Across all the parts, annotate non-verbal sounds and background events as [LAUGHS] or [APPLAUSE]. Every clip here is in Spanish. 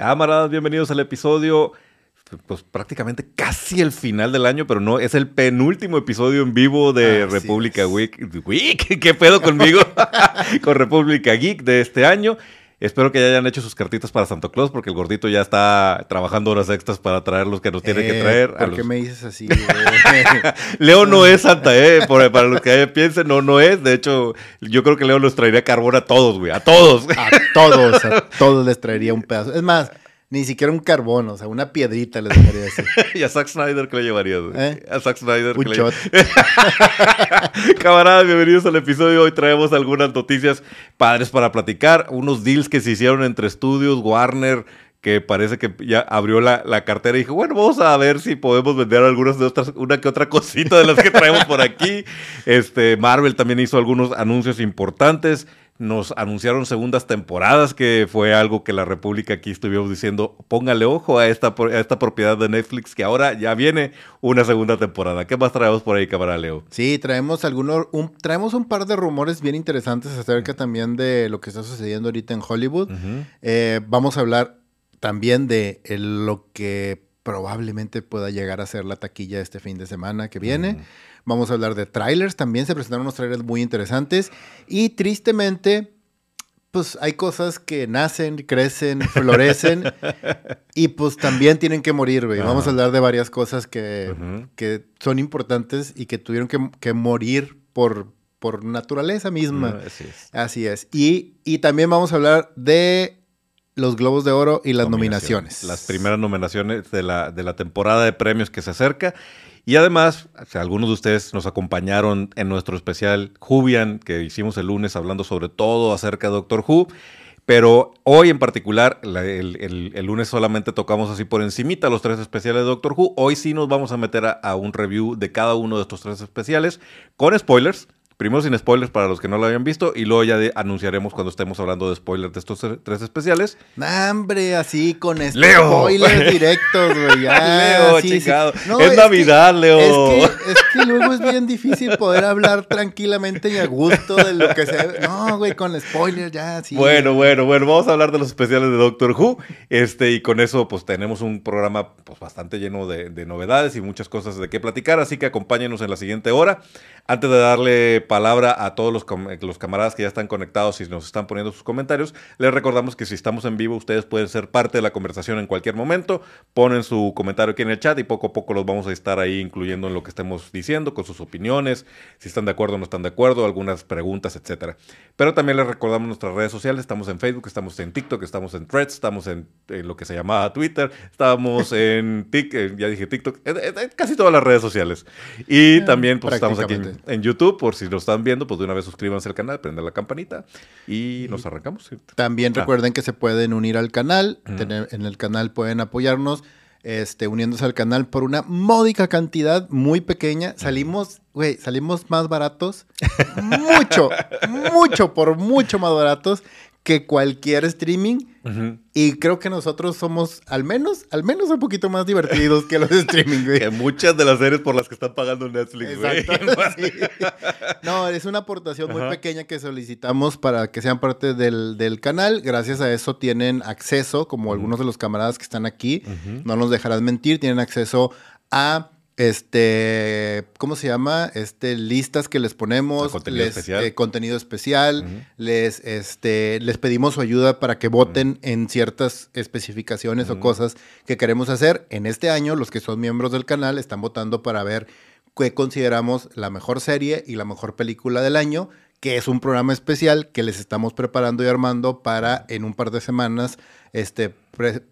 Camaradas, bienvenidos al episodio, pues prácticamente casi el final del año, pero no, es el penúltimo episodio en vivo de República Week. Week. ¿Qué pedo conmigo? [LAUGHS] Con República Geek de este año. Espero que ya hayan hecho sus cartitas para Santo Claus, porque el gordito ya está trabajando horas extras para traer los que nos tiene que eh, traer. ¿Por qué me dices así? [LAUGHS] Leo no es [LAUGHS] Santa, ¿eh? para los que piensen, no, no es. De hecho, yo creo que Leo nos traería carbón a todos, güey. A todos. A todos, a [LAUGHS] todos les traería un pedazo. Es más, ni siquiera un carbón, o sea, una piedrita les dejaría así. [LAUGHS] ¿Y a Zack Snyder qué le llevarías? ¿Eh? A Zack Snyder. Un shot. [LAUGHS] Camaradas, bienvenidos al episodio. Hoy traemos algunas noticias padres para platicar. Unos deals que se hicieron entre estudios, Warner, que parece que ya abrió la, la, cartera y dijo, bueno, vamos a ver si podemos vender algunas de otras, una que otra cosita de las que traemos por aquí. [LAUGHS] Este, Marvel también hizo algunos anuncios importantes nos anunciaron segundas temporadas, que fue algo que la República aquí estuvimos diciendo, póngale ojo a esta, a esta propiedad de Netflix, que ahora ya viene una segunda temporada. ¿Qué más traemos por ahí, cámara Leo? Sí, traemos algunos, un, traemos un par de rumores bien interesantes acerca también de lo que está sucediendo ahorita en Hollywood. Eh, vamos a hablar también de lo que probablemente pueda llegar a ser la taquilla este fin de semana que viene. Vamos a hablar de trailers. También se presentaron unos trailers muy interesantes. Y tristemente, pues hay cosas que nacen, crecen, [LAUGHS] florecen. y pues también tienen que morir, güey. Vamos a hablar de varias cosas que, que son importantes y que tuvieron que, morir por, por naturaleza misma. así es. Así es. Y, y también vamos a hablar de los Globos de Oro y las nominaciones. Las primeras nominaciones de la, de la temporada de premios que se acerca. Y además, algunos de ustedes nos acompañaron en nuestro especial Jubian, que hicimos el lunes hablando sobre todo acerca de Doctor Who. Pero hoy en particular, el, lunes solamente tocamos así por encimita los tres especiales de Doctor Who. Hoy sí nos vamos a meter a un review de cada uno de estos tres especiales con spoilers. Primero sin spoilers para los que no lo hayan visto y luego ya anunciaremos cuando estemos hablando de spoilers de estos tres especiales. hambre, así con spoilers [LAUGHS] directos, güey. Leo, chingado. es, Navidad, Leo. Es que, luego es bien difícil poder hablar tranquilamente y a gusto de lo que sea. No, güey, con spoilers ya, sí. Bueno, bueno, bueno, vamos a hablar de los especiales de Doctor Who. Este, y con eso, pues tenemos un programa pues, bastante lleno de, de novedades y muchas cosas de qué platicar. Así que acompáñenos en la siguiente hora. Antes de darle palabra a todos los, los, camaradas que ya están conectados y nos están poniendo sus comentarios, les recordamos que si estamos en vivo, ustedes pueden ser parte de la conversación en cualquier momento. Ponen su comentario aquí en el chat y poco a poco los vamos a estar ahí incluyendo en lo que estemos diciendo, con sus opiniones, si están de acuerdo o no están de acuerdo, algunas preguntas, etcétera. Pero también les recordamos nuestras redes sociales. Estamos en Facebook, estamos en TikTok, estamos en Threads, estamos en, lo que se llamaba Twitter, estamos [LAUGHS] en TikTok, ya dije TikTok, casi todas las redes sociales. Y ah, también pues, estamos aquí en YouTube, por si nos están viendo, pues de una vez suscríbanse al canal, prenden la campanita y nos arrancamos. También ah. recuerden que se pueden unir al canal, en el canal pueden apoyarnos. Este, uniéndose al canal por una módica cantidad muy pequeña. Salimos, güey, salimos más baratos. [LAUGHS] mucho, mucho, por mucho más baratos que cualquier streaming. Y creo que nosotros somos al menos, al menos un poquito más divertidos que los [LAUGHS] streaming, güey. Que muchas de las series por las que están pagando Netflix, güey. [LAUGHS] No, es una aportación muy pequeña que solicitamos para que sean parte del, canal. Gracias a eso tienen acceso, como algunos de los camaradas que están aquí, no nos dejarán mentir, tienen acceso a este, ¿cómo se llama? Este, listas que les ponemos, contenido especial, eh, contenido especial les, este, les pedimos su ayuda para que voten en ciertas especificaciones o cosas que queremos hacer. En este año, los que son miembros del canal están votando para ver qué consideramos la mejor serie y la mejor película del año, que es un programa especial que les estamos preparando y armando para en un par de semanas este,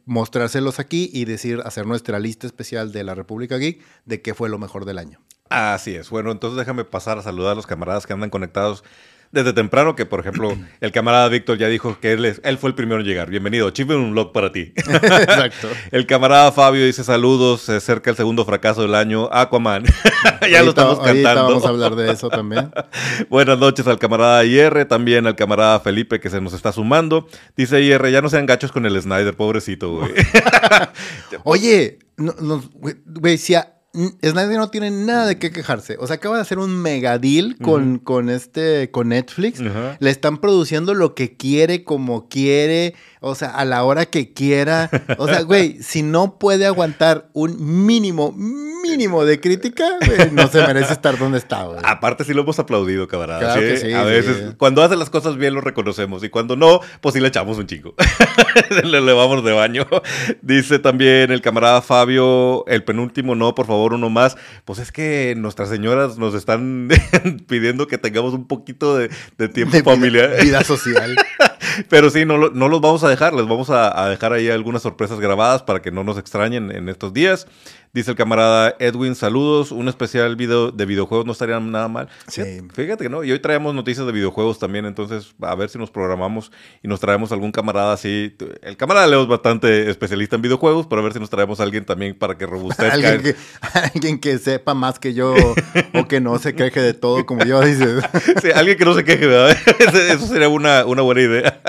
mostrárselos aquí y decir, hacer nuestra lista especial de la República Geek de qué fue lo mejor del año. Así es. Bueno, entonces déjame pasar a saludar a los camaradas que andan conectados desde temprano, que por ejemplo, [CLEARS THROAT] el camarada Víctor ya dijo que él, él fue el primero en llegar. Bienvenido, Chip un log para ti. [LAUGHS] Exacto. [LAUGHS] el camarada Fabio dice saludos, se acerca el segundo fracaso del año, Aquaman. [LAUGHS] ya lo estamos cantando. vamos a hablar de eso también. Buenas noches al camarada IR, también al camarada Felipe que se nos está sumando. Dice IR, ya no sean gachos con el Snyder, pobrecito, güey. Oye, güey, si Snyder no tiene nada de qué quejarse. O sea, acaba de hacer un mega deal con, con este, con Netflix. Le están produciendo lo que quiere, como quiere, o sea, a la hora que quiera. O sea, güey, [LAUGHS] si no puede aguantar un mínimo, mínimo de crítica, no se merece estar donde está, güey. Aparte, sí lo hemos aplaudido, camarada. ¿sí? A veces, cuando hace las cosas bien, lo reconocemos. Y cuando no, pues sí le echamos un chico. [LAUGHS] le levamos de baño. Dice también el camarada Fabio, el penúltimo no, por favor uno más. Pues es que nuestras señoras nos están [LAUGHS] pidiendo que tengamos un poquito de, tiempo familiar. Vida, social. Pero sí, no, no, los vamos a dejar. Les vamos a, a dejar ahí algunas sorpresas grabadas para que no nos extrañen en estos días. Dice el camarada Edwin, saludos. Un especial video de videojuegos no estaría nada mal. Sí. Fíjate que no. Y hoy traemos noticias de videojuegos también. Entonces, a ver si nos programamos y nos traemos algún camarada así. El camarada Leo es bastante especialista en videojuegos, pero a ver si nos traemos a alguien también para que robustezca. [LAUGHS] ¿Alguien, que, [LAUGHS] alguien que sepa más que yo o que no se queje de todo como yo, dices. [LAUGHS] sí, alguien que no se queje, ¿verdad? Eso sería una, una buena idea.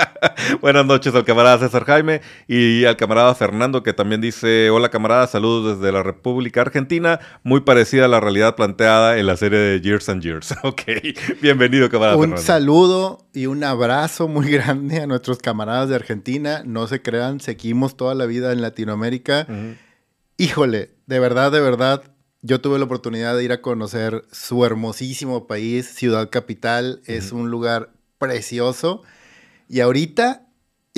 Buenas noches al camarada César Jaime y al camarada Fernando que también dice, hola camarada, saludos desde la República Argentina, muy parecida a la realidad planteada en la serie de Years and Years. [LAUGHS] ok, bienvenido, camarada. Un saludo y un abrazo muy [LAUGHS] grande a nuestros camaradas de Argentina. No se crean, seguimos toda la vida en Latinoamérica. Híjole, de verdad, de verdad, yo tuve la oportunidad de ir a conocer su hermosísimo país, Ciudad Capital. Es un lugar precioso. Y ahorita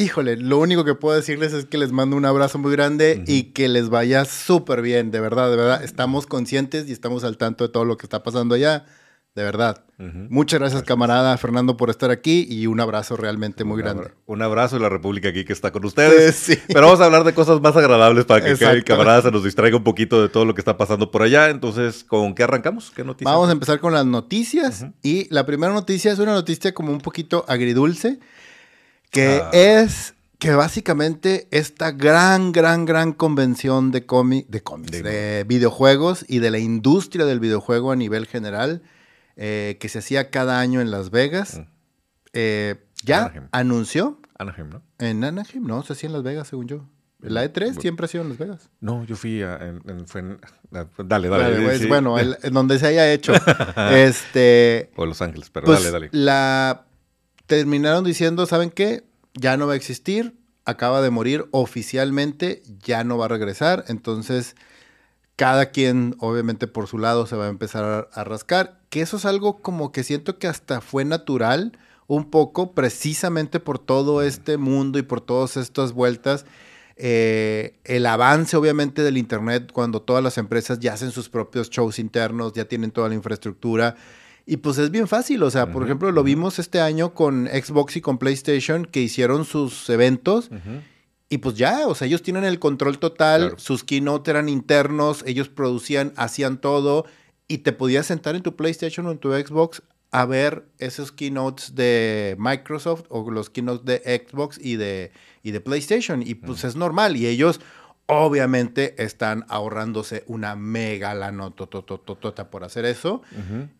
Híjole, lo único que puedo decirles es que les mando un abrazo muy grande y que les vaya súper bien, de verdad, de verdad. Estamos conscientes y estamos al tanto de todo lo que está pasando allá, de verdad. Muchas gracias, camarada Fernando, por estar aquí y un abrazo realmente muy grande. Un abrazo de la República aquí que está con ustedes. [LAUGHS] Pero vamos a hablar de cosas más agradables para que el camarada se nos distraiga un poquito de todo lo que está pasando por allá. Entonces, ¿con qué arrancamos? ¿Qué noticias? Vamos a empezar con las noticias y la primera noticia es una noticia como un poquito agridulce que ah. es que básicamente esta gran, gran, gran convención de cómics, de, de, videojuegos y de la industria del videojuego a nivel general, eh, que se hacía cada año en Las Vegas, mm. eh, ya anunció. Anaheim, ¿no? En Anaheim, no, se hacía en Las Vegas, según yo. La E3 siempre ha sido en Las Vegas. No, yo fui a, en, dale, dale. Bueno, en [LAUGHS] donde se haya hecho. [LAUGHS] este. O Los Ángeles, pero pues, dale, dale. La terminaron diciendo, ¿saben qué? Ya no va a existir, acaba de morir oficialmente, ya no va a regresar, entonces cada quien obviamente por su lado se va a empezar a, rascar, que eso es algo como que siento que hasta fue natural un poco precisamente por todo este mundo y por todas estas vueltas. Eh, el avance obviamente del Internet cuando todas las empresas ya hacen sus propios shows internos, ya tienen toda la infraestructura y pues es bien fácil, o sea, por ejemplo, lo vimos este año con Xbox y con PlayStation que hicieron sus eventos. Y pues ya, o sea, ellos tienen el control total, sus keynote eran internos, ellos producían, hacían todo y te podías sentar en tu PlayStation o en tu Xbox a ver esos keynotes de Microsoft o los keynotes de Xbox y de, y de PlayStation. Y pues es normal. Y ellos obviamente están ahorrándose una mega la tota por hacer eso.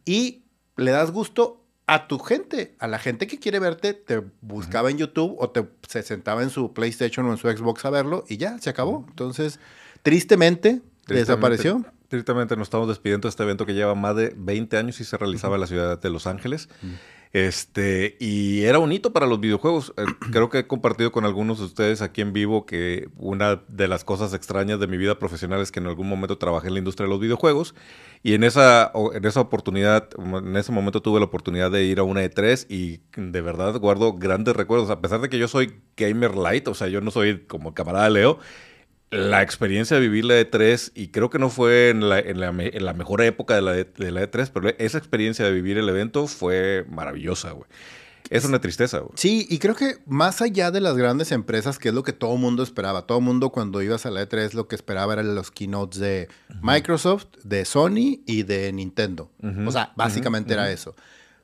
Y le das gusto a tu gente, a la gente que quiere verte, te buscaba en YouTube o te, se sentaba en su PlayStation o en su Xbox a verlo y ya, se acabó. Entonces, tristemente, desapareció. Tristemente nos estamos despidiendo de este evento que lleva más de 20 años y se realizaba en la ciudad de Los Ángeles. Este, y era un hito para los videojuegos. Eh, [CLEARS THROAT] creo que he compartido con algunos de ustedes aquí en vivo que una de las cosas extrañas de mi vida profesional es que en algún momento trabajé en la industria de los videojuegos y en esa, en esa oportunidad, en ese momento tuve la oportunidad de ir a una E3 y de verdad guardo grandes recuerdos. A pesar de que yo soy gamer light, o sea, yo no soy como camarada Leo, la experiencia de vivir la E3, y creo que no fue en la, en la, mejor época de la, de la, E3, pero esa experiencia de vivir el evento fue maravillosa, güey. Es una tristeza, güey. Sí, y creo que más allá de las grandes empresas, que es lo que todo el mundo esperaba, todo el mundo cuando ibas a la E3 lo que esperaba eran los keynotes de Microsoft, de Sony y de Nintendo. O sea, básicamente era eso.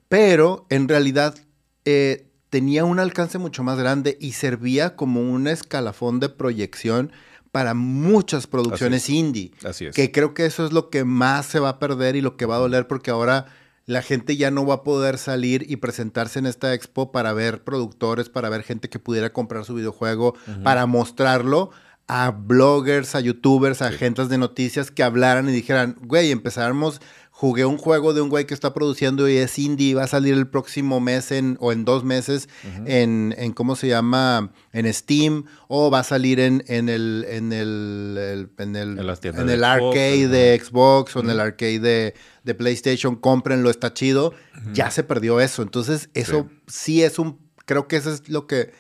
Pero en realidad eh, tenía un alcance mucho más grande y servía como un escalafón de proyección para muchas producciones indie. Así es. Que creo que eso es lo que más se va a perder y lo que va a doler porque ahora la gente ya no va a poder salir y presentarse en esta expo para ver productores, para ver gente que pudiera comprar su videojuego, para mostrarlo a bloggers, a youtubers, a agentes de noticias que hablaran y dijeran, güey, empezáramos jugué un juego de un güey que está produciendo y es indie va a salir el próximo mes en, o en dos meses en, en, ¿cómo se llama? En Steam o va a salir en, en el, en el, en el, en el arcade de Xbox o en el arcade de, de, PlayStation, cómprenlo, está chido. Ya se perdió eso. Entonces, eso sí es un, creo que eso es lo que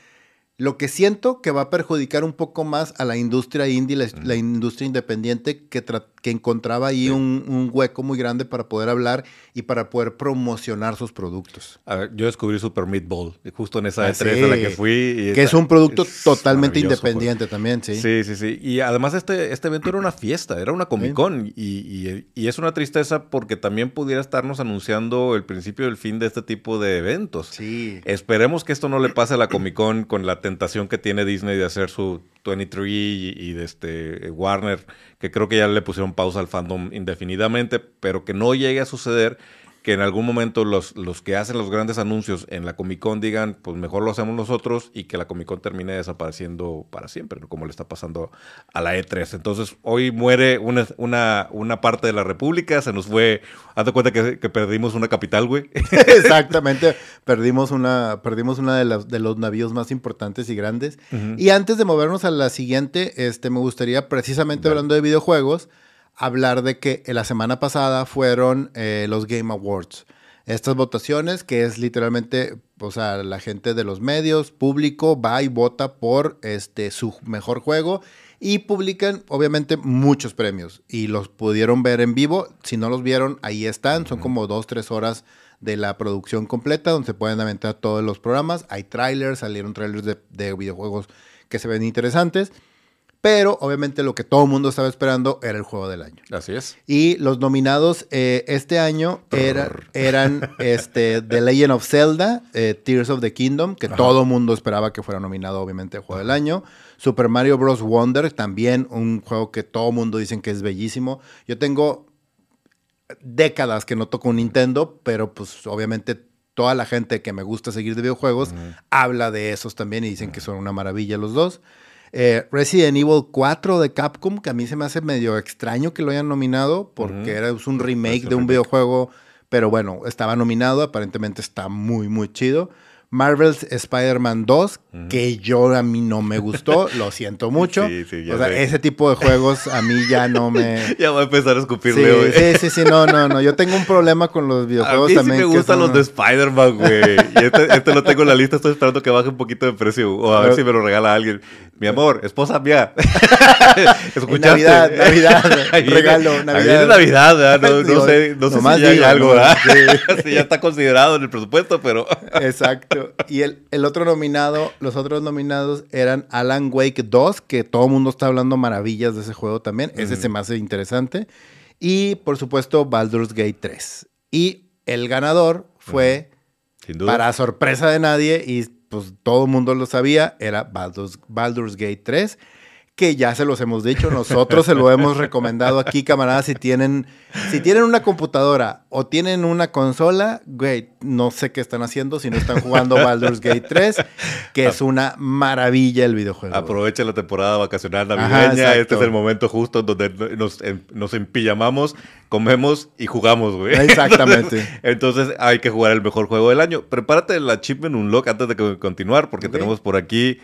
lo que siento que va a perjudicar un poco más a la industria indie, la, industria independiente, que, que encontraba ahí un, hueco muy grande para poder hablar y para poder promocionar sus productos. A ver, yo descubrí Super Meatball, justo en esa E3 ah, en la que fui. que es un producto totalmente independiente también, sí. Sí, sí, sí. Y además este, este evento era una fiesta, era una Comic Con. Y, y, es una tristeza porque también pudiera estarnos anunciando el principio del fin de este tipo de eventos. Sí. Esperemos que esto no le pase a la Comic Con con la tentación que tiene Disney de hacer su 23 y, de este Warner, que creo que ya le pusieron pausa al fandom indefinidamente, pero que no llegue a suceder que en algún momento los, los que hacen los grandes anuncios en la Comic Con digan, pues mejor lo hacemos nosotros y que la Comic Con termine desapareciendo para siempre, como le está pasando a la E3. Entonces, hoy muere una, una, una parte de la República, se nos fue, hazte cuenta que, perdimos una capital, güey. [LAUGHS] [LAUGHS] Exactamente, perdimos una, perdimos una de, las, de los navíos más importantes y grandes. Y antes de movernos a la siguiente, este, me gustaría, precisamente hablando de videojuegos, hablar de que la semana pasada fueron eh, los Game Awards. Estas votaciones, que es literalmente, o sea, la gente de los medios, público, va y vota por este, su mejor juego y publican, obviamente, muchos premios. Y los pudieron ver en vivo. Si no los vieron, ahí están. Son como dos, tres horas de la producción completa donde se pueden aventar todos los programas. Hay trailers, salieron trailers de, de videojuegos que se ven interesantes. Pero obviamente lo que todo el mundo estaba esperando era el juego del año. Así es. Y los nominados eh, este año [LAUGHS] eran este, The Legend of Zelda, eh, Tears of the Kingdom, que todo el mundo esperaba que fuera nominado obviamente el juego del año. Super Mario Bros. Wonder, también un juego que todo el mundo dicen que es bellísimo. Yo tengo décadas que no toco un Nintendo, pero pues obviamente toda la gente que me gusta seguir de videojuegos habla de esos también y dicen que son una maravilla los dos. Eh, Resident Evil 4 de Capcom, que a mí se me hace medio extraño que lo hayan nominado, porque era un remake de un videojuego, pero bueno, estaba nominado, aparentemente está muy, muy chido. Marvel's Spider-Man 2, que yo a mí no me gustó, [LAUGHS] lo siento mucho. Sí, sí, o sea, ese tipo de juegos a mí ya no me. [LAUGHS] ya voy a empezar a escupirle, güey. Sí, sí, sí, no, no, no. Yo tengo un problema con los videojuegos a mí también. Sí me gustan los de Spider-Man, güey. Y este, este, lo tengo en la lista, estoy esperando que baje un poquito de precio. O a ver si me lo regala alguien. Mi amor, esposa mía. [LAUGHS] ¿Escuchaste? Navidad, Navidad, [LAUGHS] regalo, Navidad. Viene Navidad, ¿verdad? No, no sé, no sé si ya hay algo, ¿verdad? [LAUGHS] Sí. ya está considerado en el presupuesto, pero. Exacto. Y el, el, otro nominado, los otros nominados eran Alan Wake 2, que todo el mundo está hablando maravillas de ese juego también. Ese se me hace interesante. Y por supuesto, Baldur's Gate 3. Y el ganador fue, para sorpresa de nadie, y pues todo el mundo lo sabía, era Baldur's, Baldur's Gate 3 que ya se los hemos dicho, nosotros se lo hemos recomendado aquí, camaradas, si tienen, si tienen una computadora o tienen una consola, güey, no sé qué están haciendo si no están jugando Baldur's Gate 3, que es una maravilla el videojuego. Aprovecha la temporada vacacional navideña, este es el momento justo donde nos, nos empillamamos, comemos y jugamos, güey. [LAUGHS] Exactamente. Entonces hay que jugar el mejor juego del año. Prepárate el achievement unlock antes de continuar, porque tenemos por aquí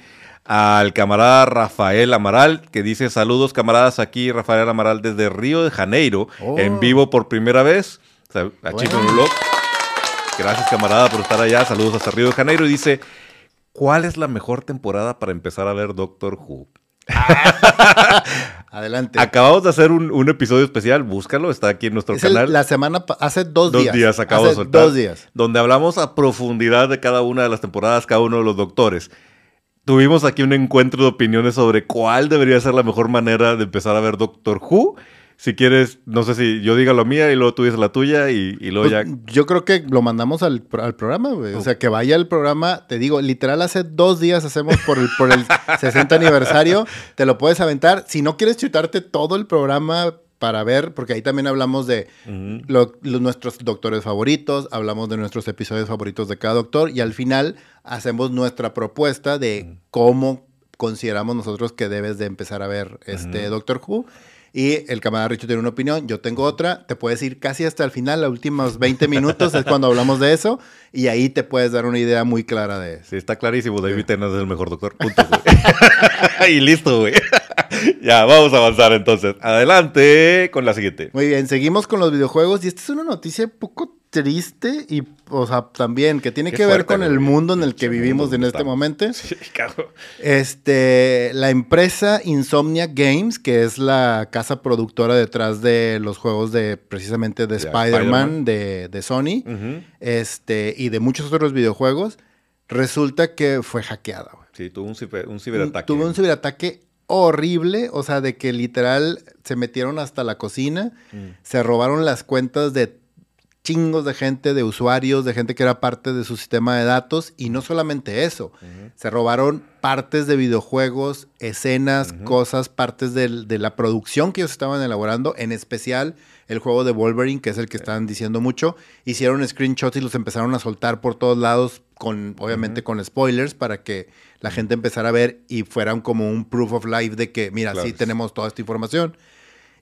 al camarada Rafael Amaral, que dice saludos camaradas aquí, Rafael Amaral desde Río de Janeiro, en oh. vivo por primera vez. Gracias camarada por estar allá, saludos hasta Río de Janeiro. Y dice, ¿cuál es la mejor temporada para empezar a ver Doctor Who? [LAUGHS] Adelante. Acabamos de hacer un, episodio especial, búscalo, está aquí en nuestro canal. la semana, hace dos, días. Dos días acabo de soltar. Dos días. Donde hablamos a profundidad de cada una de las temporadas, cada uno de los doctores. Tuvimos aquí un encuentro de opiniones sobre cuál debería ser la mejor manera de empezar a ver Doctor Who. Si quieres, no sé si yo diga la mía y luego tú dices la tuya y, luego pues, ya. Yo creo que lo mandamos al, programa, güey. O sea, que vaya al programa. Te digo, literal, hace dos días hacemos por el, por el [LAUGHS] 60 aniversario. Te lo puedes aventar. Si no quieres chutarte todo el programa para ver, porque ahí también hablamos de nuestros doctores favoritos, hablamos de nuestros episodios favoritos de cada doctor y al final hacemos nuestra propuesta de cómo consideramos nosotros que debes de empezar a ver este Doctor Who. Y el camarada Richo tiene una opinión, yo tengo otra. Te puedes ir casi hasta el final, los últimos 20 minutos es cuando hablamos de eso. Y ahí te puedes dar una idea muy clara de eso. Sí, está clarísimo. David Tennant es el mejor doctor. Punto, [LAUGHS] y listo, güey. [LAUGHS] ya, vamos a avanzar entonces. Adelante con la siguiente. Muy bien, seguimos con los videojuegos. Y esta es una noticia poco triste y, o sea, también que tiene que ver con el mundo en el que vivimos en este momento. [LAUGHS] Sí. Este, la empresa Insomnia Games, que es la casa productora detrás de los juegos de precisamente de Spider-Man de, Sony, este, y de muchos otros videojuegos, resulta que fue hackeada. Sí, tuvo un, ciberataque. Tuvo un ciberataque horrible, o sea, de que literal se metieron hasta la cocina, mm. se robaron las cuentas de chingos de gente, de usuarios, de gente que era parte de su sistema de datos. Y no solamente eso, se robaron partes de videojuegos, escenas, cosas, partes de la producción que ellos estaban elaborando, en especial el juego de Wolverine, que es el que están diciendo mucho. Hicieron screenshots y los empezaron a soltar por todos lados, con, obviamente con spoilers, para que la gente empezara a ver y fueran como un proof of life de que, mira, sí tenemos toda esta información.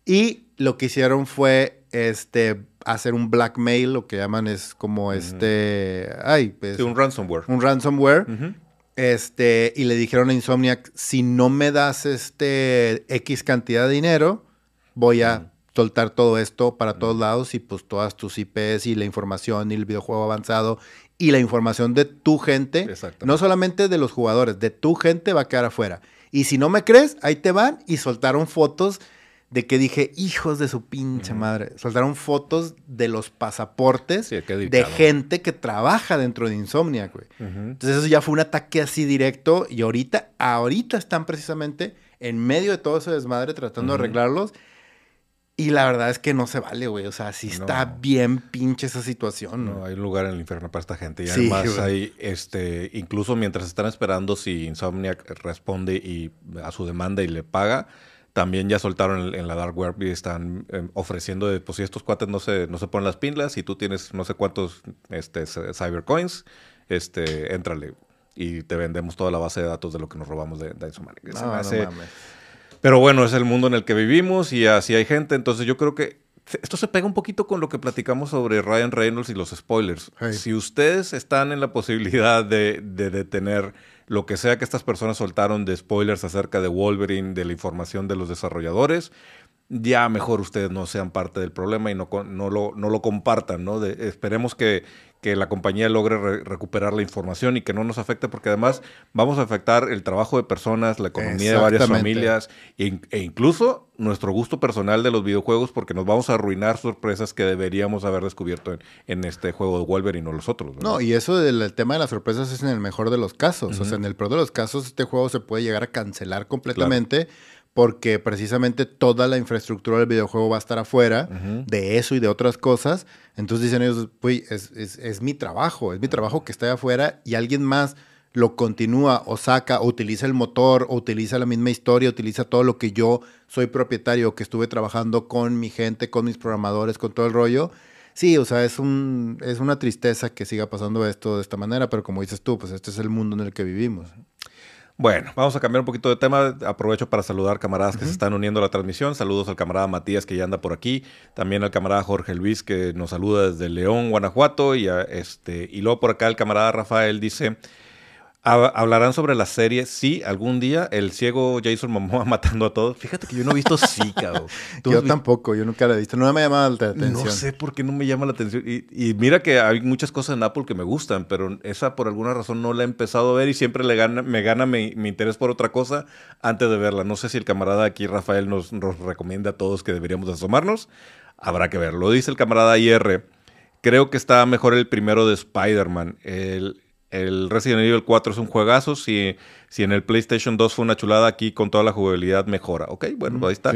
Y lo que hicieron fue este hacer un blackmail, lo que llaman es como este, ay, pues, un ransomware. Un ransomware. Este, y le dijeron a Insomniac, si no me das este X cantidad de dinero, voy a soltar todo esto para todos lados y pues todas tus IPs y la información y el videojuego avanzado y la información de tu gente, no solamente de los jugadores, de tu gente va a quedar afuera. Y si no me crees, ahí te van y soltaron fotos de que dije, hijos de su pinche madre. Soltaron fotos de los pasaportes de gente que trabaja dentro de Insomnia, güey. Entonces eso ya fue un ataque así directo y ahorita, ahorita están precisamente en medio de todo ese desmadre tratando de arreglarlos. Y la verdad es que no se vale, güey. O sea, sí está bien pinche esa situación. No, hay un lugar en el infierno para esta gente. Y además hay, este, incluso mientras están esperando si Insomnia responde y a su demanda y le paga, también ya soltaron en, la Dark Web y están em, ofreciendo, de, pues si estos cuates no se, no se ponen las pinlas y tú tienes no sé cuántos este, Cybercoins, este, éntrale y te vendemos toda la base de datos de lo que nos robamos de, de Pero bueno, es el mundo en el que vivimos y así hay gente, entonces yo creo que esto se pega un poquito con lo que platicamos sobre Ryan Reynolds y los spoilers. Si ustedes están en la posibilidad de, de detener lo que sea que estas personas soltaron de spoilers acerca de Wolverine, de la información de los desarrolladores, ya mejor ustedes no sean parte del problema y no, no, lo, no lo compartan, ¿no? esperemos que, que, la compañía logre recuperar la información y que no nos afecte, porque además vamos a afectar el trabajo de personas, la economía de varias familias e, e, incluso nuestro gusto personal de los videojuegos, porque nos vamos a arruinar sorpresas que deberíamos haber descubierto en, este juego de Wolverine o los otros. No, y eso del tema de las sorpresas es en el mejor de los casos. O sea, en el peor de los casos, este juego se puede llegar a cancelar completamente porque precisamente toda la infraestructura del videojuego va a estar afuera de eso y de otras cosas. Entonces dicen ellos, pues es, es, mi trabajo, es mi trabajo que esté afuera y alguien más lo continúa o saca o utiliza el motor o utiliza la misma historia, utiliza todo lo que yo soy propietario, que estuve trabajando con mi gente, con mis programadores, con todo el rollo. Sí, o sea, es, un, es una tristeza que siga pasando esto de esta manera, pero como dices tú, pues este es el mundo en el que vivimos. Bueno, vamos a cambiar un poquito de tema. Aprovecho para saludar camaradas que se están uniendo a la transmisión. Saludos al camarada Matías que ya anda por aquí. También al camarada Jorge Luis que nos saluda desde León, Guanajuato. Y, este, y luego por acá el camarada Rafael dice... Hablarán sobre la serie, sí, algún día, el ciego Jason Momoa [LAUGHS] matando a todos. Fíjate que yo no he visto sí, [LAUGHS] cabrón. yo tampoco, yo nunca la he visto. No me ha llamado la atención. No sé por qué no me llama la atención. Y, mira que hay muchas cosas en Apple que me gustan, pero esa por alguna razón no la he empezado a ver y siempre le gana, me gana mi, interés por otra cosa antes de verla. No sé si el camarada aquí, Rafael, nos, nos recomienda a todos que deberíamos asomarnos. Habrá que verlo. Dice el camarada IR. Creo que está mejor el primero de Spider-Man. El, el Resident Evil 4 es un juegazo. Si, si en el PlayStation 2 fue una chulada, aquí con toda la jugabilidad mejora. Ok, bueno, ahí está.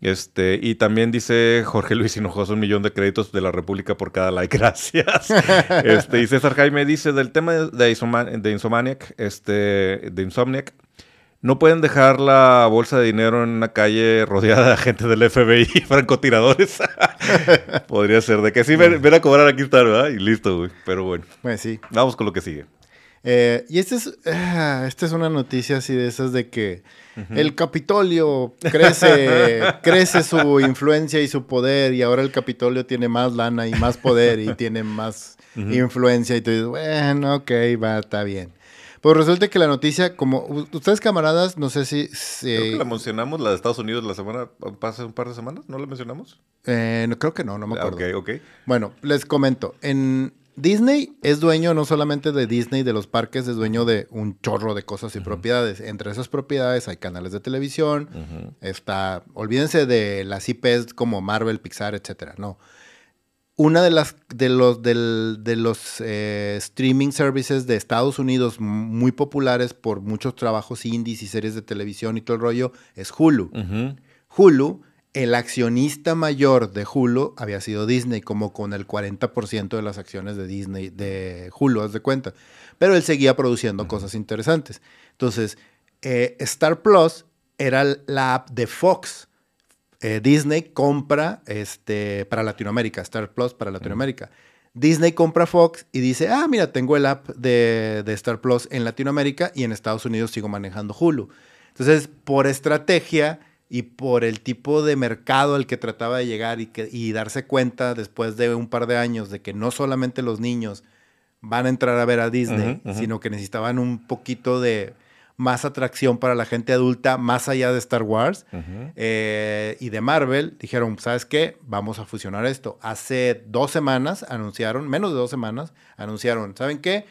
Este, y también dice Jorge Luis Hinojoso un millón de créditos de la República por cada like. [LAUGHS] Gracias. este, y César Jaime dice del tema de, de Insomaniac, este, de Insomniac. No pueden dejar la bolsa de dinero en una calle rodeada de agentes del FBI y [LAUGHS] francotiradores. [LAUGHS] Podría ser de que sí, ven, a cobrar aquí está, ¿verdad? Y listo, güey. Pero bueno. Pues sí. Vamos con lo que sigue. Eh, y esta es, ah, esta es una noticia así de esas de que el Capitolio crece, [LAUGHS] crece su influencia y su poder y ahora el Capitolio tiene más lana y más poder y tiene más influencia y tú dices, bueno, ok, va, está bien. Pues resulta que la noticia, como ustedes camaradas, no sé si... creo que la mencionamos, la de Estados Unidos, la semana, hace un par de semanas, ¿no la mencionamos? Eh, no, creo que no, no me acuerdo. Ok, ok. Bueno, les comento, en Disney es dueño no solamente de Disney, de los parques, es dueño de un chorro de cosas y propiedades. Entre esas propiedades hay canales de televisión, está, olvídense de las IPs como Marvel, Pixar, etcétera, no una de las de los de los eh, streaming services de Estados Unidos muy populares por muchos trabajos indies y series de televisión y todo el rollo es Hulu. Hulu, el accionista mayor de Hulu había sido Disney, como con el 40% de las acciones de Disney, de Hulu, haz de cuenta. Pero él seguía produciendo cosas interesantes. Entonces, eh, Star Plus era la app de Fox eh, Disney compra este, para Latinoamérica, Star Plus para Latinoamérica. Disney compra Fox y dice, ah, mira, tengo el app de, Star Plus en Latinoamérica y en Estados Unidos sigo manejando Hulu. Entonces, por estrategia y por el tipo de mercado al que trataba de llegar y, que, y darse cuenta después de un par de años de que no solamente los niños van a entrar a ver a Disney, sino que necesitaban un poquito de más atracción para la gente adulta, más allá de Star Wars eh, y de Marvel, dijeron, ¿sabes qué? Vamos a fusionar esto. Hace dos semanas anunciaron, menos de dos semanas, anunciaron, ¿saben qué?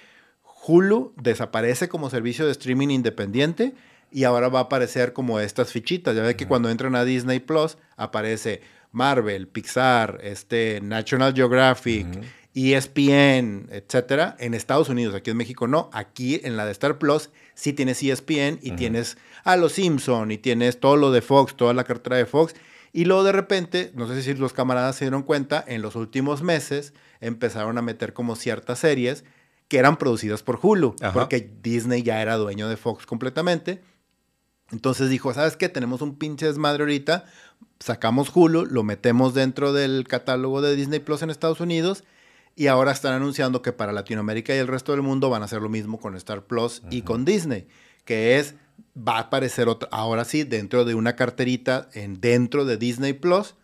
Hulu desaparece como servicio de streaming independiente y ahora va a aparecer como estas fichitas. Ya ve que cuando entran a Disney Plus aparece Marvel, Pixar, este, National Geographic. ESPN, etcétera, en Estados Unidos, aquí en México no, aquí en la de Star Plus sí tienes ESPN y tienes a los Simpson y tienes todo lo de Fox, toda la cartera de Fox. Y luego de repente, no sé si los camaradas se dieron cuenta, en los últimos meses empezaron a meter como ciertas series que eran producidas por Hulu, porque Disney ya era dueño de Fox completamente. Entonces dijo, ¿sabes qué? Tenemos un pinche desmadre ahorita, sacamos Hulu, lo metemos dentro del catálogo de Disney Plus en Estados Unidos y ahora están anunciando que para Latinoamérica y el resto del mundo van a hacer lo mismo con Star Plus y con Disney, que es, va a aparecer otra, ahora sí, dentro de una carterita en, dentro de Disney Plus,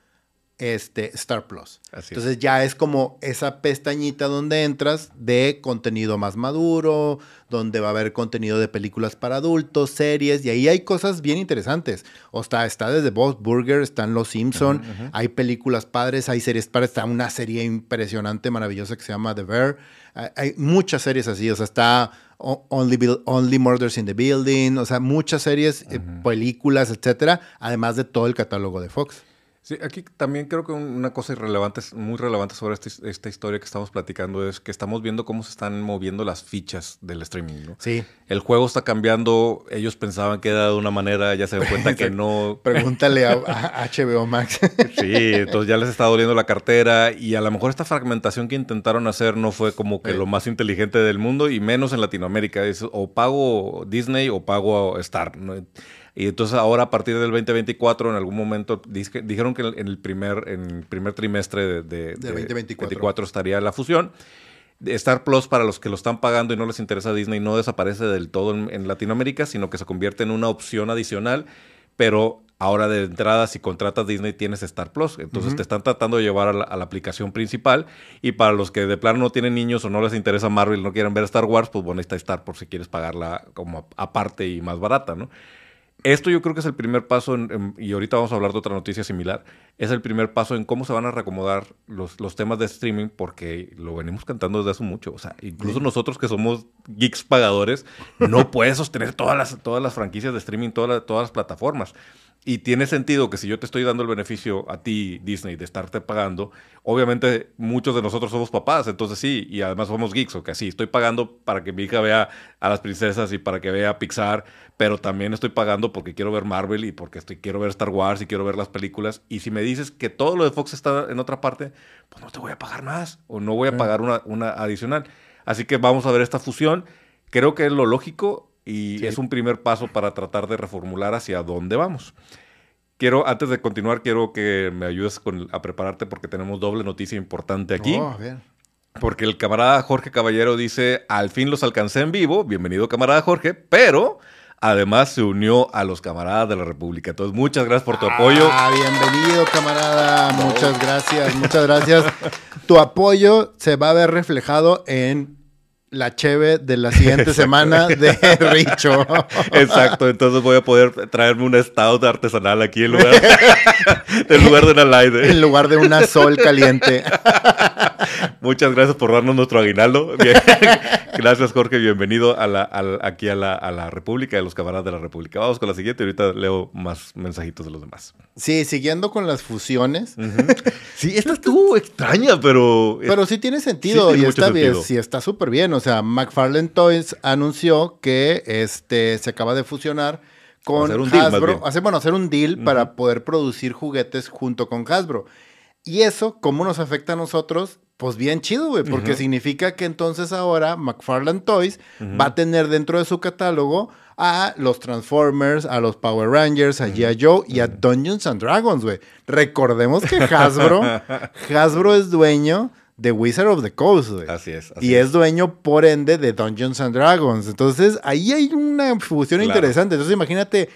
este, Star Plus. Entonces ya es como esa pestañita donde entras de contenido más maduro, donde va a haber contenido de películas para adultos, series, y ahí hay cosas bien interesantes. O está, está desde Boss Burger, están Los Simpson, hay películas padres, hay series padres, está una serie impresionante, maravillosa que se llama The Bear. Hay, muchas series así, o sea, está Only, Only Murders in the Building, o sea, muchas series, eh, películas, etcétera, además de todo el catálogo de Fox. Sí, aquí también creo que una cosa irrelevante, muy relevante sobre este, esta historia que estamos platicando es que estamos viendo cómo se están moviendo las fichas del streaming, ¿no? Sí. El juego está cambiando, ellos pensaban que era de una manera, ya se dan cuenta [LAUGHS] que no. Pregúntale a, HBO Max. [LAUGHS] sí, entonces ya les está doliendo la cartera y a lo mejor esta fragmentación que intentaron hacer no fue como que lo más inteligente del mundo y menos en Latinoamérica. Es o pago Disney o pago Star, ¿no? Y entonces ahora a partir del 2024, en algún momento, dijeron que en el primer, en primer trimestre de, 2024 estaría la fusión. Star Plus, para los que lo están pagando y no les interesa Disney, no desaparece del todo en, Latinoamérica, sino que se convierte en una opción adicional, pero ahora de entrada, si contratas Disney, tienes Star Plus. Entonces te están tratando de llevar a la, aplicación principal. Y para los que de plano no tienen niños o no les interesa Marvel, no quieren ver Star Wars, pues bueno, ahí está Star por si quieres pagarla como aparte y más barata, ¿no? Esto yo creo que es el primer paso, y ahorita vamos a hablar de otra noticia similar, es el primer paso en cómo se van a reacomodar los, los temas de streaming, porque lo venimos cantando desde hace mucho. O sea, incluso nosotros que somos geeks pagadores, no puedes sostener todas las, todas las franquicias de streaming, todas las plataformas. Y tiene sentido que si yo te estoy dando el beneficio a ti, Disney, de estarte pagando, obviamente muchos de nosotros somos papás, entonces sí, y además somos geeks, o que sí, estoy pagando para que mi hija vea a las princesas y para que vea Pixar, pero también estoy pagando porque quiero ver Marvel y porque estoy, quiero ver Star Wars y quiero ver las películas. Y si me dices que todo lo de Fox está en otra parte, pues no te voy a pagar más o no voy a pagar una, una adicional. Así que vamos a ver esta fusión. Creo que es lo lógico y es un primer paso para tratar de reformular hacia dónde vamos. Quiero, antes de continuar, quiero que me ayudes con, a prepararte porque tenemos doble noticia importante aquí. Oh, Porque el camarada Jorge Caballero dice, al fin los alcancé en vivo, bienvenido camarada Jorge, pero además se unió a los camaradas de la República. Entonces, muchas gracias por tu apoyo. Ah, bienvenido camarada, muchas gracias, muchas gracias. Tu apoyo se va a ver reflejado en la cheve de la siguiente semana de [LAUGHS] Richo. Exacto, entonces voy a poder traerme un stout artesanal aquí en lugar, [LAUGHS] [LAUGHS] en lugar de una light. En lugar de una sol caliente. Muchas gracias por darnos nuestro aguinaldo. [LAUGHS] Gracias, Jorge. Bienvenido a la, aquí a la, a la, República, a los camaradas de la República. Vamos con la siguiente. Ahorita leo más mensajitos de los demás. Sí, siguiendo con las fusiones. [LAUGHS] Sí, esta estuvo extraña, pero. Pero sí tiene sentido y está bien. Sí, está súper bien. O sea, McFarlane Toys anunció que este, se acaba de fusionar con Hasbro. hacer, bueno, hacer un deal para poder producir juguetes junto con Hasbro. Y eso, ¿cómo nos afecta a nosotros? Pues bien chido, güey, porque significa que entonces ahora McFarlane Toys va a tener dentro de su catálogo a los Transformers, a los Power Rangers, a G.I. Joe y a Dungeons and Dragons, güey. Recordemos que Hasbro, [LAUGHS] Hasbro es dueño de Wizard of the Coast, güey. Así es. y es. dueño, por ende, de Dungeons and Dragons. Entonces, ahí hay una fusión interesante. Entonces, imagínate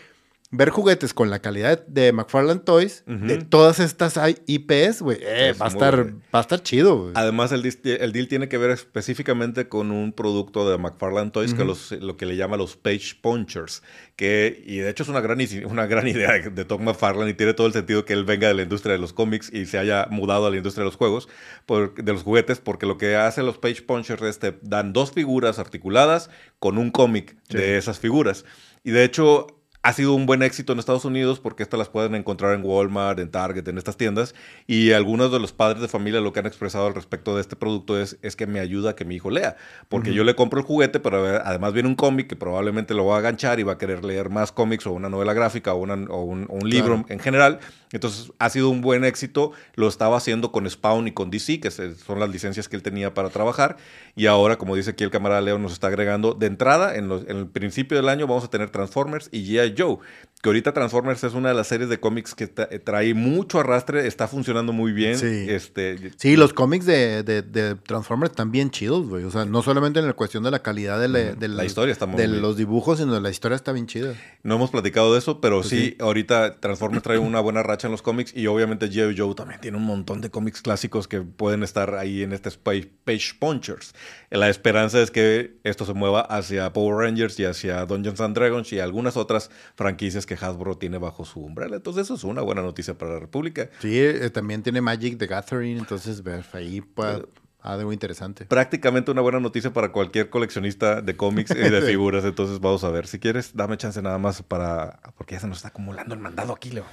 ver juguetes con la calidad de McFarlane Toys, de todas estas IPs, güey, eh, va, a estar, va a estar chido. Güey. Además, el, el, deal tiene que ver específicamente con un producto de McFarlane Toys, que los, lo que le llama los Page Punchers, que, y de hecho es una gran, una gran [LAUGHS] idea de Tom McFarlane y tiene todo el sentido que él venga de la industria de los cómics y se haya mudado a la industria de los juegos, de los juguetes, porque lo que hacen los Page Punchers es te dan dos figuras articuladas con un cómic de esas figuras. Y de hecho, ha sido un buen éxito en Estados Unidos porque estas las pueden encontrar en Walmart, en Target, en estas tiendas. Y algunos de los padres de familia lo que han expresado al respecto de este producto es, es que me ayuda a que mi hijo lea. Porque yo le compro el juguete, pero además viene un cómic que probablemente lo va a aganchar y va a querer leer más cómics o una novela gráfica o, un, libro en general. Entonces ha sido un buen éxito. Lo estaba haciendo con Spawn y con DC, que son las licencias que él tenía para trabajar. Y ahora, como dice aquí el camarada Leo, nos está agregando de entrada, en, en el principio del año vamos a tener Transformers y G.I. Joe que ahorita Transformers es una de las series de cómics que trae mucho arrastre, está funcionando muy bien. Sí, este, sí los cómics de, de, Transformers están bien chidos, güey. O sea, no solamente en la cuestión de la calidad de la, historia, está muy de los dibujos, sino de la historia está bien chida. No hemos platicado de eso, pero pues sí, ahorita Transformers trae una buena racha en los cómics y obviamente G.I. Joe también tiene un montón de cómics clásicos que pueden estar ahí en este Page Punchers. La esperanza es que esto se mueva hacia Power Rangers y hacia Dungeons and Dragons y algunas otras franquicias que Hasbro tiene bajo su umbrella. Entonces eso es una buena noticia para la República. Sí, eh, también tiene Magic the Gathering, entonces ver ahí pues, algo interesante. Prácticamente una buena noticia para cualquier coleccionista de cómics y de [LAUGHS] figuras. Entonces vamos a ver. Si quieres, dame chance nada más para... Porque ya se nos está acumulando el mandado aquí, Leo.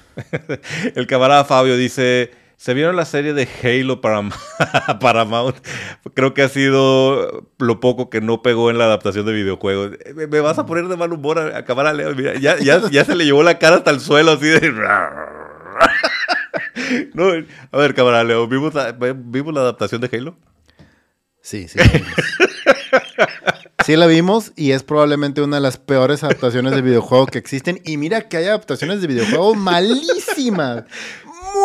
[LAUGHS] el camarada Fabio dice... ¿Se vieron la serie de Halo para [LAUGHS] Paramount? Creo que ha sido lo poco que no pegó en la adaptación de videojuegos. Me, vas a poner de mal humor a, acabar a Leo. Mira, ya, ya, se le llevó la cara hasta el suelo así de... [LAUGHS] no, a ver, cámara Leo, ¿vimos la, ¿vimos la adaptación de Halo? Sí, sí. [LAUGHS] Sí la vimos y es probablemente una de las peores adaptaciones de videojuego que existen. Y mira que hay adaptaciones de videojuegos malísimas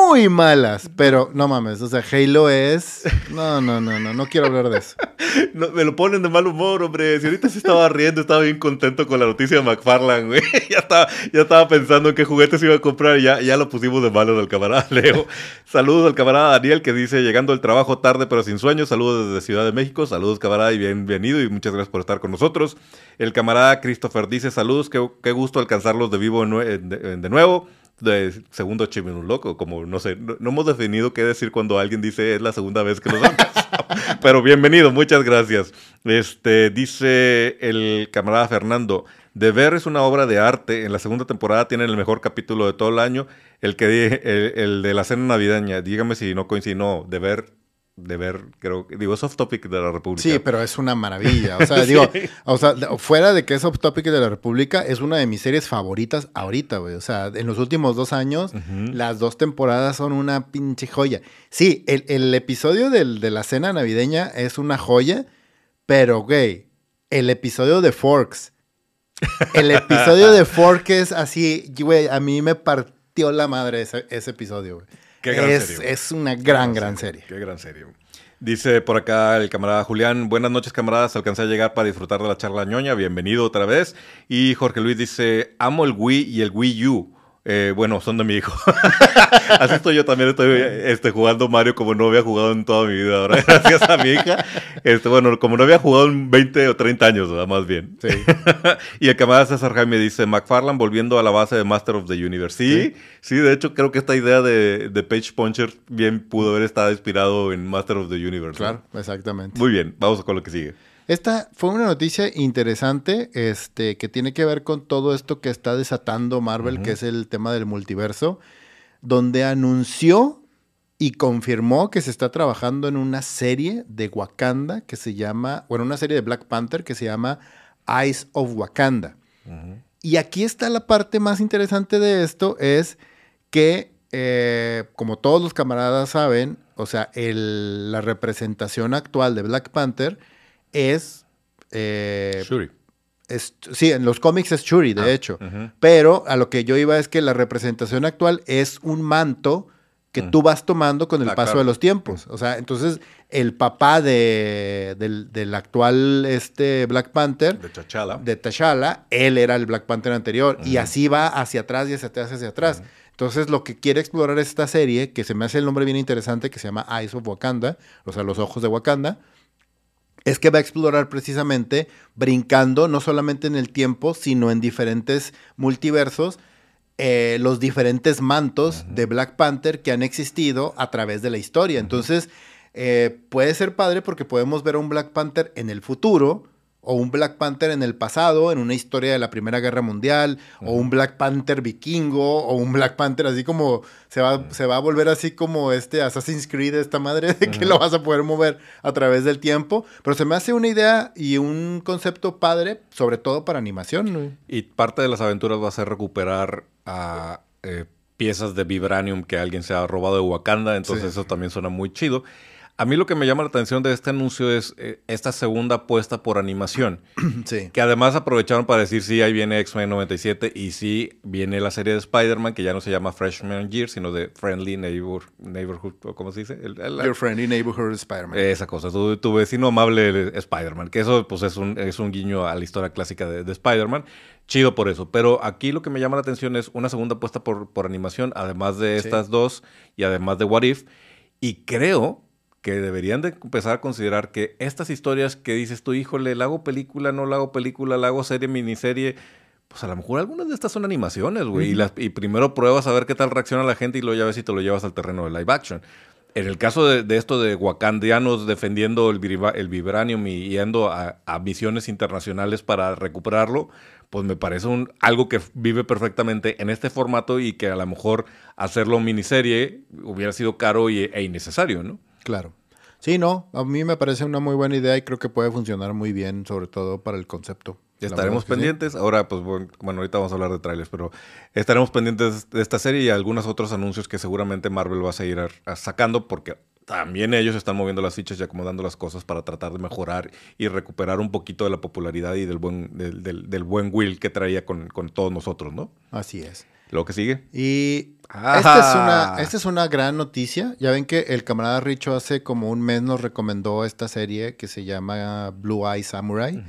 muy malas, pero no mames, o sea, Halo es... No, no, no, no, no quiero hablar de eso. [LAUGHS] me lo ponen de mal humor, hombre. Si ahorita se estaba riendo, estaba bien contento con la noticia de McFarlane, güey. [LAUGHS] ya, estaba, ya estaba pensando en qué juguetes iba a comprar y ya, ya lo pusimos de malo del camarada [LAUGHS] Leo. Saludos al camarada Daniel que dice, llegando al trabajo tarde pero sin sueño. Saludos desde Ciudad de México. Saludos, camarada, y bienvenido y muchas gracias por estar con nosotros. El camarada Christopher dice, saludos, qué, qué gusto alcanzarlos de vivo de nuevo de segundo un loco, como no sé, no, hemos definido qué decir cuando alguien dice es la segunda vez que nos [LAUGHS] han Pero bienvenido, muchas gracias. Este dice el camarada Fernando, De Ver es una obra de arte. En la segunda temporada tienen el mejor capítulo de todo el año, el que el, el de la cena navideña. Dígame si no coincide, no, De Ver de ver, creo, digo, es off topic de la República. Sí, pero es una maravilla. O sea, [LAUGHS] digo, o sea, fuera de que es off topic de la República, es una de mis series favoritas ahorita, güey. O sea, en los últimos dos años, las dos temporadas son una pinche joya. Sí, el, episodio de la cena navideña es una joya, pero, güey, el episodio de Forks. El episodio de [LAUGHS] Forks es así, güey, a mí me partió la madre ese, ese episodio, güey es, Es una gran, gran, serie. Qué gran serie. Dice por acá el camarada Julián, buenas noches camaradas, alcancé a llegar para disfrutar de la charla ñoña, bienvenido otra vez. Y Jorge Luis dice, amo el Wii y el Wii U. Eh, bueno, son de mi hijo. [LAUGHS] Así estoy yo también, estoy este, jugando Mario como no había jugado en toda mi vida. Ahora, [LAUGHS] gracias a mi hija. Este, bueno, como no había jugado en 20 o 30 años, más bien. Sí. [LAUGHS] y el camarada César Jaime dice, McFarland volviendo a la base de Master of the Universe. Sí, sí, de hecho creo que esta idea de, de Page Puncher bien pudo haber estado inspirado en Master of the Universe. Claro, exactamente. Muy bien, vamos con lo que sigue. Esta fue una noticia interesante, este, que tiene que ver con todo esto que está desatando Marvel, que es el tema del multiverso, donde anunció y confirmó que se está trabajando en una serie de Wakanda que se llama, bueno, una serie de Black Panther que se llama Eyes of Wakanda. Y aquí está la parte más interesante de esto, es que, eh, como todos los camaradas saben, o sea, la representación actual de Black Panther es... Eh, Shuri. sí, en los cómics es Shuri, de ah, hecho. Pero a lo que yo iba es que la representación actual es un manto que tú vas tomando con el paso de los tiempos. O sea, entonces el papá de, del, actual este Black Panther, de T'Challa, de T'Challa, él era el Black Panther anterior. Y así va hacia atrás y hacia atrás, hacia atrás. Entonces, lo que quiere explorar esta serie, que se me hace el nombre bien interesante, que se llama Eyes of Wakanda, o sea, los ojos de Wakanda, es que va a explorar precisamente brincando no solamente en el tiempo, sino en diferentes multiversos, eh, los diferentes mantos de Black Panther que han existido a través de la historia. Entonces, eh, puede ser padre porque podemos ver a un Black Panther en el futuro, o un Black Panther en el pasado, en una historia de la Primera Guerra Mundial, o un Black Panther vikingo, o un Black Panther así como se va, se va a volver así como este Assassin's Creed, esta madre de que lo vas a poder mover a través del tiempo. Pero se me hace una idea y un concepto padre, sobre todo para animación. Y parte de las aventuras va a ser recuperar a eh, piezas de vibranium que alguien se ha robado de Wakanda, entonces eso también suena muy chido. A mí lo que me llama la atención de este anuncio es eh, esta segunda apuesta por animación. [CLEARS THROAT] Sí. Que además aprovecharon para decir, sí, ahí viene X-Men 97 y sí, viene la serie de Spider-Man, que ya no se llama Freshman Year, sino de Friendly Neighborhood, ¿cómo se dice? Your Friendly Neighborhood Spider-Man. Esa cosa, tu, vecino amable Spider-Man, que eso pues es un, es un guiño a la historia clásica de, Spider-Man. Chido por eso. Pero aquí lo que me llama la atención es una segunda apuesta por, por animación, además de estas dos y además de What If. Y creo que deberían de empezar a considerar que estas historias que dices tú, híjole, ¿la hago película, no la hago película, la hago serie, miniserie? Pues a lo mejor algunas de estas son animaciones, güey. y, primero pruebas a ver qué tal reacciona la gente y luego ya ves si te lo llevas al terreno de live action. En el caso de, esto de wakandianos defendiendo el, el vibranium y yendo a, misiones internacionales para recuperarlo, pues me parece un, algo que vive perfectamente en este formato y que a lo mejor hacerlo miniserie hubiera sido caro e innecesario, ¿no? Claro. Sí, no, a mí me parece una muy buena idea y creo que puede funcionar muy bien, sobre todo para el concepto. Estaremos pendientes. Ahora, pues bueno, ahorita vamos a hablar de trailers, pero estaremos pendientes de esta serie y algunos otros anuncios que seguramente Marvel va a seguir sacando porque también ellos están moviendo las fichas y acomodando las cosas para tratar de mejorar y recuperar un poquito de la popularidad y del buen, del, buen will que traía con, con todos nosotros, ¿no? Así es. Lo que sigue. Y esta es, una, esta es una gran noticia. Ya ven que el camarada Richo hace como un mes nos recomendó esta serie que se llama Blue Eye Samurai.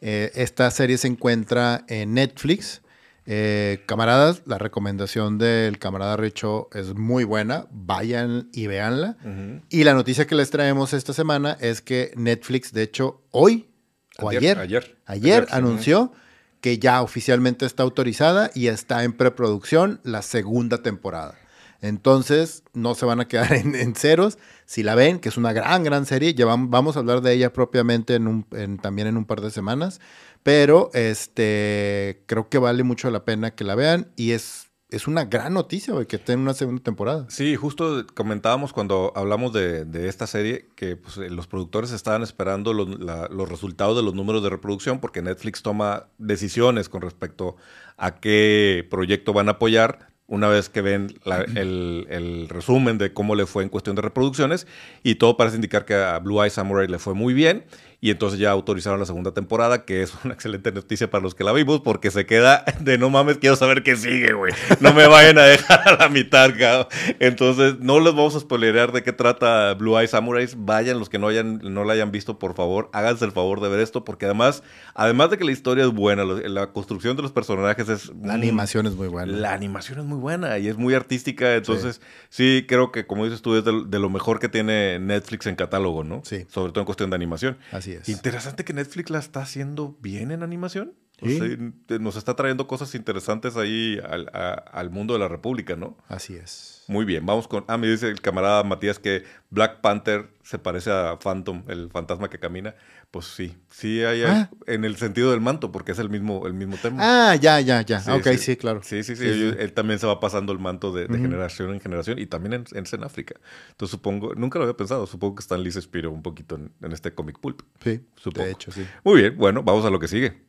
Eh, esta serie se encuentra en Netflix. Eh, camaradas, la recomendación del camarada Richo es muy buena. Vayan y véanla. Y la noticia que les traemos esta semana es que Netflix, de hecho, hoy o ayer, ayer, ayer, anunció que ya oficialmente está autorizada y está en preproducción la segunda temporada. Entonces, no se van a quedar en, ceros. Si la ven, que es una gran, gran serie, ya vamos, a hablar de ella propiamente en un, también en un par de semanas. Pero este, creo que vale mucho la pena que la vean y es es una gran noticia, güey, que tenga una segunda temporada. Sí, justo comentábamos cuando hablamos de, esta serie que pues, los productores estaban esperando los, resultados de los números de reproducción porque Netflix toma decisiones con respecto a qué proyecto van a apoyar una vez que ven el, el, resumen de cómo le fue en cuestión de reproducciones. Y todo parece indicar que a Blue Eye Samurai le fue muy bien y entonces ya autorizaron la segunda temporada, que es una [LAUGHS] excelente noticia para los que la vimos, porque se queda de no mames, quiero saber qué sigue, güey. No me vayan a dejar a la mitad, cabrón. Entonces, no les vamos a spoilerear de qué trata Blue Eye Samurais. Vayan los que no, hayan, no la hayan visto, por favor, háganse el favor de ver esto, porque además, además de que la historia es buena, la construcción de los personajes es... La animación es muy buena. La animación es muy buena y es muy artística, entonces sí, creo que como dices tú, es de, lo mejor que tiene Netflix en catálogo, ¿no? Sí. Sobre todo en cuestión de animación. Así es. Interesante que Netflix la está haciendo bien en animación. Nos está trayendo cosas interesantes ahí al, al, mundo de la República, ¿no? Así es. Muy bien, vamos con... Ah, me dice el camarada Matías que Black Panther se parece a Phantom, el fantasma que camina. Pues sí, sí hay ah. en el sentido del manto, porque es el mismo, el mismo tema. Ah, ya, ya, ya. ok, sí, claro. Sí, sí, sí. Él, también se va pasando el manto de, generación en generación y también en, en, África. Entonces supongo, nunca lo había pensado, supongo que Stan Lee se inspiró un poquito en, este comic pulp. Sí, supongo. de hecho, sí. Muy bien, bueno, vamos a lo que sigue.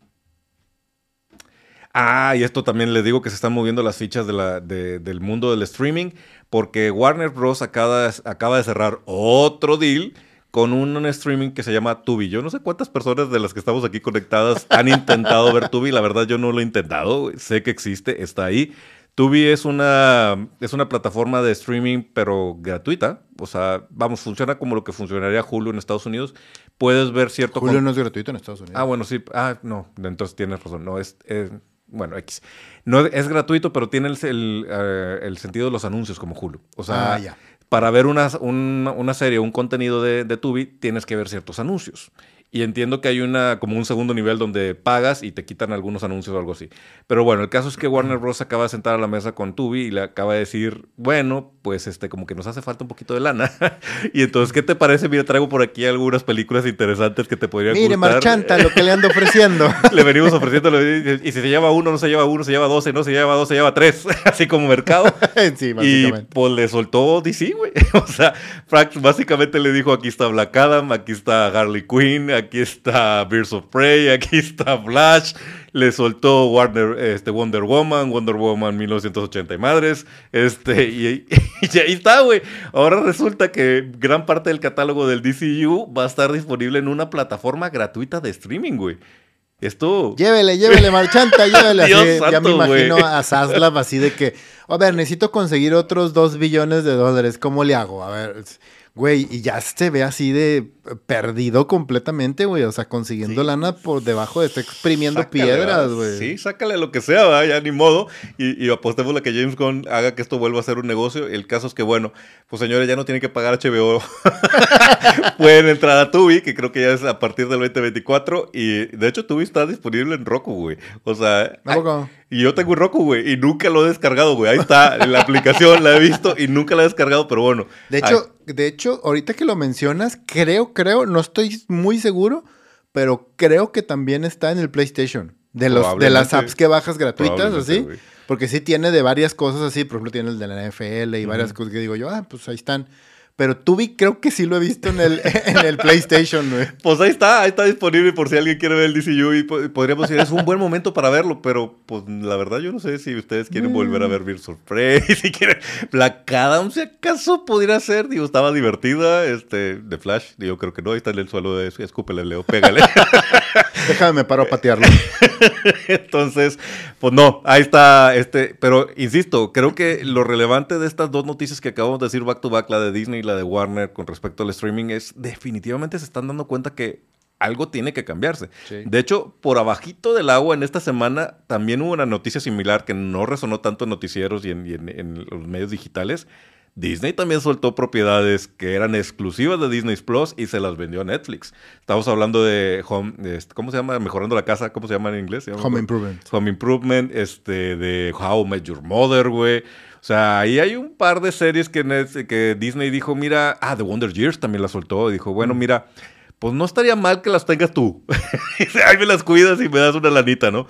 Ah, y esto también le digo que se están moviendo las fichas de la, del mundo del streaming, porque Warner Bros. acaba, acaba de cerrar otro deal con un streaming que se llama Tubi. Yo no sé cuántas personas de las que estamos aquí conectadas han intentado ver Tubi. La verdad, yo no lo he intentado. Sé que existe, está ahí. Tubi es una, es una plataforma de streaming, pero gratuita. O sea, vamos, funciona como lo que funcionaría Hulu en Estados Unidos. Puedes ver cierto... Hulu no es gratuito en Estados Unidos. Ah, bueno, sí. Ah, no, entonces tienes razón. No, es, bueno, X. No es gratuito, pero tiene el, eh, el, sentido de los anuncios como Hulu. O sea, ah, para ver una, una, serie, un contenido de, de Tubi, tienes que ver ciertos anuncios. Y entiendo que hay una como un segundo nivel donde pagas y te quitan algunos anuncios o algo así. Pero bueno, el caso es que Warner Bros. acaba de sentar a la mesa con Tubi y le acaba de decir, bueno, pues este, como que nos hace falta un poquito de lana. [LAUGHS] y entonces, ¿qué te parece? Mira, traigo por aquí algunas películas interesantes que te podrían Mire, marchanta, lo que le ando ofreciendo. [LAUGHS] le venimos ofreciendo, y si se lleva uno, no se lleva uno, se lleva doce, no se lleva dos, se lleva tres. [LAUGHS] así como mercado. sí, Y pues le soltó DC, güey. o sea, Frank básicamente le dijo, aquí está Black Adam, aquí está Harley Quinn, aquí está Birds of Prey, aquí está Flash, le soltó Warner, este, Wonder Woman, Wonder Woman 1980 y madres, este, [LAUGHS] y, ahí está, güey. Ahora resulta que gran parte del catálogo del DCU va a estar disponible en una plataforma gratuita de streaming, güey. Esto. Llévele, llévele, marchanta, [LAUGHS] llévele. ya me imagino a Zaslav así de que, a ver, necesito conseguir otros dos billones de dólares. ¿Cómo le hago? A ver, Güey, y ya se ve así de perdido completamente, güey. O sea, consiguiendo lana por debajo de, está exprimiendo piedras, güey. Sí, sácale lo que sea, ¿va? ya ni modo. Y, y apostemos a que James Gunn haga que esto vuelva a ser un negocio. El caso es que, bueno, pues señores, ya no tienen que pagar HBO. [LAUGHS] Pueden entrar a Tubi, que creo que ya es a partir del 2024. Y de hecho, Tubi está disponible en Roku, güey. O sea. Y yo tengo un Roku, güey, y nunca lo he descargado, güey. Ahí está, en la aplicación la he visto y nunca la he descargado, pero bueno. De hecho, de hecho, ahorita que lo mencionas, creo, creo, no estoy muy seguro, pero creo que también está en el PlayStation. De, los, de las apps que bajas gratuitas, así. Porque sí tiene de varias cosas así. Por ejemplo, tiene el de la NFL y varias cosas que digo yo, ah, pues ahí están. Pero Tubi creo que sí lo he visto en el, [LAUGHS] en el PlayStation, güey. Pues ahí está, ahí está disponible por si alguien quiere ver el DCU y podríamos decir, es un buen momento para verlo, pero pues la verdad yo no sé si ustedes quieren volver a ver Beer Prey, [LAUGHS] si quieren Black Adam, si acaso pudiera ser, digo, estaba divertida, este, de Flash, yo creo que no, ahí está en el suelo de escúpele, Leo, pégale. [LAUGHS] [LAUGHS] Déjame, me paro a patearlo. [LAUGHS] Entonces, pues no, ahí está, este, pero insisto, creo que lo relevante de estas dos noticias que acabamos de decir back to back, la de Disney y la de Warner con respecto al streaming, es definitivamente se están dando cuenta que algo tiene que cambiarse. De hecho, por abajito del agua en esta semana también hubo una noticia similar que no resonó tanto en noticieros y en los medios digitales, Disney también soltó propiedades que eran exclusivas de Disney Plus y se las vendió a Netflix. Estamos hablando de Home, este, ¿cómo se llama? Mejorando la casa, ¿cómo se llama en inglés? home Improvement. Home Improvement, este, de How I Your Mother, güey. O sea, ahí hay un par de series que, que Disney dijo, mira, ah, The Wonder Years también la soltó. Dijo, bueno, mm. mira, pues no estaría mal que las tengas tú. [LAUGHS] ahí me las cuidas y me das una lanita, ¿no?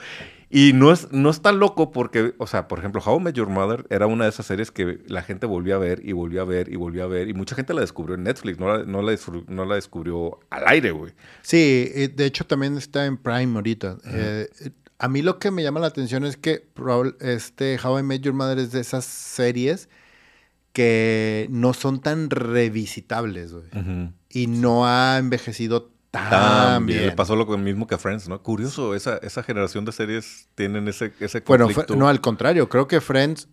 Y no es, no es tan loco porque, o sea, por ejemplo, How I Met Your Mother era una de esas series que la gente volvió a ver y volvió a ver y volvió a ver. Y mucha gente la descubrió en Netflix, no la, no la, no la descubrió al aire, güey. Sí, de hecho también está en Prime ahorita. Eh, a mí lo que me llama la atención es que este How I Met Your Mother es de esas series que no son tan revisitables, güey. Y no ha envejecido También. Le pasó lo mismo que a Friends, ¿no? Curioso, esa, esa generación de series tienen ese, ese conflicto. Bueno, no, al contrario, creo que Friends,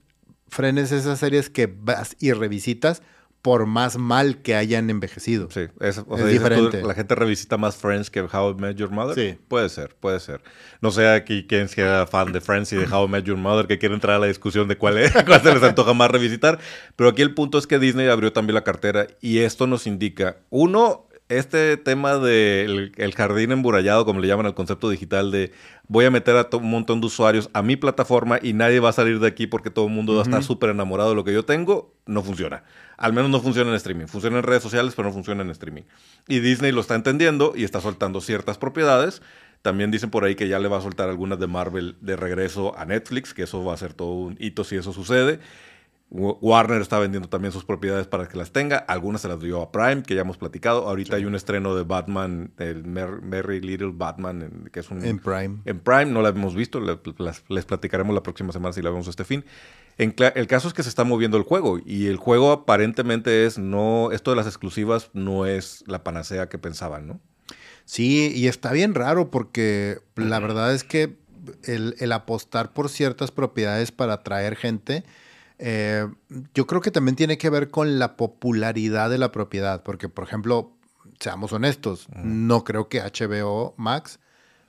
Friends es esas series que vas y revisitas por más mal que hayan envejecido. Sí, es, o sea, diferente. la gente revisita más Friends que How I Met Your Mother. Sí. Puede ser, puede ser. No sé aquí quién sea fan de Friends y de How I Met Your Mother que quiere entrar a la discusión de cuál, es, [LAUGHS] cuál se les antoja más revisitar. Pero aquí el punto es que Disney abrió también la cartera y esto nos indica, uno, este tema del el jardín emburallado, como le llaman al concepto digital de voy a meter a un montón de usuarios a mi plataforma y nadie va a salir de aquí porque todo el mundo va a estar súper enamorado de lo que yo tengo, no funciona. Al menos no funciona en streaming. Funciona en redes sociales, pero no funciona en streaming. Y Disney lo está entendiendo y está soltando ciertas propiedades. También dicen por ahí que ya le va a soltar algunas de Marvel de regreso a Netflix, que eso va a ser todo un hito si eso sucede. Warner está vendiendo también sus propiedades para que las tenga. Algunas se las dio a Prime, que ya hemos platicado. Ahorita hay un estreno de Batman, el Merry Little Batman, que es un... En Prime. En Prime, no la hemos visto. Les, platicaremos la próxima semana si la vemos este fin. En el caso es que se está moviendo el juego y el juego aparentemente es no... Esto de las exclusivas no es la panacea que pensaban, ¿no? Sí, y está bien raro porque la verdad es que el, el apostar por ciertas propiedades para atraer gente eh, yo creo que también tiene que ver con la popularidad de la propiedad, porque, por ejemplo, seamos honestos, no creo que HBO Max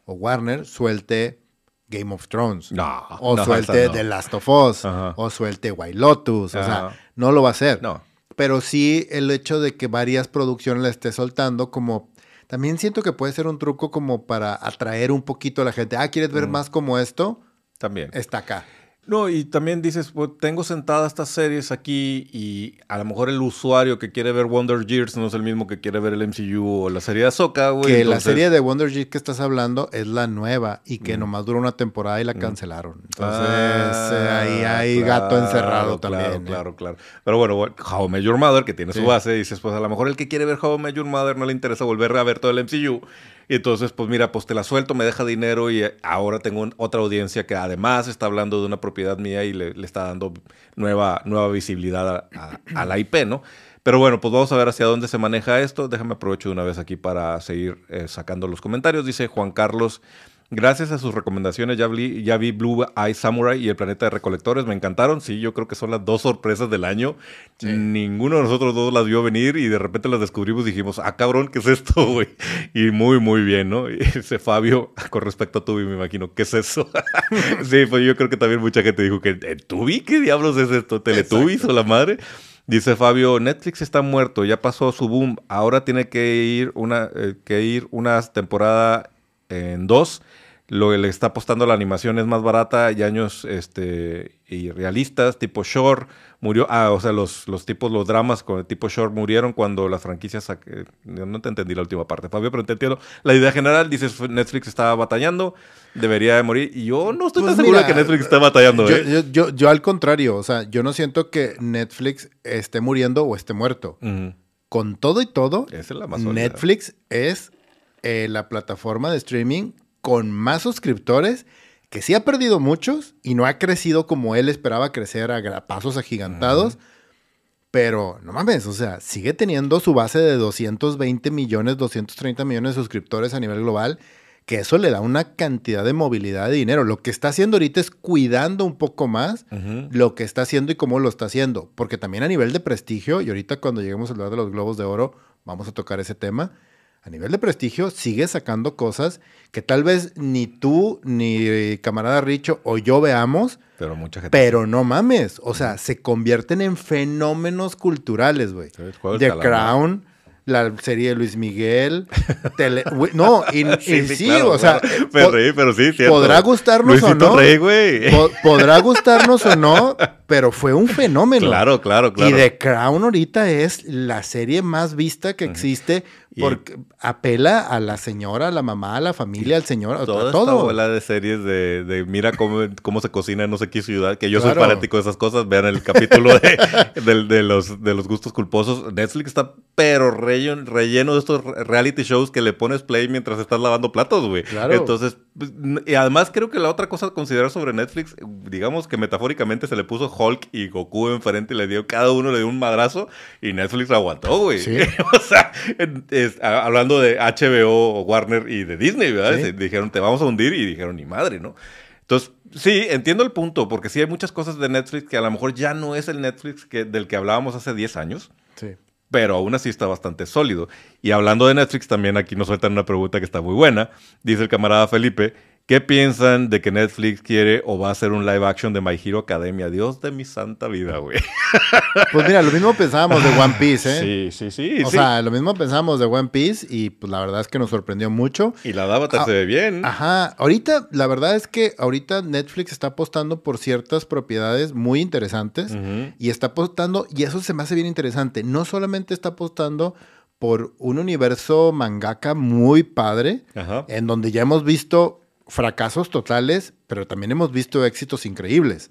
o Warner suelte Game of Thrones. No, o suelte The Last of Us. O suelte White Lotus. O sea, no lo va a hacer. No. Pero sí el hecho de que varias producciones la esté soltando, como también siento que puede ser un truco como para atraer un poquito a la gente. Ah, ¿quieres ver más como esto? También. Está acá. No, y también dices, pues, tengo sentadas estas series aquí y a lo mejor el usuario que quiere ver Wonder Years no es el mismo que quiere ver el MCU o la serie de Ahsoka, güey. Que la serie de Wonder Years que estás hablando es la nueva y que nomás duró una temporada y la cancelaron. Entonces, ah, ahí hay gato encerrado también. Claro, ¿eh? claro, claro. Pero bueno, How Met Your Mother, que tiene su base, dices, pues a lo mejor el que quiere ver How Met Your Mother no le interesa volver a ver todo el MCU y entonces, pues mira, pues te la suelto, me deja dinero y ahora tengo otra audiencia que además está hablando de una propiedad mía y le, está dando nueva, nueva visibilidad a, la IP, ¿no? Pero bueno, pues vamos a ver hacia dónde se maneja esto. Déjame aprovecho de una vez aquí para seguir eh, sacando los comentarios. Dice Juan Carlos Gracias a sus recomendaciones ya vi, ya vi Blue Eye Samurai y El Planeta de Recolectores. Me encantaron. Sí, yo creo que son las dos sorpresas del año. Ninguno de nosotros dos las vio venir y de repente las descubrimos y dijimos, ah, cabrón, ¿qué es esto, [LAUGHS] güey? Y muy, muy bien, ¿no? Y [LAUGHS] ese Fabio, con respecto a Tubi, me imagino, ¿qué es eso? [LAUGHS] sí, pues yo creo que también mucha gente dijo que, ¿en Tubi? ¿Qué diablos es esto? ¿Teletubbies o la madre? Dice Fabio, Netflix está muerto, ya pasó su boom, ahora tiene que ir una, eh, que ir una temporada en dos lo que le está apostando la animación es más barata y años este, y realistas, tipo Shore murió, ah, o sea, los, los tipos, los dramas con el tipo Shore murieron cuando las franquicias, no te entendí la última parte, Fabio, pero te entiendo. La idea general, dices, Netflix está batallando, debería de morir, y yo no estoy pues tan seguro de que Netflix está batallando. Yo, ¿eh? yo, yo, al contrario, o sea, yo no siento que Netflix esté muriendo o esté muerto. Con todo y todo, Netflix es eh, la plataforma de streaming con más suscriptores, que sí ha perdido muchos y no ha crecido como él esperaba crecer a pasos agigantados. Pero no mames, o sea, sigue teniendo su base de 220 millones, 230 millones de suscriptores a nivel global, que eso le da una cantidad de movilidad de dinero. Lo que está haciendo ahorita es cuidando un poco más lo que está haciendo y cómo lo está haciendo. Porque también a nivel de prestigio, y ahorita cuando lleguemos a hablar de los globos de oro, vamos a tocar ese tema a nivel de prestigio, sigue sacando cosas que tal vez ni tú, ni camarada Richo o yo veamos. Pero mucha gente. Pero no mames. O sea, se convierten en fenómenos culturales, güey. The Crown la serie de Luis Miguel. [LAUGHS] no, y, sí, o sea. pero sí, Podrá gustarnos o no. podrá gustarnos o no, pero fue un fenómeno. Claro, claro, claro. Y The Crown ahorita es la serie más vista que existe porque apela a la señora, a la mamá, a la familia, al señor, a toda todo. Esta de series de, de mira cómo, cómo, se cocina en no sé qué ciudad, que yo soy fanático de esas cosas. Vean el capítulo de, [LAUGHS] de, los, de los gustos culposos. Netflix está pero relleno, relleno de estos reality shows que le pones play mientras estás lavando platos, güey. Claro. Entonces, pues, y además creo que la otra cosa a considerar sobre Netflix, digamos que metafóricamente se le puso Hulk y Goku enfrente y le dio, cada uno le dio un madrazo y Netflix aguantó, güey. [LAUGHS] o sea, hablando de HBO, Warner y de Disney, ¿verdad? Dijeron, te vamos a hundir y dijeron, ni madre, ¿no? Entonces, sí, entiendo el punto, porque sí hay muchas cosas de Netflix que a lo mejor ya no es el Netflix que, del que hablábamos hace 10 años. Sí. Pero aún así está bastante sólido. Y hablando de Netflix, también aquí nos sueltan una pregunta que está muy buena. Dice el camarada Felipe, ¿Qué piensan de que Netflix quiere o va a hacer un live action de My Hero Academia? Dios de mi santa vida, güey. Pues mira, lo mismo pensábamos de One Piece, ¿eh? Sí, sí, sí. O sea, lo mismo pensábamos de One Piece y pues la verdad es que nos sorprendió mucho. Y la Avatar ah, se ve bien. Ajá. Ahorita, la verdad es que ahorita Netflix está apostando por ciertas propiedades muy interesantes y está apostando, y eso se me hace bien interesante, no solamente está apostando por un universo mangaka muy padre, en donde ya hemos visto fracasos totales, pero también hemos visto éxitos increíbles.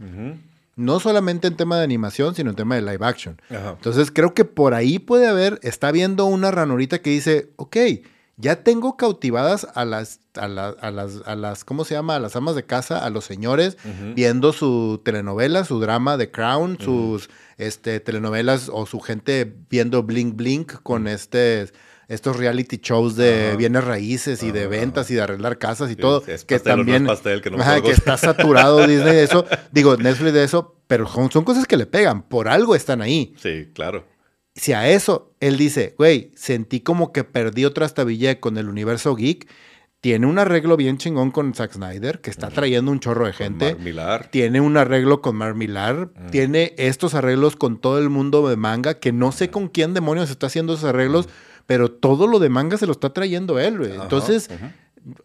No solamente en tema de animación, sino en tema de live action. Entonces creo que por ahí puede haber, está viendo una ranurita que dice, ok, ya tengo cautivadas a las, a, las, a las, ¿cómo se llama? A las amas de casa, a los señores, viendo su telenovela, su drama de Crown, sus este, telenovelas o su gente viendo Blink Blink con este estos reality shows de bienes raíces y de ventas y de arreglar casas y todo. que también. que, está saturado [LAUGHS] Disney de eso. Digo, Netflix de eso, pero son, cosas que le pegan. Por algo están ahí. Sí, claro. Si a eso él dice, güey, sentí como que perdí otra estabilla con el universo geek. Tiene un arreglo bien chingón con Zack Snyder, que está trayendo un chorro de gente. Tiene un arreglo con Mar Millar. Tiene estos arreglos con todo el mundo de manga, que no sé con quién demonios está haciendo esos arreglos pero todo lo de manga se lo está trayendo él, güey. Entonces,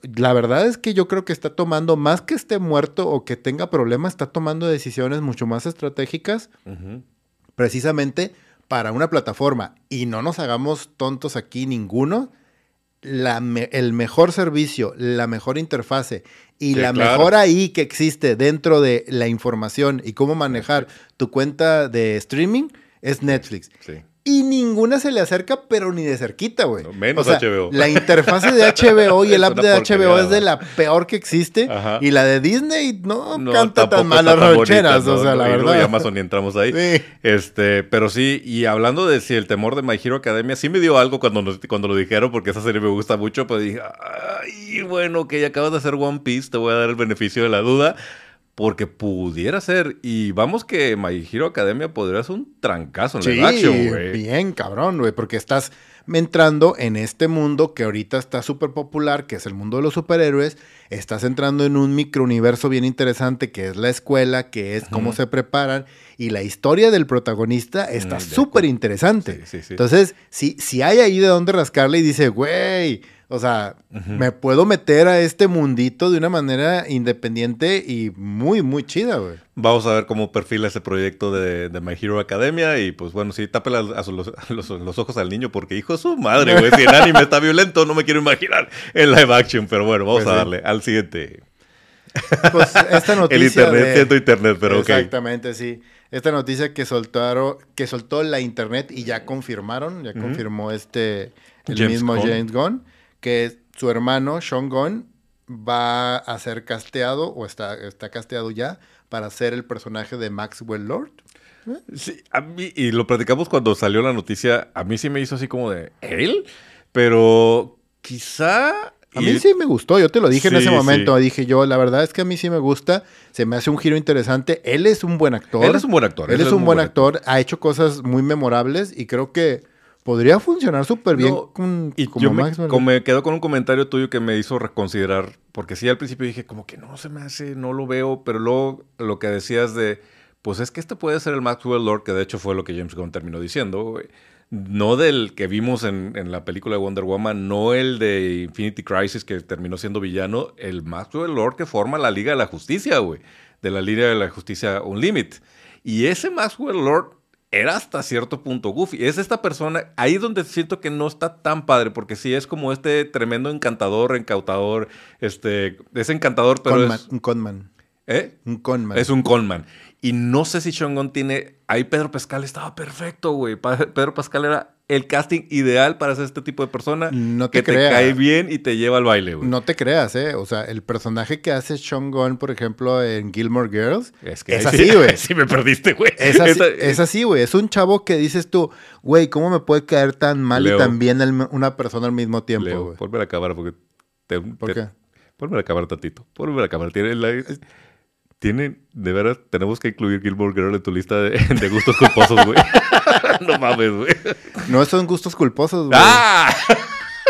la verdad es que yo creo que está tomando, más que esté muerto o que tenga problemas, está tomando decisiones mucho más estratégicas, precisamente para una plataforma. Y no nos hagamos tontos aquí ninguno. el mejor servicio, la mejor interfase y la mejor ahí que existe dentro de la información y cómo manejar tu cuenta de streaming es Netflix. Sí y ninguna se le acerca, pero ni de cerquita, güey. menos HBO. La interfase de HBO [LAUGHS] y el app de HBO es de la peor que existe. Y la de Disney no, canta tan mal las rancheras, o sea, la verdad. Y Amazon ni entramos ahí. Este, pero sí, y hablando de si el temor de My Hero Academia, sí me dio algo cuando, cuando lo dijeron, porque esa serie me gusta mucho, pues dije, ay, bueno, que ya acabas de hacer One Piece, te voy a dar el beneficio de la duda. Porque pudiera ser. Y vamos que My Hero Academia podría ser un trancazo en sí, action, güey. Bien, cabrón, güey. Porque estás entrando en este mundo que ahorita está súper popular, que es el mundo de los superhéroes. Estás entrando en un microuniverso bien interesante, que es la escuela, que es cómo se preparan. Y la historia del protagonista está súper interesante. Entonces, si, si hay ahí de dónde rascarle y dice, güey o sea, me puedo meter a este mundito de una manera independiente y muy, muy chida, güey. Vamos a ver cómo perfila ese proyecto de, My Hero Academia. Y pues bueno, sí, tápela los, ojos al niño porque hijo de su madre, güey. Si el [LAUGHS] anime está violento, no me quiero imaginar en live action. Pero bueno, vamos pues a darle al siguiente. Pues esta [LAUGHS] noticia. el internet, siento internet, pero ok. Exactamente, sí. Esta noticia que soltaron, que soltó la internet y ya confirmaron, ya confirmó este, el mismo James Gunn que su hermano, Sean Gunn, va a ser casteado o está, está casteado ya para ser el personaje de Maxwell Lord. Sí, a mí, y lo platicamos cuando salió la noticia, a mí sí me hizo así como de, ¿él? Pero quizá... A mí sí me gustó, yo te lo dije en ese momento, dije yo, la verdad es que a mí sí me gusta, se me hace un giro interesante, él es un buen actor. Él es un buen actor. Él, es, un, buen actor, ha hecho cosas muy memorables y creo que podría funcionar súper bien con, y como yo me, me quedo con un comentario tuyo que me hizo reconsiderar, porque sí al principio dije como que no se me hace, no lo veo, pero luego lo que decías de, pues es que este puede ser el Maxwell Lord, que de hecho fue lo que James Gunn terminó diciendo, no del que vimos en, en, la película de Wonder Woman, no el de Infinity Crisis que terminó siendo villano, el Maxwell Lord que forma la Liga de la Justicia, güey, de la Liga de la Justicia Unlimited. Y ese Maxwell Lord era hasta cierto punto goofy. Es esta persona, ahí donde siento que no está tan padre, porque sí es como este tremendo encantador, encautador, este, es encantador, pero es... Un conman. ¿Eh? Un conman. Es un conman. Y no sé si Sean Gunn tiene. Ahí Pedro Pascal estaba perfecto, güey. Pedro Pascal era el casting ideal para ser este tipo de persona. No te que te creas. cae bien y te lleva al baile, güey. No te creas, ¿eh? O sea, el personaje que hace Sean Gunn, por ejemplo, en Gilmore Girls, Es que es así, sí- güey. [LAUGHS] Sí me perdiste, güey. Es así, es güey. Es un chavo que dices tú, güey, ¿cómo me puede caer tan mal Leo. y tan bien una persona al mismo tiempo, Leo, güey? ponme la cámara porque... Te, ¿Por te- qué? Ponme la cámara tantito. Ponme la cámara. Tiene, la- tiene, de veras, tenemos que incluir Gilmore Girl en tu lista de, [LAUGHS] de gustos culposos, güey. [LAUGHS] [LAUGHS] no mames, güey. No son gustos culposos, güey. ¡Ah!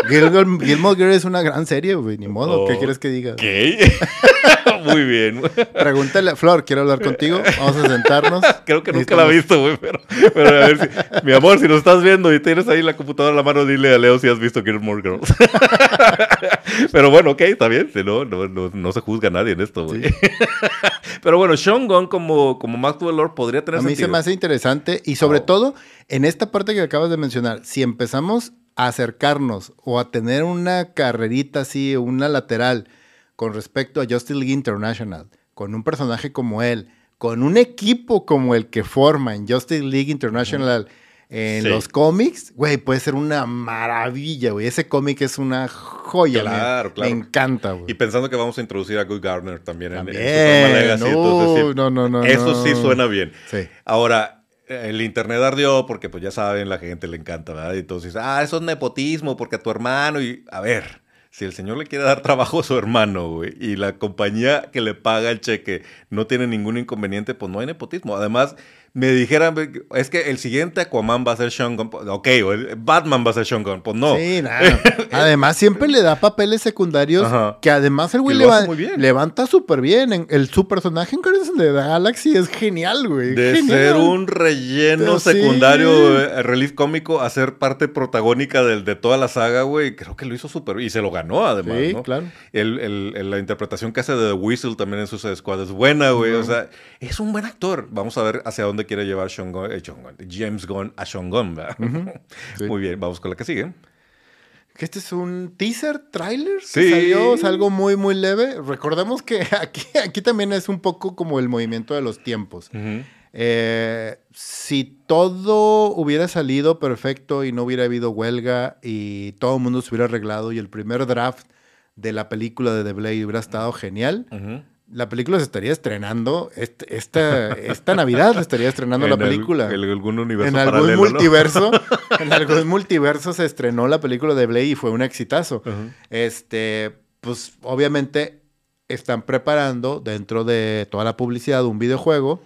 Gilmore, Gilmore Girls es una gran serie, güey. Ni modo. ¿Qué quieres que diga? Ok. [LAUGHS] Muy bien. Pregúntale Flor, quiero hablar contigo. Vamos a sentarnos. [LAUGHS] Creo que nunca la he visto, güey, pero, pero a ver si... Mi amor, si nos estás viendo y tienes ahí la computadora a la mano, dile a Leo si has visto Gilmore Girls. [LAUGHS] pero bueno, ok, está bien. No, no, no, no se juzga a nadie en esto, güey. [LAUGHS] pero bueno, Sean Gunn como, como Maxwell Lord podría tener A mí se me hace interesante y sobre Oh. todo en esta parte que acabas de mencionar, si empezamos a acercarnos o a tener una carrerita así, una lateral con respecto a Justice League International, con un personaje como él, con un equipo como el que forma en Justice League International en Sí. los cómics, güey, puede ser una maravilla, güey. Ese cómic es una joya, me- Claro, claro. me encanta, güey. Y pensando que vamos a introducir a Guy Gardner también, en- en, Legacy, no, entonces sí, no, no, no, Eso sí suena bien. Sí. Ahora, el internet ardió porque, pues ya saben, la gente le encanta, ¿verdad? Y entonces, ah, eso es nepotismo porque a tu hermano y... A ver, si el señor le quiere dar trabajo a su hermano, güey, y la compañía que le paga el cheque no tiene ningún inconveniente, pues no hay nepotismo. Además, me dijeran, es que el siguiente Aquaman va a ser Sean Gunn. Ok, o el Batman va a ser Sean Gunn. Pues no. Sí, nada. [LAUGHS] Además, siempre le da papeles secundarios Ajá. que además el güey leva- levanta súper bien. En- El, su personaje en Guardians of the Galaxy es genial, güey. De Genial. ser un relleno Pero sí. secundario, eh, relief cómico, a ser parte protagónica del- de toda la saga, güey, creo que lo hizo súper bien. Y se lo ganó, además, Sí, ¿no? claro. El- la interpretación que hace de The Whistle también en Suicide Squad es buena, güey. O sea, es un buen actor. Vamos a ver hacia dónde quiere llevar Sean Gunn- eh, Sean Gunn, James Gunn a Sean Gunn, ¿verdad? [LAUGHS] Sí. Muy bien, vamos con la que sigue. Que este es un teaser, trailer. Sí. Que salió, es algo muy, muy leve. Recordemos que [LAUGHS] aquí, aquí también es un poco como el movimiento de los tiempos. Eh, si todo hubiera salido perfecto y no hubiera habido huelga y todo el mundo se hubiera arreglado y el primer draft de la película de The Blade hubiera estado genial. La película se estaría estrenando, este- esta, esta Navidad se estaría estrenando la En película. En algún universo en algún paralelo, ¿no? multiverso, [LAUGHS] en algún multiverso se estrenó la película de Blade y fue un exitazo. Este, pues obviamente están preparando dentro de toda la publicidad un videojuego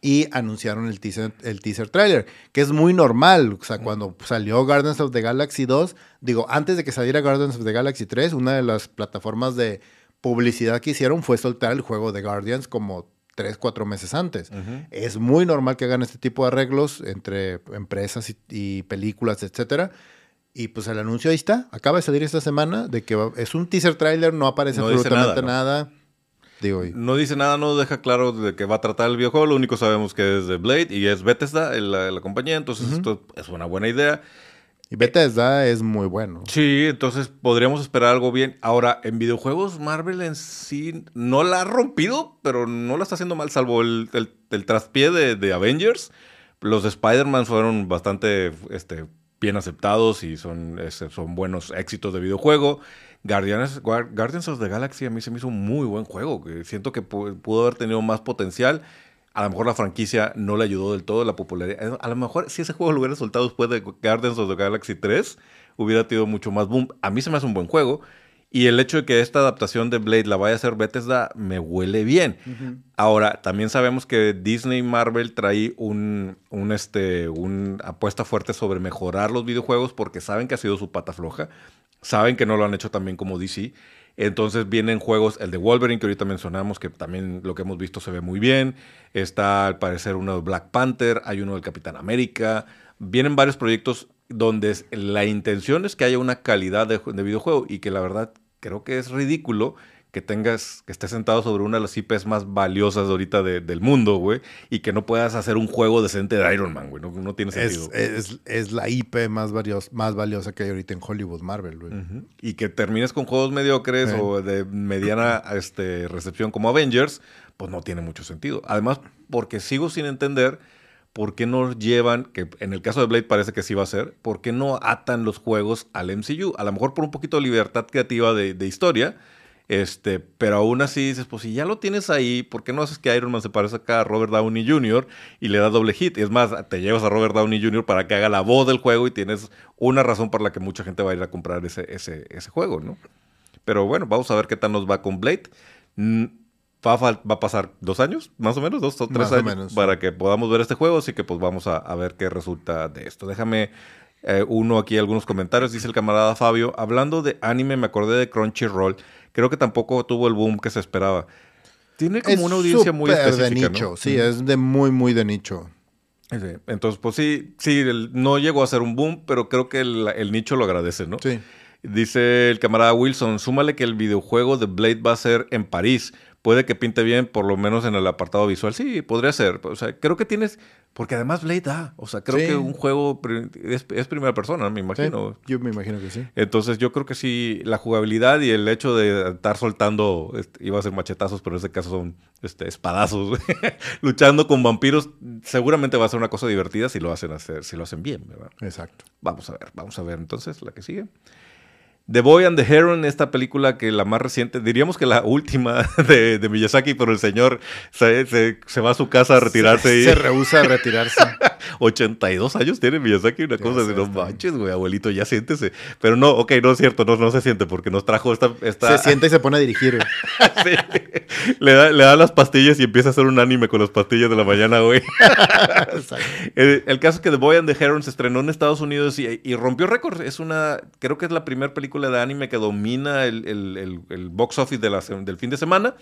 y anunciaron el teaser, el teaser trailer, que es muy normal. O sea, cuando salió Guardians of the Galaxy 2, digo, antes de que saliera Guardians of the Galaxy 3, una de las plataformas de publicidad que hicieron fue soltar el juego de Guardians como 3, 4 meses antes. Es muy normal que hagan este tipo de arreglos entre empresas y, y películas, etcétera. Y pues el anuncio ahí está. Acaba de salir esta semana de que va- es un teaser trailer, no aparece No absolutamente nada, nada. Digo, y- No dice nada, no deja claro de qué va a tratar el videojuego. Lo único sabemos que es de Blade y es Bethesda, la compañía. Entonces, esto es una buena idea. Y Bethesda es muy bueno. Sí, entonces podríamos esperar algo bien. Ahora, en videojuegos, Marvel en sí no la ha rompido, pero no la está haciendo mal, salvo el, traspié de, Avengers. Los de Spider-Man fueron bastante este, bien aceptados y son, son buenos éxitos de videojuego. Guardianes, Guar- Guardians of the Galaxy a mí se me hizo un muy buen juego. siento que pu- pudo haber tenido más potencial. A lo mejor la franquicia no le ayudó del todo la popularidad. A lo mejor si ese juego lo hubiera soltado después de Guardians of the Galaxy 3, hubiera tenido mucho más boom. A mí se me hace un buen juego. Y el hecho de que esta adaptación de Blade la vaya a hacer Bethesda me huele bien. Ahora, también sabemos que Disney y Marvel trae un, un, este, un apuesta fuerte sobre mejorar los videojuegos porque saben que ha sido su pata floja. Saben que no lo han hecho tan bien como DC. Entonces vienen juegos, el de Wolverine que ahorita mencionamos, que también lo que hemos visto se ve muy bien. Está al parecer uno de Black Panther, hay uno del Capitán América. Vienen varios proyectos donde la intención es que haya una calidad de, de videojuego y que la verdad creo que es ridículo que tengas, que estés sentado sobre una de las IPs más valiosas ahorita del mundo, güey, y que no puedas hacer un juego decente de Iron Man, güey. No, tiene sentido. Es, es, la IP más, más valiosa que hay ahorita en Hollywood, Marvel, güey. Y que termines con juegos mediocres o de mediana [CLEARS THROAT] este, recepción como Avengers, pues no tiene mucho sentido. Además, porque sigo sin entender por qué no llevan, que en el caso de Blade parece que sí va a ser, por qué no atan los juegos al MCU. A lo mejor por un poquito de libertad creativa de, de historia este, pero aún así dices, pues si ya lo tienes ahí, ¿por qué no haces que Iron Man se parezca acá a Robert Downey Jr. y le da doble hit? Y es más, te llevas a Robert Downey Jr. para que haga la voz del juego y tienes una razón por la que mucha gente va a ir a comprar ese, ese, ese juego, ¿no? Pero bueno, vamos a ver qué tal nos va con Blade. Mm, va a, pasar dos años, más o menos, dos o tres años, para que podamos ver este juego, así que pues vamos a, a ver qué resulta de esto. Déjame eh, uno aquí algunos comentarios, dice el camarada Fabio, hablando de anime me acordé de Crunchyroll creo que tampoco tuvo el boom que se esperaba. Tiene como una audiencia muy específica, de nicho, sí, es de muy, muy de nicho. Entonces, pues sí, sí, no llegó a ser un boom, pero creo que el, nicho lo agradece, ¿no? Sí. Dice el camarada Wilson, súmale que el videojuego de Blade va a ser en París puede que pinte bien, por lo menos en el apartado visual. Sí, podría ser. O sea, creo que tienes. Porque además Blade da. O sea, creo que un juego es, primera persona, me imagino. yo me imagino que sí. Entonces, yo creo que sí, la jugabilidad y el hecho de estar soltando, este, iba a ser machetazos, pero en este caso son este, espadazos, [LAUGHS] luchando con vampiros, seguramente va a ser una cosa divertida si lo hacen hacer, si lo hacen bien, ¿verdad? Exacto. Vamos a ver, vamos a ver entonces la que sigue. The Boy and the Heron, esta película que la más reciente, diríamos que la última [LAUGHS] de, de Miyazaki, pero el señor se, se, va a su casa a retirarse. Se, y... se rehúsa a retirarse. [LAUGHS] 82 años tiene Miyazaki, una cosa de no manches, güey, abuelito, ya siéntese. Pero no, ok, no es cierto, no, no se siente porque nos trajo esta... esta... Se siente y se pone a dirigir. [LAUGHS] sí. le, da, le da las pastillas y empieza a hacer un anime con las pastillas de la mañana, güey. [LAUGHS] el, el, caso es que The Boy and the Heron se estrenó en Estados Unidos y, y rompió récords. Es una, creo que es la primera película de anime que domina el, el, el box office de la, del fin de semana.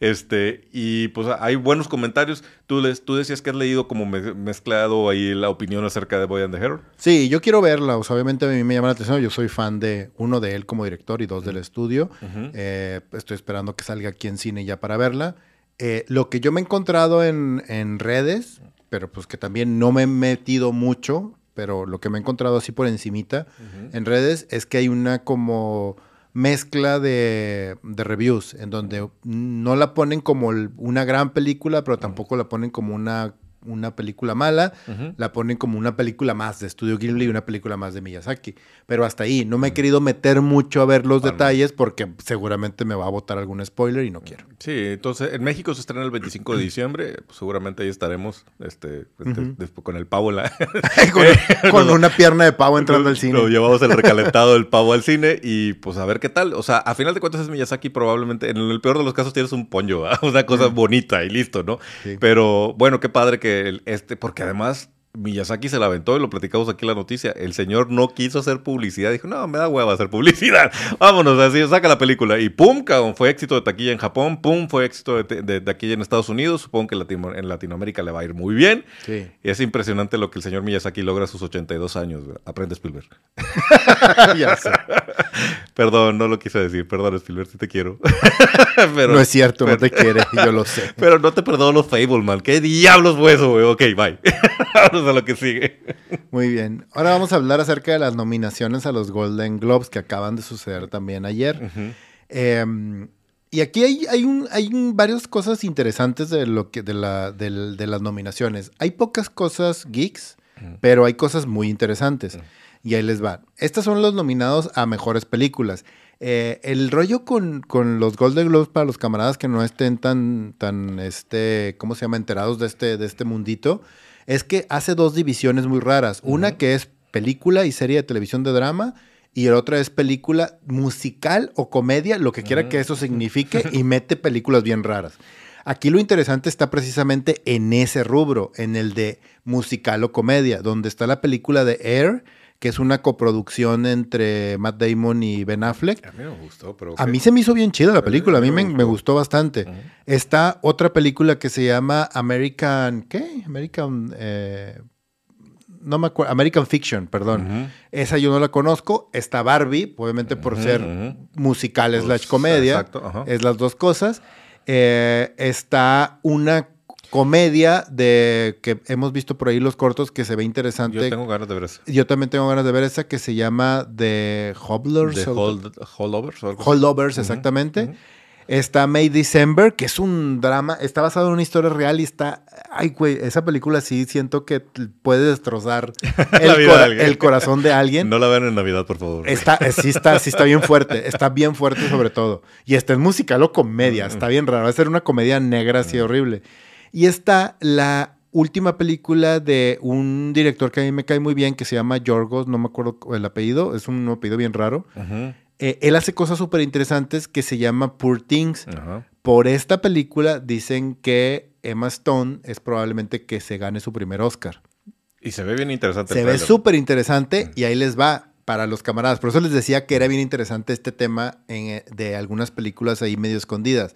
Este, y pues hay buenos comentarios. Tú, les, tú decías que has leído como mezclado ahí la opinión acerca de Boy and the Hero. Sí, yo quiero verla. O sea, obviamente a mí me llama la atención. Yo soy fan de uno de él como director y dos del estudio. Eh, estoy esperando que salga aquí en cine ya para verla. Eh, lo que yo me he encontrado en, en redes, pero pues que también no me he metido mucho, pero lo que me he encontrado así por encimita en redes es que hay una como mezcla de, reviews, en donde no la ponen como una gran película, pero tampoco la ponen como una una película mala, la ponen como una película más de Studio Ghibli y una película más de Miyazaki. Pero hasta ahí, no me he querido meter mucho a ver los detalles porque seguramente me va a botar algún spoiler y no quiero. Sí, entonces en México se estrena el 25 de [CLEARS THROAT] diciembre, pues, seguramente ahí estaremos este, este con el pavo la... [LAUGHS] con, [LAUGHS] una pierna de pavo entrando al cine. Lo llevamos el recalentado del [LAUGHS] pavo al cine y pues a ver qué tal. O sea, a final de cuentas es Miyazaki probablemente, en el peor de los casos tienes un pollo, una cosa bonita y listo, ¿no? Pero bueno, qué padre que este, porque además Miyazaki se la aventó y lo platicamos aquí en la noticia. El señor no quiso hacer publicidad. Dijo, no, me da hueva hacer publicidad. [LAUGHS] Vámonos, así, saca la película. Y pum, cabrón, fue éxito de taquilla en Japón. Pum, fue éxito de, taquilla en Estados Unidos. Supongo que en Latinoamérica le va a ir muy bien. Sí. Y es impresionante lo que el señor Miyazaki logra a sus 82 años. Aprende Spielberg. [LAUGHS] ya sé. [LAUGHS] Perdón, no lo quise decir. Perdón, Spielberg, si te quiero. [LAUGHS] no es cierto, no te quiere. Yo lo sé. [LAUGHS] Pero no te perdono Fableman. ¿Qué diablos fue eso, güey? Ok, bye. a lo que sigue. Muy bien. Ahora vamos a hablar acerca de las nominaciones a los Golden Globes que acaban de suceder también ayer. Em, y aquí hay, hay, un, hay varias cosas interesantes de, lo que, de, la, de, las nominaciones. Hay pocas cosas geeks, pero hay cosas muy interesantes. Y ahí les va. Estos son los nominados a mejores películas. Eh, el rollo con, con, los Golden Globes para los camaradas que no estén tan, tan, este, ¿cómo se llama? Enterados de este, de este mundito es que hace dos divisiones muy raras. Una que es película y serie de televisión de drama y la otra es película musical o comedia, lo que quiera que eso signifique, y mete películas bien raras. Aquí lo interesante está precisamente en ese rubro, en el de musical o comedia, donde está la película de Air, que es una coproducción entre Matt Damon y Ben Affleck. A mí me gustó, pero... A mí se me hizo bien chida la película, a mí me, gustó bastante. Está otra película que se llama American... ¿Qué? American... Eh, no me acuerdo, American Fiction, perdón. Esa yo no la conozco. Está Barbie, obviamente por ser musical Pues, slash comedia. exacto. Es las dos cosas. Eh, está una comedia de que hemos visto por ahí los cortos que se ve interesante. Yo tengo ganas de ver eso. Yo también tengo ganas de ver esa que se llama The Hobblers. Hold, Holdovers. Holdovers, exactamente. Está May December, que es un drama, está basado en una historia real y está, ay güey, esa película sí siento que puede destrozar [LAUGHS] de el corazón de alguien. No la vean en Navidad, por favor. Está, eh, sí está, sí está bien fuerte, está bien fuerte sobre todo. Y está en musical o comedia, está bien raro, va a ser una comedia negra así horrible. Y está la última película de un director que a mí me cae muy bien, que se llama Yorgos, no me acuerdo el apellido, es un apellido bien raro. Eh, él hace cosas súper interesantes que se llama Poor Things. Por esta película dicen que Emma Stone es probablemente que se gane su primer Oscar. Y se ve bien interesante. Se ve súper interesante y ahí les va para los camaradas. Por eso les decía que era bien interesante este tema en, eh, de algunas películas ahí medio escondidas.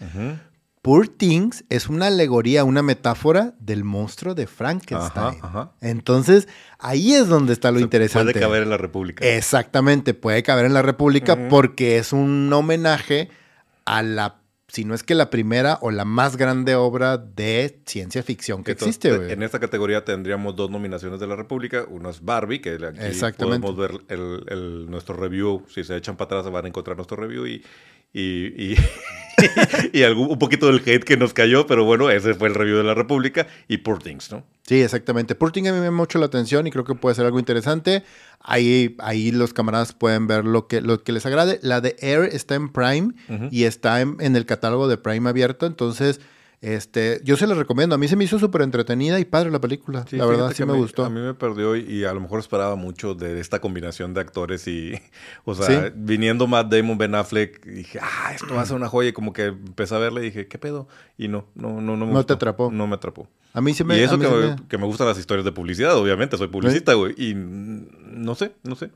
Poor Things es una alegoría, una metáfora del monstruo de Frankenstein. ajá. Entonces, ahí es donde está lo Se interesante. Puede caber en la República. Exactamente, puede caber en la República Ujú. porque es un homenaje a la, si no es que la primera o la más grande obra de ciencia ficción que Entonces, existe. En esta categoría tendríamos dos nominaciones de la República. Una es Barbie, que aquí Exactamente. podemos ver el, el- nuestro review. Si se echan para atrás van a encontrar nuestro review y, y, y, [LAUGHS] y algún, un poquito del hate que nos cayó, pero bueno, ese fue el review de la República y Poor Things, ¿no? Sí, exactamente. Purting a mí me llama mucho la atención y creo que puede ser algo interesante. Ahí, ahí los camaradas pueden ver lo que, lo que les agrade. La de Air está en Prime y está en, en el catálogo de Prime abierto. Entonces, este, yo se la recomiendo. A mí se me hizo súper entretenida y padre la película. la verdad, sí me a mí- gustó. A mí me perdió y, y a lo mejor esperaba mucho de esta combinación de actores y, [LAUGHS] o sea, Sí. viniendo Matt Damon, Ben Affleck, dije, ah, esto va a ser una joya y como que empecé a verle y dije, ¿qué pedo? Y no, no, no, no me No gustó. te atrapó. No me atrapó. A mí sí me... y eso que sí me, me- que me gustan las historias de publicidad, obviamente, soy publicista, güey, y no sé, no sé.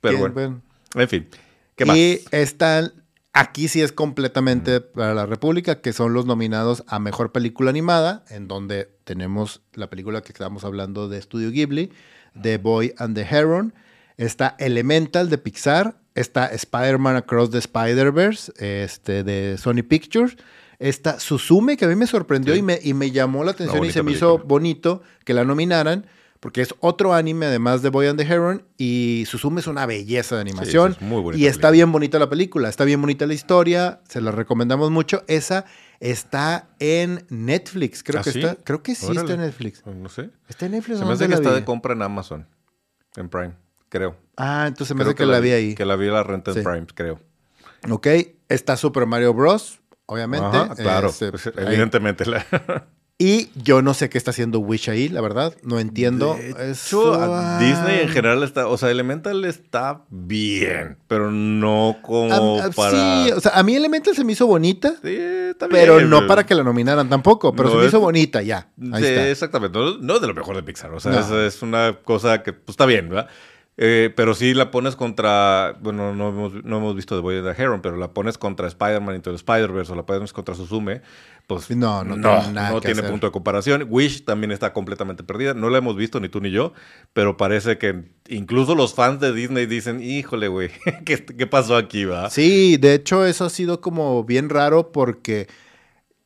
Pero Bien, bueno, bueno. en fin. ¿Qué más? Y están, aquí sí es completamente para la República, que son los nominados a Mejor Película Animada, en donde tenemos la película que estamos hablando de Studio Ghibli, The Boy and the Heron, está Elemental de Pixar, está Spider-Man Across the Spider-Verse, este, de Sony Pictures, está Suzume, que a mí me sorprendió Sí. y, me, y me llamó la atención y se me hizo bonito que la nominaran. Porque es otro anime además de Boy and the Heron y Suzume es una belleza de animación. sí, es muy bonita y está película. bien bonita la película, está bien bonita la historia, se la recomendamos mucho. Esa está en Netflix, creo ¿Ah, que sí? está, creo que sí está Órale. en Netflix. No sé. ¿Está en Netflix? Se me hace que está vi? de compra en Amazon, en Prime, creo. Ah, entonces me Creo hace que, la vi ahí. Que la vi la renta en. Prime, creo. Ok, está Super Mario Bros. Obviamente. Ajá, claro, Este, pues, evidentemente. La... [LAUGHS] Y yo no sé qué está haciendo Wish ahí, la verdad. No entiendo. De Eso, hecho, a Disney en general está, o sea, Elemental está bien, pero no como para... Sí, o sea, a mí Elemental se me hizo bonita, Sí, está bien, pero no para que la nominaran tampoco. Pero No, se me hizo es- bonita, ya. Ahí Sí, está. exactamente. No, no es de lo mejor de Pixar. O sea, No. es, es una cosa que pues, está bien, ¿verdad? Eh, pero si la pones contra. Bueno, no hemos, no hemos visto The Boy and the Heron, pero la pones contra Spider-Man Into the Spider-Verse o la pones contra Suzume, pues. No, no no, tiene nada no que tiene hacer. punto de comparación. Wish también está completamente perdida. No la hemos visto ni tú ni yo, pero parece que incluso los fans de Disney dicen: Híjole, güey, [LAUGHS] ¿qué, ¿qué pasó aquí, va? Sí, de hecho eso ha sido como bien raro porque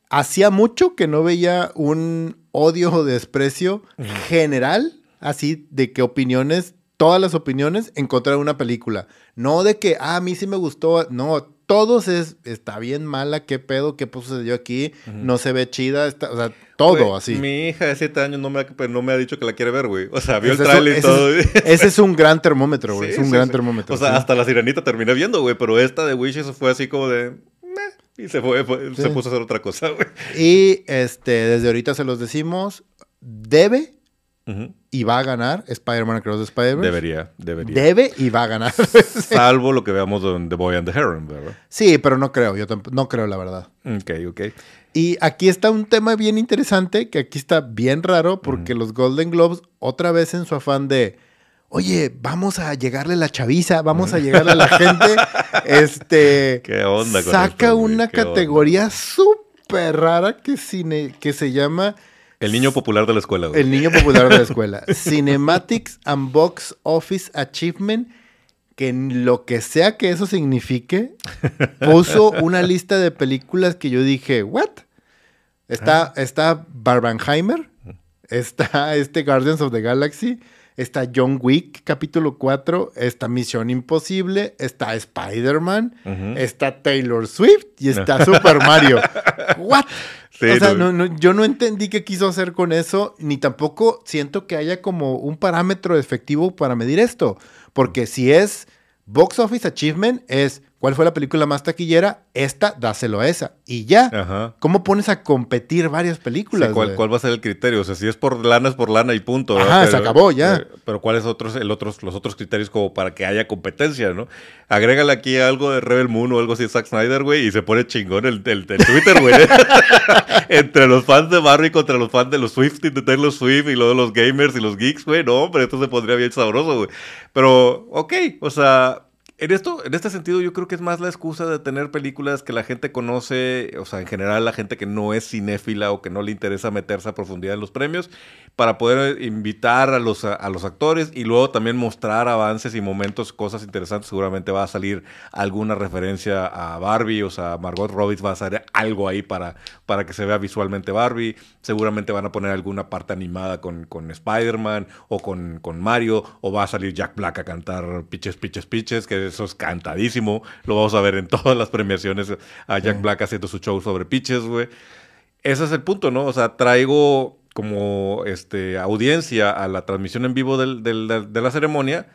hacía mucho que no veía un odio o desprecio general, así de que opiniones, todas las opiniones encontraron una película. No de que, ah, a mí sí me gustó, no, todos es, está bien mala, qué pedo, qué sucedió aquí, no se ve chida, está- o sea, todo así. Mi hija de 7 años no me, ha, no me ha dicho que la quiere ver, güey. O sea, vio Ese el trailer y todo. es- [LAUGHS] ese es un gran termómetro, güey. Sí, es un sí, gran sí. termómetro. O sea, hasta la sirenita terminé viendo, güey, pero esta de Wish eso fue así como de. "Meh", y se fue, fue- se puso a hacer otra cosa, [LAUGHS] güey. Y este, desde ahorita se los decimos, debe Y va a ganar Spider-Man Across the Spider-Verse. Debería, debería. Debe y va a ganar. [LAUGHS] Salvo lo que veamos en The Boy and the Heron, ¿verdad? sí, pero no creo, yo no creo la verdad. Ok, ok. Y aquí está un tema bien interesante, que aquí está bien raro, porque los Golden Globes, otra vez en su afán de, oye, vamos a llegarle a la chaviza, vamos a llegarle a la [LAUGHS] gente, este, ¿Qué onda con saca esto, una categoría súper rara que, cine- que se llama El niño popular de la escuela, güey. El niño popular de la escuela. [LAUGHS] Cinematics and Box Office Achievement, que en lo que sea que eso signifique, puso una lista de películas que yo dije, ¿what? Está, está Barbenheimer, está este Guardians of the Galaxy, está John Wick, capítulo 4, está Misión Imposible, está Spider-Man, está Taylor Swift y está [LAUGHS] Super Mario. ¿What? o sea, yo no entendí qué quiso hacer con eso, ni tampoco siento que haya como un parámetro efectivo para medir esto. Porque si es Box Office Achievement, es ¿Cuál fue la película más taquillera? Esta, dáselo a esa. Y ya. ¿Cómo pones a competir varias películas? ¿cuál, va a ser el criterio? O sea, si es por lana, es por lana y punto. Ajá, se acabó ya. Eh, pero ¿cuáles otros, el otros, los otros criterios como para que haya competencia, no? Agrégale aquí algo de Rebel Moon o algo así de Zack Snyder, güey, y se pone chingón el, el, Twitter, güey. [LAUGHS] Entre los fans de Barry contra los fans de los Swifties, de Taylor Swift y luego de los gamers y los geeks, güey. No, hombre, esto se pondría bien sabroso, güey. Pero, ok, o sea en esto, en este sentido, yo creo que es más la excusa de tener películas que la gente conoce, o sea, en general la gente que no es cinéfila o que no le interesa meterse a profundidad en los premios, para poder invitar a los, a, los actores y luego también mostrar avances y momentos, cosas interesantes. Seguramente va a salir alguna referencia a Barbie, o sea, Margot Robbie va a hacer algo ahí para, para que se vea visualmente Barbie. Seguramente van a poner alguna parte animada con, con Spider-Man o con, con Mario, o va a salir Jack Black a cantar Pitches, Pitches, Pitches, que eso es cantadísimo. Lo vamos a ver en [LAUGHS] todas las premiaciones a Jack Black haciendo su show sobre pitches, güey. Ese es el punto, ¿no? O sea, traigo como este, audiencia a la transmisión en vivo de la ceremonia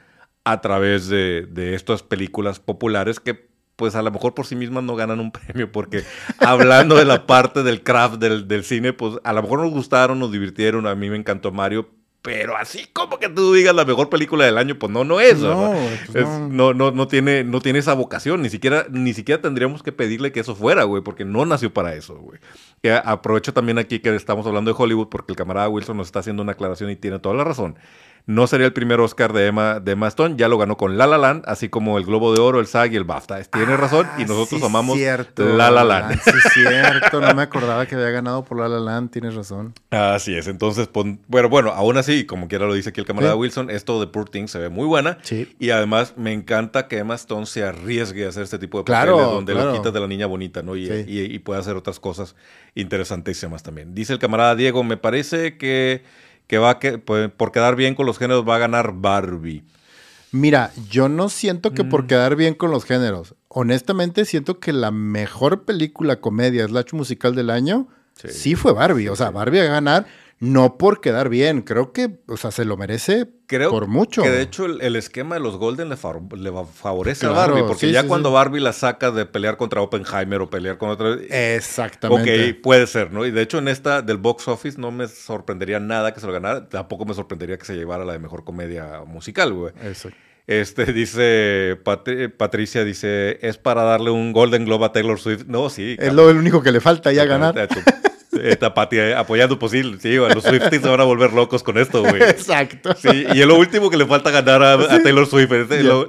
a través de, de estas películas populares que pues a lo mejor por sí mismas no ganan un [LAUGHS] premio, porque hablando de la parte del craft del, del, cine, pues a lo mejor nos gustaron, nos divirtieron, a mí me encantó Mario, pero así como que tú digas la mejor película del año, pues no, no es. No, pues no. no, no, tiene, no tiene esa vocación. Ni siquiera, ni siquiera tendríamos que pedirle que eso fuera, güey, porque no nació para eso, güey. aprovecho también aquí que estamos hablando de Hollywood, porque el camarada Wilson nos está haciendo una aclaración y tiene toda la razón. No sería el primer Oscar de Emma, de Emma Stone, ya lo ganó con La La Land, así como el Globo de Oro, el SAG y el BAFTA. Tiene razón y ah, nosotros amamos La La Land. Sí, cierto, no me acordaba que había ganado por La La Land, tienes razón. Así es, entonces, bueno, bueno, aún así, como quiera lo dice aquí el camarada Wilson, esto de Poor Things se ve muy buena. Sí. Y además me encanta que Emma Stone se arriesgue a hacer este tipo de papeles donde lo quitas de la niña bonita, ¿no? Y, y puede hacer otras cosas interesantísimas también. Dice el camarada Diego, me parece que que va que pues, por quedar bien con los géneros va a ganar Barbie. Mira, yo no siento que por mm. quedar bien con los géneros. Honestamente, siento que la mejor película comedia slash musical del año sí, fue Barbie. o sea, Barbie va a ganar no por quedar bien, creo que, o sea, se lo merece creo por mucho. Que de hecho el, esquema de los Golden le, favorece a Barbie, porque ya cuando Barbie la saca de pelear contra Oppenheimer o pelear con otra. Exactamente. Ok, puede ser, ¿no? Y de hecho en esta del box office no me sorprendería nada que se lo ganara, tampoco me sorprendería que se llevara la de mejor comedia musical, güey. Exacto. Este [LAUGHS] dice Patricia dice es para darle un Golden Globe a Taylor Swift. No, sí. Es lo único que le falta ya ganar. Está Pati apoyando posible. Sí, los Swifties se van a volver locos con esto, güey. Exacto. Sí, y es lo último que le falta ganar a, Taylor Swift.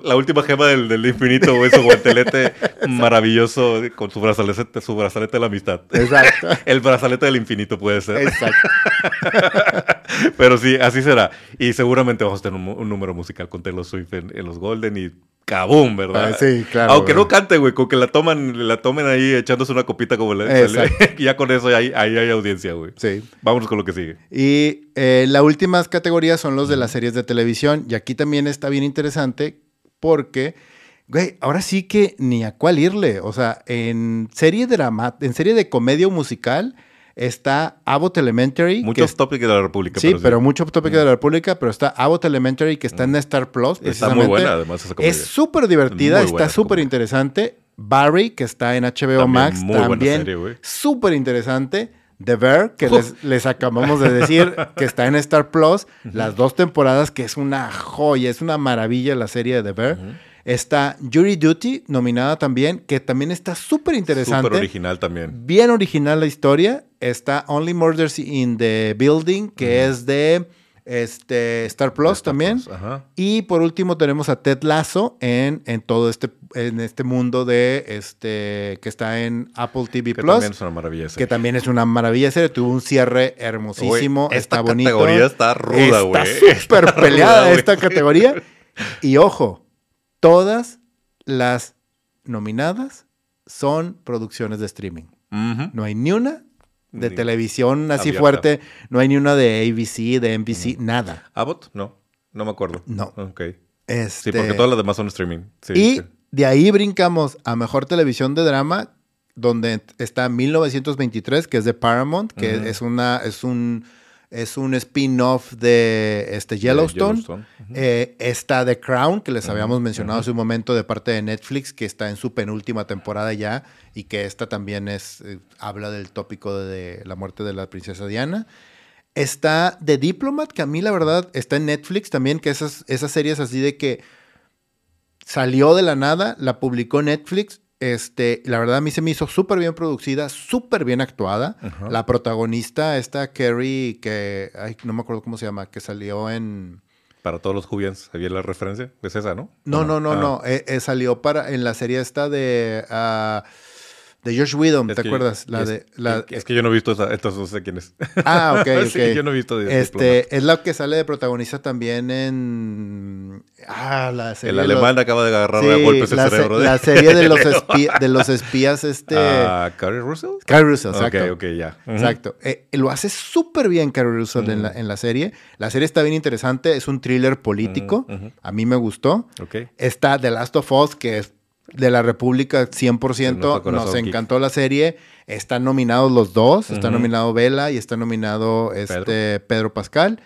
la última gema del, infinito, güey, su guantelete maravilloso con su brazalete, su brazalete de la amistad. Exacto. [LAUGHS] El brazalete del infinito puede ser. Exacto. [LAUGHS] Pero sí, así será. Y seguramente vamos a tener un, número musical con Taylor Swift en, en los Golden y cabum, ¿verdad? Ah, sí, claro. Aunque no cante, güey, con que la toman, la tomen ahí echándose una copita como la, [LAUGHS] ya con eso ahí, ahí, hay audiencia, güey. Sí. Vámonos con lo que sigue. Y eh, las últimas categorías son los de las series de televisión. Y aquí también está bien interesante porque, güey, ahora sí que ni a cuál irle. O sea, en serie drama, en serie de comedia o musical está Abbott Elementary. Muchos tópicos de la República. Sí, pero, mucho tópico de la República, pero está Abbott Elementary que está en Star Plus. Está muy buena, además. Esa es súper divertida, está súper interesante. Barry, que está en HBO Max, también súper interesante. The Bear, que [LAUGHS] les, acabamos de decir que está en Star Plus, las dos temporadas, que es una joya, es una maravilla la serie de The Bear. Está Jury Duty, nominada también, que también está súper interesante. Súper original también. Bien original la historia. Está Only Murders in the Building, que es de Este, Star Plus Star también. Plus, ajá. Y por último tenemos a Ted Lasso en, en todo este, en este mundo de este que está en Apple TV Que Plus. también es una maravilla. ese. Que también es una maravilla serie. Tuvo un cierre hermosísimo. Güey, está esta bonito. categoría está ruda, güey. Está súper peleada ruda, esta categoría. Y ojo, todas las nominadas son producciones de streaming. No hay ni una de Ni televisión así abierta. fuerte. No hay ni una de ABC, de NBC, nada. ¿Abbott? No, no me acuerdo. No. Ok. Este, Sí, porque todas las demás son streaming. Sí, y sí. de ahí brincamos a Mejor Televisión de Drama, donde está 1923, que es de Paramount, que es una, es un, es un spin-off de este Yellowstone. Eh, está The Crown, que les habíamos mencionado hace un momento de parte de Netflix, que está en su penúltima temporada ya, y que esta también es, eh, habla del tópico de la muerte de la princesa Diana. Está The Diplomat, que a mí la verdad está en Netflix también, que esas, esas series así de que salió de la nada, la publicó Netflix. Este, la verdad a mí se me hizo súper bien producida, súper bien actuada. La protagonista, esta Carrie, que ay, no me acuerdo cómo se llama, que salió en... Para todos los jubians, ¿había la referencia? Es esa, ¿no? No, ¿O no, no, Ah, no. eh, eh, salió para en la serie esta de ah, de Josh Whedon, ¿te acuerdas? La es, de la, es que yo no he visto esa, entonces no sé quién es. Ah, ok, [LAUGHS] ok. Sí, yo no he visto de Este es la que sale de protagonista también en ah, la serie El de los- alemán acaba de agarrar Sí, a golpes el cerebro. de- la serie de los, [LAUGHS] de los espías, este. Ah, ¿Carrie Russell? Carrie Russell, exacto. Ok, ok, ya. Exacto. Eh, lo hace súper bien Carrie Russell en, la, en la serie. La serie está bien interesante. Es un thriller político. Ujú. A mí me gustó. Ok. Está The Last of Us, que es de la República 100%. De nuestro corazón, Nos Kik. encantó la serie. Están nominados los dos. Está nominado Vela y está nominado este Pedro. Pascal.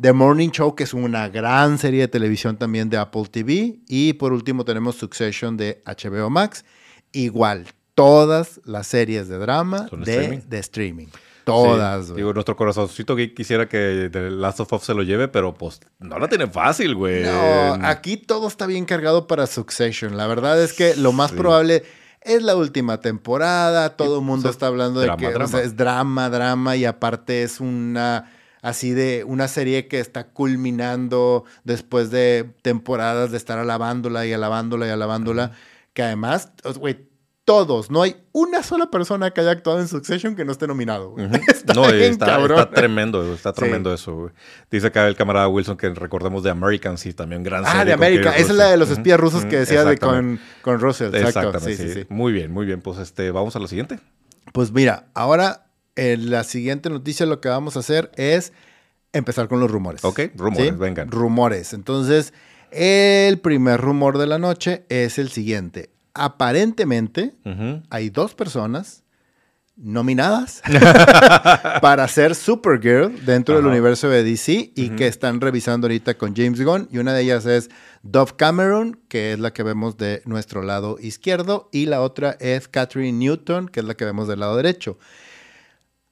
The Morning Show, que es una gran serie de televisión también de Apple TV. Y por último tenemos Succession de HBO Max. Igual, todas las series de drama ¿Son de de streaming. Todas. Sí, güey. Digo, nuestro corazoncito geek quisiera que The Last of Us se lo lleve, pero pues no la tiene fácil, güey. No, aquí todo está bien cargado para Succession. La verdad es que lo más Sí. probable es la última temporada. Todo el mundo o sea, está hablando de drama, que o drama. sea, es drama, drama y aparte es una así de una serie que está culminando después de temporadas de estar alabándola y alabándola y alabándola. Que además, güey, todos, no hay una sola persona que haya actuado en Succession que no esté nominado. güey. [LAUGHS] Está no, bien está, cabrón. está tremendo, está Sí. tremendo eso, güey. Dice acá el camarada Wilson que recordemos de American, sí, también gran Ah, serie de. Kerry Esa es la de los espías rusos que decía de con, con Russell. Exacto. Exactamente, Sí, sí, sí, sí. Muy bien, muy bien. Pues este, vamos a la siguiente. Pues mira, ahora en la siguiente noticia lo que vamos a hacer es empezar con los rumores. Ok, rumores, vengan. Rumores. Entonces, el primer rumor de la noche es el siguiente. Aparentemente hay dos personas nominadas [LAUGHS] para ser Supergirl dentro del universo de DC y que están revisando ahorita con James Gunn. Y una de ellas es Dove Cameron, que es la que vemos de nuestro lado izquierdo, y la otra es Catherine Newton, que es la que vemos del lado derecho.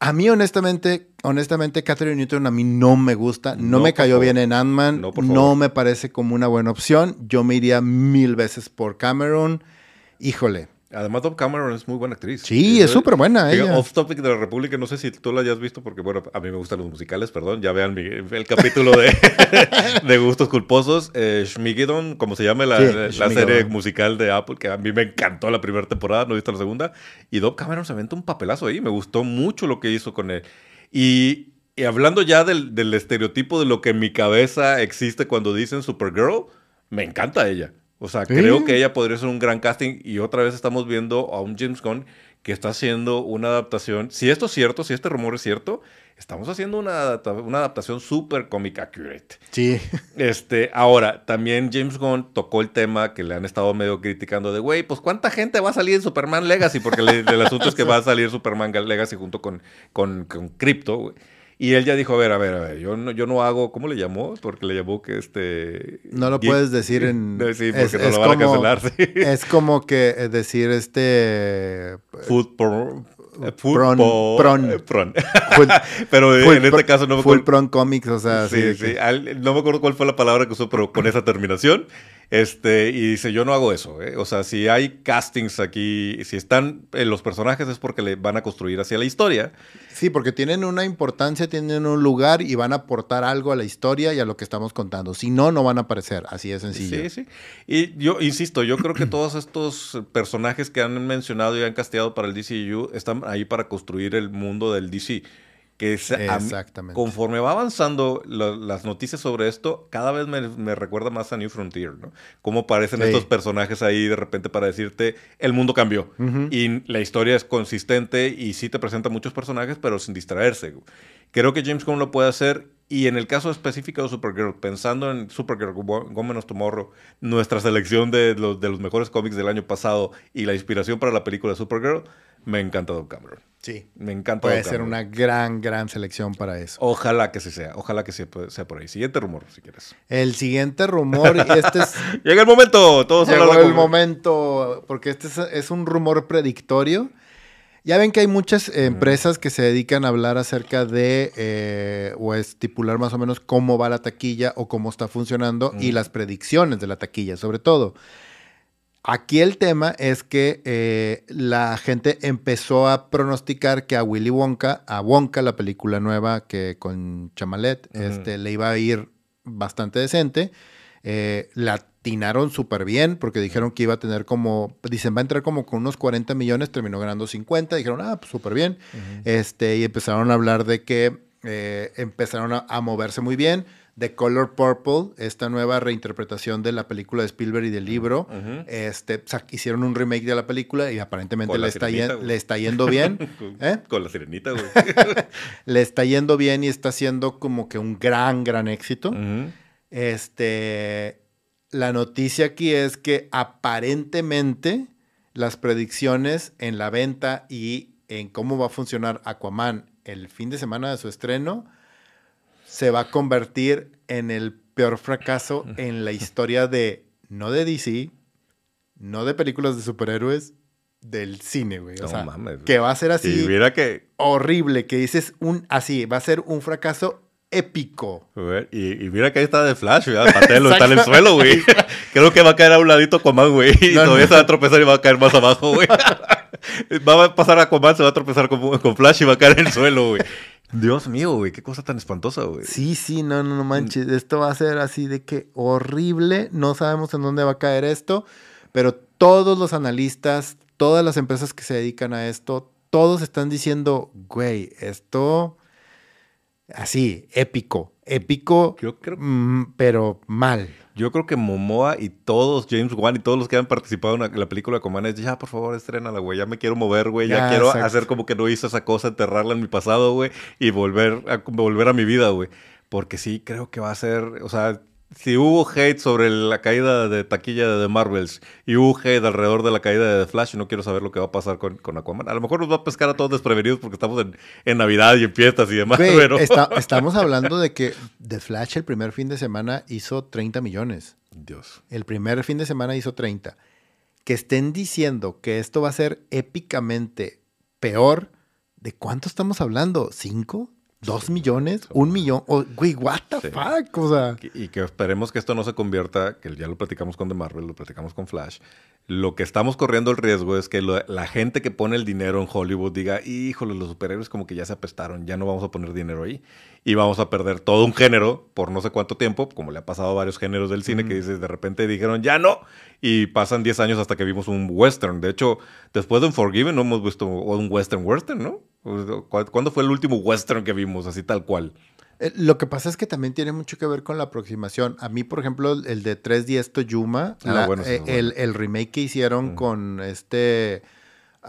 A mí, honestamente, honestamente, Catherine Newton a mí no me gusta. No, No, me cayó bien en Ant-Man. No, No, me parece como una buena opción. Yo me iría mil veces por Cameron. Híjole. Además, Dove Cameron es muy buena actriz. Sí, es súper buena ella. Off Topic de la República, no sé si tú la hayas visto, porque bueno, a mí me gustan los musicales, perdón. Ya vean mi- el capítulo de, [LAUGHS] de Gustos Culposos. Eh, Schmigadoon, como se llama la, Sí, la serie musical de Apple, que a mí me encantó la primera temporada, no he visto la segunda. Y Dove Cameron se aventó un papelazo ahí, me gustó mucho lo que hizo con él. Y, y hablando ya del, del estereotipo de lo que en mi cabeza existe cuando dicen Supergirl, me encanta ella. O sea, Sí. creo que ella podría ser un gran casting y otra vez estamos viendo a un James Gunn que está haciendo una adaptación. Si esto es cierto, si este rumor es cierto, estamos haciendo una, adapta- una adaptación súper comic accurate. Sí. Este, ahora, también James Gunn tocó el tema que le han estado medio criticando de, güey, pues ¿cuánta gente va a salir en Superman Legacy? Porque le- el asunto es que [LAUGHS] va a salir Superman Legacy junto con, con, con Crypto, güey. Y él ya dijo, a ver, a ver, a ver, yo no, yo no hago, ¿cómo le llamó? Porque le llamó que este... No lo geek- puedes decir en- [LAUGHS] Sí, porque es- no es lo van a como- cancelar, sí. [LAUGHS] Es como que eh, decir este. Food porn. eh, food Pron- por- pron. eh, pron. Full, [LAUGHS] pero full en este caso no me Full acuerdo. Pron Comics, o sea, Sí, sí. Al- no me acuerdo cuál fue la palabra que usó, pero con esa terminación. Este, y dice, yo no hago eso. ¿eh? O sea, si hay castings aquí, si están eh, los personajes es porque le van a construir hacia la historia. Sí, porque tienen una importancia, tienen un lugar y van a aportar algo a la historia y a lo que estamos contando. Si no, no van a aparecer. Así de sencillo. Sí, sí. Y yo insisto, yo creo que [CLEARS THROAT] todos estos personajes que han mencionado y han casteado para el DCU están ahí para construir el mundo del DC que Exactamente. conforme va avanzando las noticias sobre esto, cada vez me, recuerda más a New Frontier, ¿no? Cómo aparecen estos personajes ahí de repente para decirte, el mundo cambió. Y la historia es consistente y sí te presenta muchos personajes, pero sin distraerse. Creo que James Gunn lo puede hacer. Y en el caso específico de Supergirl, pensando en Supergirl, of Tomorrow, nuestra selección de los, de los mejores cómics del año pasado y la inspiración para la película Supergirl, me encanta Don Cameron. Sí. Me encanta. Puede ser una gran, gran selección para eso. Ojalá que se sea. Ojalá que sea, por ahí. Siguiente rumor, si quieres. El siguiente rumor, y [LAUGHS] este es... Llega el momento. Todos Llegó el momento, porque este es, un rumor predictorio. Ya ven que hay muchas empresas que se dedican a hablar acerca de eh, o estipular más o menos cómo va la taquilla o cómo está funcionando y las predicciones de la taquilla, sobre todo. Aquí el tema es que eh, la gente empezó a pronosticar que a Willy Wonka, a Wonka, la película nueva que con Chamalet, este, le iba a ir bastante decente. Eh, la atinaron súper bien porque dijeron que iba a tener como, dicen, va a entrar como con unos 40 millones, terminó ganando 50, dijeron, ah, pues súper bien. este, y empezaron a hablar de que eh, empezaron a, moverse muy bien. The Color Purple, esta nueva reinterpretación de la película de Spielberg y del libro. este, hicieron un remake de la película y aparentemente le, está le, está yendo bien. [LAUGHS] ¿Eh? Con la sirenita, güey. [LAUGHS] le está yendo bien y está siendo como que un gran, gran éxito. Este, la noticia aquí es que aparentemente las predicciones en la venta y en cómo va a funcionar Aquaman el fin de semana de su estreno se va a convertir en el peor fracaso en la historia de, no de DC, no de películas de superhéroes, del cine, güey. O sea, que va a ser así. Y mira que... Horrible, que dices un así, va a ser un fracaso épico. Y, mira que ahí está de Flash, ¿verdad? Patelo está en el suelo, güey. [LAUGHS] Creo que va a caer a un ladito Coman, güey. Y todavía se va a tropezar y va a caer más abajo, güey. [LAUGHS] [LAUGHS] va a pasar a Coman, se va a tropezar con, con Flash y va a caer en el suelo, güey. Dios mío, güey, qué cosa tan espantosa, güey. Sí, sí, no, no, no manches. Esto va a ser así de que horrible. No sabemos en dónde va a caer esto, pero todos los analistas, todas las empresas que se dedican a esto, todos están diciendo, güey, esto así, épico, épico, Yo creo... Mm, pero mal. Yo creo que Momoa y todos, James Wan y todos los que han participado en la, película con es ya, por favor, estrénala, güey. Ya me quiero mover, güey. Ya, quiero hacer como que no hizo esa cosa, enterrarla en mi pasado, güey. Y volver a, volver a mi vida, güey. Porque sí, creo que va a ser, o sea, si hubo hate sobre la caída de taquilla de The Marvels y hubo hate alrededor de la caída de The Flash, no quiero saber lo que va a pasar con, con Aquaman. A lo mejor nos va a pescar a todos desprevenidos porque estamos en, Navidad y en fiestas y demás. pero... [LAUGHS] estamos hablando de que The Flash el primer fin de semana hizo 30 millones. Dios. El primer fin de semana hizo 30. Que estén diciendo que esto va a ser épicamente peor, ¿de cuánto estamos hablando? ¿Cinco? ¿Dos millones? ¿Un millón? güey, what the fuck? O sea. Y que esperemos que esto no se convierta, que ya lo platicamos con The Marvel, lo platicamos con Flash. Lo que estamos corriendo el riesgo es que la gente que pone el dinero en Hollywood diga, híjole, los superhéroes como que ya se apestaron, ya no vamos a poner dinero ahí. Y vamos a perder todo un género por no sé cuánto tiempo, como le ha pasado a varios géneros del cine, que dices, de repente dijeron, ya no. Y pasan 10 años hasta que vimos un western. De hecho, después de Unforgiven no hemos visto un western western, ¿no? ¿Cuándo fue el último western que vimos, así tal cual? Eh, lo que pasa es que también tiene mucho que ver con la aproximación. A mí, por ejemplo, el de 310 Toyuma, ah, eh, el, el, remake que hicieron con este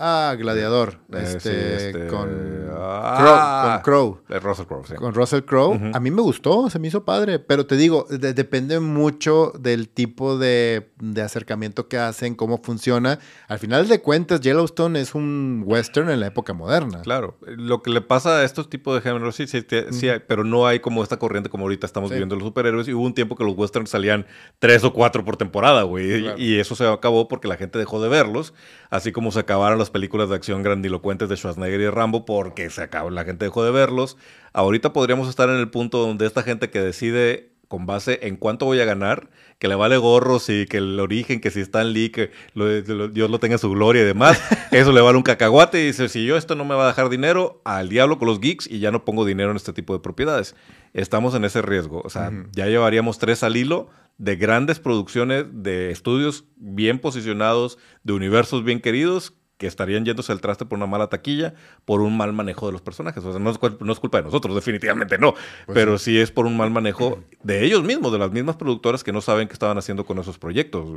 Ah, Gladiador. Eh, este, este, con, ah, Crow, con Russell Crowe, sí. Con Russell Crowe. A mí me gustó, se me hizo padre. Pero te digo, depende mucho del tipo de, acercamiento que hacen, cómo funciona. Al final de cuentas, Yellowstone es un western en la época moderna. Claro. Lo que le pasa a estos tipos de géneros, sí, sí, sí hay, pero no hay como esta corriente como ahorita estamos viendo los superhéroes. Y hubo un tiempo que los westerns salían tres o cuatro por temporada, güey. Y, y eso se acabó porque la gente dejó de verlos. Así como se acabaron las películas de acción grandilocuentes de Schwarzenegger y Rambo porque se acabó, la gente dejó de verlos. Ahorita podríamos estar en el punto donde esta gente que decide con base en cuánto voy a ganar, que le vale gorros y que el origen, que si está en Lee, que Dios lo tenga su gloria y demás, [LAUGHS] eso le vale un cacahuate y dice, si yo esto no me va a dejar dinero, al diablo con los geeks y ya no pongo dinero en este tipo de propiedades. Estamos en ese riesgo, o sea, ya llevaríamos tres al hilo de grandes producciones, de estudios bien posicionados, de universos bien queridos, que estarían yéndose al traste por una mala taquilla, por un mal manejo de los personajes. O sea, no es, culpa de nosotros, definitivamente no. Pues pero sí. es por un mal manejo de ellos mismos, de las mismas productoras que no saben qué estaban haciendo con esos proyectos.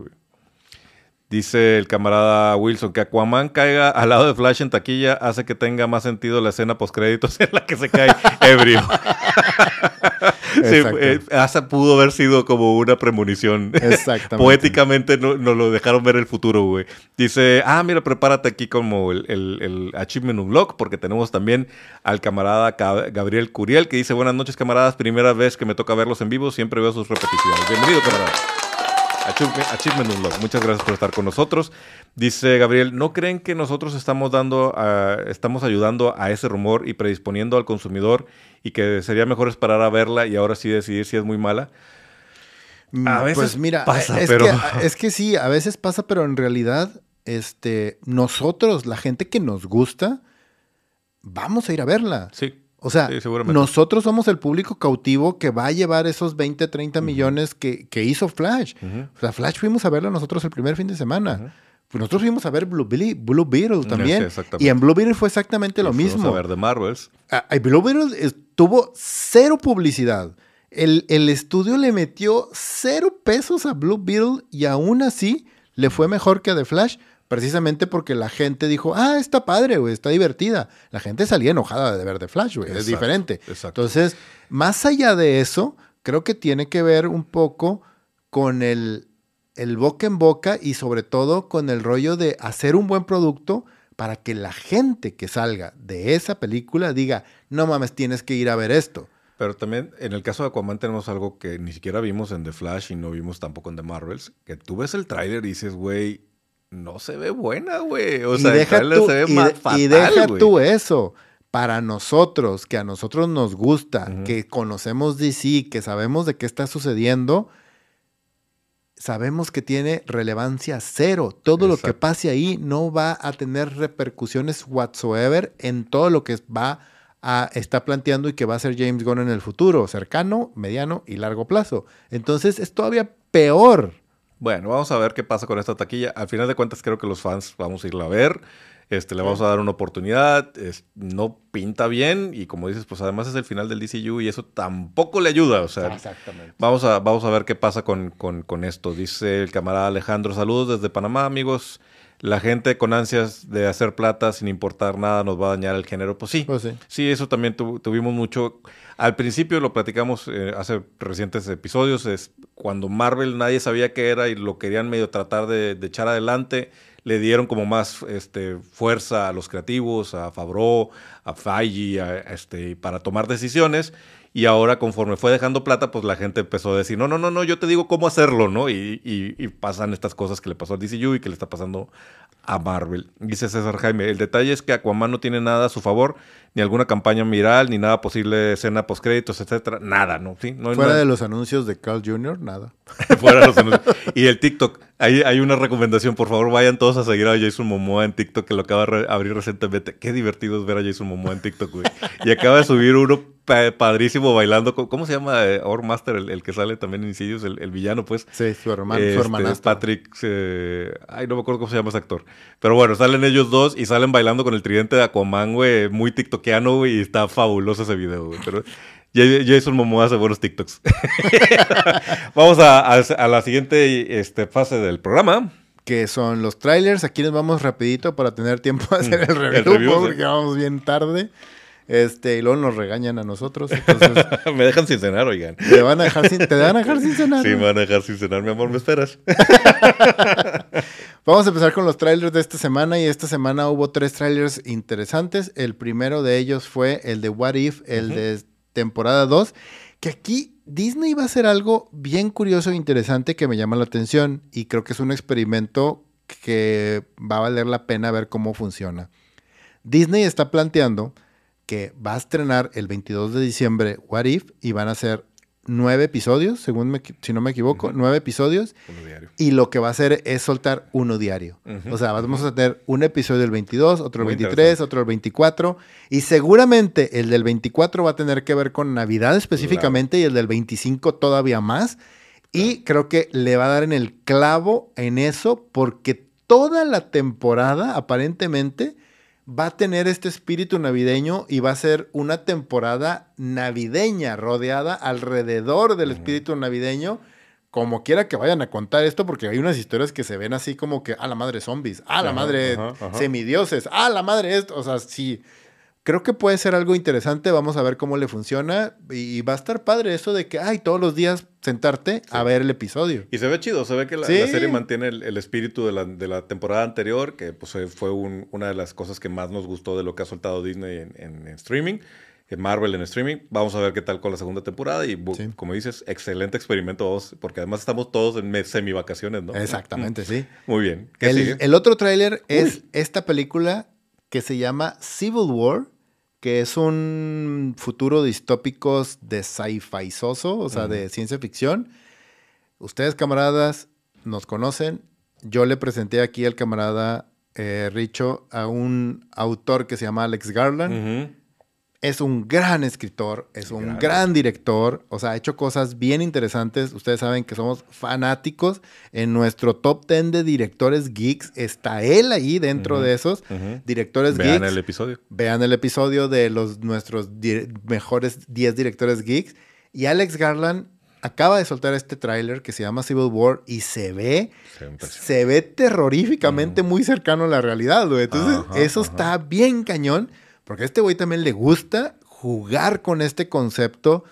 Dice el camarada Wilson que Aquaman caiga al lado de Flash en taquilla hace que tenga más sentido la escena postcréditos [LAUGHS] en la que se cae ebrio. [LAUGHS] sí, eh, hasta pudo haber sido como una premonición. [LAUGHS] Exactamente. Poéticamente nos lo dejaron ver el futuro, güey. Dice, ah, mira, prepárate aquí como el, el, Achievement Unlock, porque tenemos también al camarada Gabriel Curiel, que dice, buenas noches, camaradas, primera vez que me toca verlos en vivo, siempre veo sus repeticiones. Bienvenido, camarada. Achievement Unlock. Muchas gracias por estar con nosotros. Dice Gabriel, ¿no creen que nosotros estamos dando, estamos ayudando a ese rumor y predisponiendo al consumidor y que sería mejor esperar a verla y ahora sí decidir si es muy mala. Mm, a veces pues mira, pasa, es, pero... que, es que sí, a veces pasa, pero en realidad, este, nosotros, la gente que nos gusta, vamos a ir a verla. Sí. O sea, nosotros somos el público cautivo que va a llevar esos 20, 30 millones que, hizo Flash. O sea, Flash fuimos a verla nosotros el primer fin de semana. Pues nosotros fuimos a ver Blue, Blue Beetle también. y en Blue Beetle fue exactamente lo mismo. a ver de Marvels. Ah, Blue Beetle tuvo cero publicidad. El, el, estudio le metió cero pesos a Blue Beetle y aún así le fue mejor que a The Flash. Precisamente porque la gente dijo, ah, está padre, güey, está divertida. La gente salía enojada de ver The Flash, güey, es diferente. Entonces, más allá de eso, creo que tiene que ver un poco con el, el boca en boca y sobre todo con el rollo de hacer un buen producto para que la gente que salga de esa película diga, no mames, tienes que ir a ver esto. Pero también en el caso de Aquaman tenemos algo que ni siquiera vimos en The Flash y no vimos tampoco en The Marvels, que tú ves el tráiler y dices, güey, no se ve buena, güey. O sea, deja tú, se ve más fatal, Y deja tú eso. Para nosotros, que a nosotros nos gusta, que conocemos DC, que sabemos de qué está sucediendo, sabemos que tiene relevancia cero. Todo lo que pase ahí no va a tener repercusiones whatsoever en todo lo que va a estar planteando y que va a ser James Gunn en el futuro, cercano, mediano y largo plazo. Entonces es todavía peor. Bueno, vamos a ver qué pasa con esta taquilla. Al final de cuentas creo que los fans vamos a irla a ver. Este, le vamos a dar una oportunidad. no pinta bien. Y como dices, pues además es el final del DCU y eso tampoco le ayuda. O sea, Vamos a, vamos a ver qué pasa con, con, esto. Dice el camarada Alejandro, saludos desde Panamá, amigos. La gente con ansias de hacer plata sin importar nada nos va a dañar el género. Pues sí, pues sí. eso también tuvimos mucho. Al principio lo platicamos eh, hace recientes episodios, es cuando Marvel nadie sabía qué era y lo querían medio tratar de, de echar adelante le dieron como más este, fuerza a los creativos, a Fabro, a Feige, a, este, para tomar decisiones. Y ahora, conforme fue dejando plata, pues la gente empezó a decir, no, no, no, no, yo te digo cómo hacerlo, ¿no? Y, y, pasan estas cosas que le pasó a DCU y que le está pasando a Marvel. Dice César Jaime, el detalle es que Aquaman no tiene nada a su favor, ni alguna campaña viral, ni nada posible escena postcréditos, etcétera, nada, ¿no? ¿Sí? no Fuera de los anuncios de Carl Jr., nada. [LAUGHS] Fuera de los anuncios. Y el TikTok, hay, hay una recomendación, por favor, vayan todos a seguir a Jason Momoa en TikTok, que lo acaba de abrir recientemente. Qué divertido es ver a Jason Momoa en TikTok, güey. Y acaba de subir uno padrísimo bailando. ¿Cómo se llama? Eh, Master, el, que sale también en Insidious, el, villano, pues. Sí, su hermano, su este, Patrick. Eh, ay, no me acuerdo cómo se llama ese actor. Pero bueno, salen ellos dos y salen bailando con el tridente de Aquaman, güey, muy tiktokiano, güey, y está fabuloso ese video, güey. Pero Jason Momoa hace buenos TikToks. [LAUGHS] Vamos a, la siguiente este, fase del programa que son los trailers. Aquí nos vamos rapidito para tener tiempo de hacer el review, el review porque vamos bien tarde. Este, y luego nos regañan a nosotros. [LAUGHS] me dejan sin cenar, oigan. ¿Te van a dejar sin, ¿te van a dejar sin cenar? Sí, me van a dejar sin cenar, mi amor, ¿me esperas? [LAUGHS] Vamos a empezar con los trailers de esta semana. Y esta semana hubo tres trailers interesantes. El primero de ellos fue el de What If, el de temporada 2. Que aquí Disney va a hacer algo bien curioso e interesante que me llama la atención. Y creo que es un experimento que va a valer la pena ver cómo funciona. Disney está planteando que va a estrenar el 22 de diciembre What If y van a ser nueve episodios, según si no me equivoco, nueve episodios. Uno diario. Y lo que va a hacer es soltar uno diario. O sea, vamos a tener un episodio el 22, otro el 23, otro el 24. Y seguramente el del 24 va a tener que ver con Navidad específicamente y el del 25 todavía más. Y creo que le va a dar en el clavo en eso porque toda la temporada aparentemente va a tener este espíritu navideño y va a ser una temporada navideña rodeada alrededor del espíritu navideño. Como quiera que vayan a contar esto, porque hay unas historias que se ven así como que, a la madre zombies, a la madre semidioses, a la madre esto. O sea, sí, creo que puede ser algo interesante. Vamos a ver cómo le funciona. Y va a estar padre eso de que, ay, todos los días sentarte a ver el episodio. Y se ve chido, se ve que la, serie mantiene el, espíritu de la, temporada anterior, que pues, fue una de las cosas que más nos gustó de lo que ha soltado Disney en, en, streaming. Marvel en streaming. Vamos a ver qué tal con la segunda temporada. Y como dices, excelente experimento, porque además estamos todos en semi vacaciones, ¿no? Exactamente, sí. [LAUGHS] Muy bien. el, el, otro tráiler es esta película que se llama Civil War que es un futuro distópico de sci-fi soso, o sea, de ciencia ficción. Ustedes, camaradas, nos conocen. Yo le presenté aquí al camarada eh, Richo a un autor que se llama Alex Garland es un gran escritor, es un gran. director, o sea, ha hecho cosas bien interesantes. Ustedes saben que somos fanáticos. En nuestro top 10 de directores geeks está él ahí dentro de esos directores geeks. Vean el episodio. Vean el episodio de los nuestros mejores 10 directores geeks. Y Alex Garland acaba de soltar este tráiler que se llama Civil War y se ve, se ve terroríficamente muy cercano a la realidad, güey. Entonces, eso está bien cañón. Porque a este güey también le gusta jugar con este concepto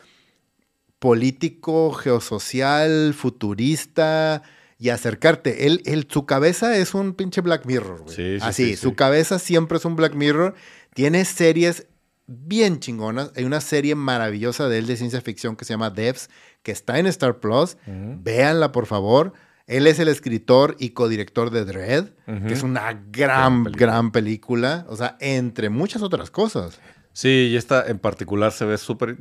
político, geosocial, futurista y acercarte. Él, él, su cabeza es un pinche Black Mirror, güey. Sí, sí, Así, su cabeza siempre es un Black Mirror. Tiene series bien chingonas. Hay una serie maravillosa de él de ciencia ficción que se llama Devs, que está en Star Plus. Véanla, por favor. Él es el escritor y codirector de Dread, que es una gran, gran película. O sea, entre muchas otras cosas. Sí, y esta en particular se ve súper...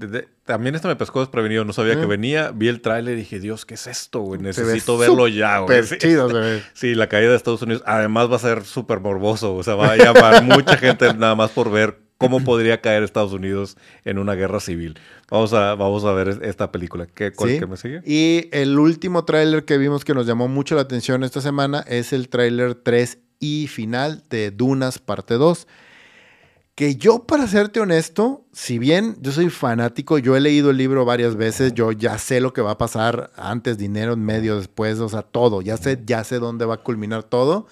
También esta me pescó desprevenido, no sabía que venía, vi el tráiler y dije, Dios, ¿qué es esto, güey? Necesito verlo ya, güey. Sí. Chido se ve. [LAUGHS] sí, la caída de Estados Unidos, además va a ser súper morboso, o sea, va a llamar [LAUGHS] mucha gente nada más por ver cómo podría caer Estados Unidos en una guerra civil. Vamos a, vamos a ver esta película. ¿Qué, cuál, me sigue? Y el último tráiler que vimos que nos llamó mucho la atención esta semana es el tráiler 3 y final de Dunas parte 2. Que yo, para serte honesto, si bien yo soy fanático, yo he leído el libro varias veces, yo ya sé lo que va a pasar antes, dinero, en medio, después, o sea, todo. Ya sé, ya sé dónde va a culminar todo.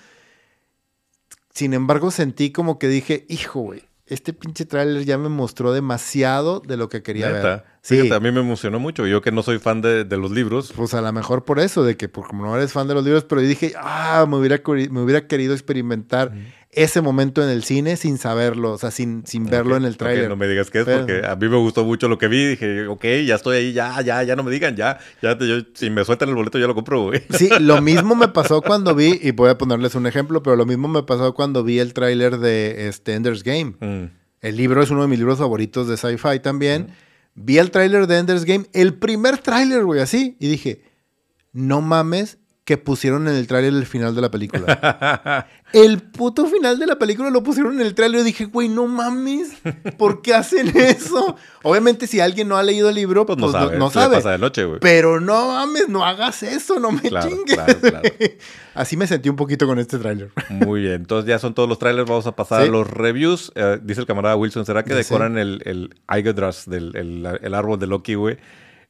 Sin embargo, sentí como que dije, hijo, güey, este pinche tráiler ya me mostró demasiado de lo que quería ver. Sí, a mí me emocionó mucho. Yo que no soy fan de, los libros. Pues a lo mejor por eso, de que por, como no eres fan de los libros, pero yo dije, ah, me hubiera, me hubiera querido experimentar ese momento en el cine sin saberlo, o sea, sin, sin verlo en el tráiler. no me digas qué es, porque a mí me gustó mucho lo que vi. Dije, ok, ya estoy ahí, ya, ya, ya no me digan, ya, ya, yo, si me sueltan el boleto ya lo compro, güey. Sí, [LAUGHS] lo mismo me pasó cuando vi, y voy a ponerles un ejemplo, pero lo mismo me pasó cuando vi el tráiler de este, Ender's Game. Mm. El libro es uno de mis libros favoritos de sci-fi también. Vi el tráiler de Ender's Game, el primer tráiler, güey, así, y dije, no mames, que pusieron en el tráiler el final de la película. [LAUGHS] el puto final de la película lo pusieron en el tráiler y dije, güey, no mames, ¿por qué hacen eso? Obviamente si alguien no ha leído el libro, pues, no pues, sabe. de noche, güey. Pero no mames, no hagas eso, no me chingues. [LAUGHS] Así me sentí un poquito con este tráiler. Muy bien, entonces ya son todos los trailers, vamos a pasar a los reviews. Eh, dice el camarada Wilson, ¿será que decoran el, el del el, el árbol de Loki, güey?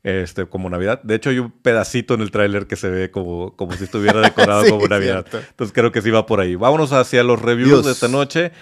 Este, como Navidad. De hecho, hay un pedacito en el tráiler que se ve como, como si estuviera decorado [LAUGHS] como Navidad. Entonces creo que sí va por ahí. Vámonos hacia los reviews de esta noche.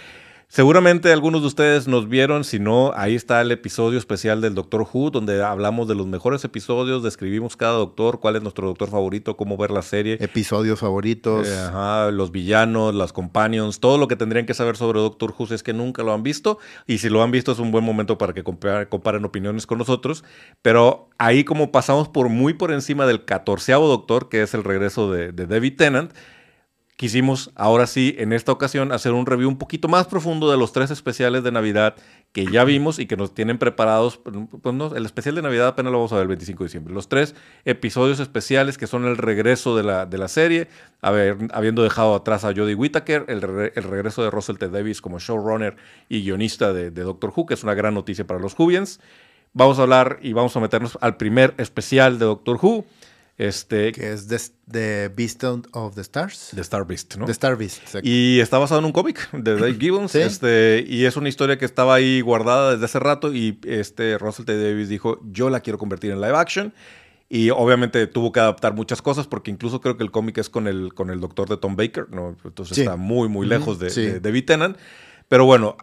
Seguramente algunos de ustedes nos vieron, si no, ahí está el episodio especial del Doctor Who, donde hablamos de los mejores episodios, describimos cada doctor, cuál es nuestro doctor favorito, cómo ver la serie. Episodios favoritos. Eh, ajá, los villanos, las companions, todo lo que tendrían que saber sobre Doctor Who es que nunca lo han visto, y si lo han visto es un buen momento para que comparen, opiniones con nosotros, pero ahí como pasamos por muy por encima del catorceavo doctor, que es el regreso de, de David Tennant, quisimos ahora sí, en esta ocasión, hacer un review un poquito más profundo de los tres especiales de Navidad que ya vimos y que nos tienen preparados. Pues no, el especial de Navidad apenas lo vamos a ver el 25 de diciembre. Los tres episodios especiales que son el regreso de la, de la serie, habiendo dejado atrás a Jodie Whittaker, el, el, regreso de Russell T. Davis como showrunner y guionista de, Doctor Who, que es una gran noticia para los Whovians. Vamos a hablar y vamos a meternos al primer especial de Doctor Who. Este, que es The, Beast of the Stars. The Star Beast, ¿no? The Star Beast, Y está basado en un cómic de [CLEARS THROAT] Dave Gibbons. este, y es una historia que estaba ahí guardada desde hace rato. Y este Russell T. Davis dijo: Yo la quiero convertir en live action. Y obviamente tuvo que adaptar muchas cosas, porque incluso creo que el cómic es con el, con el doctor de Tom Baker, ¿no? Entonces está muy, muy lejos de, de, de Tennant. Pero bueno,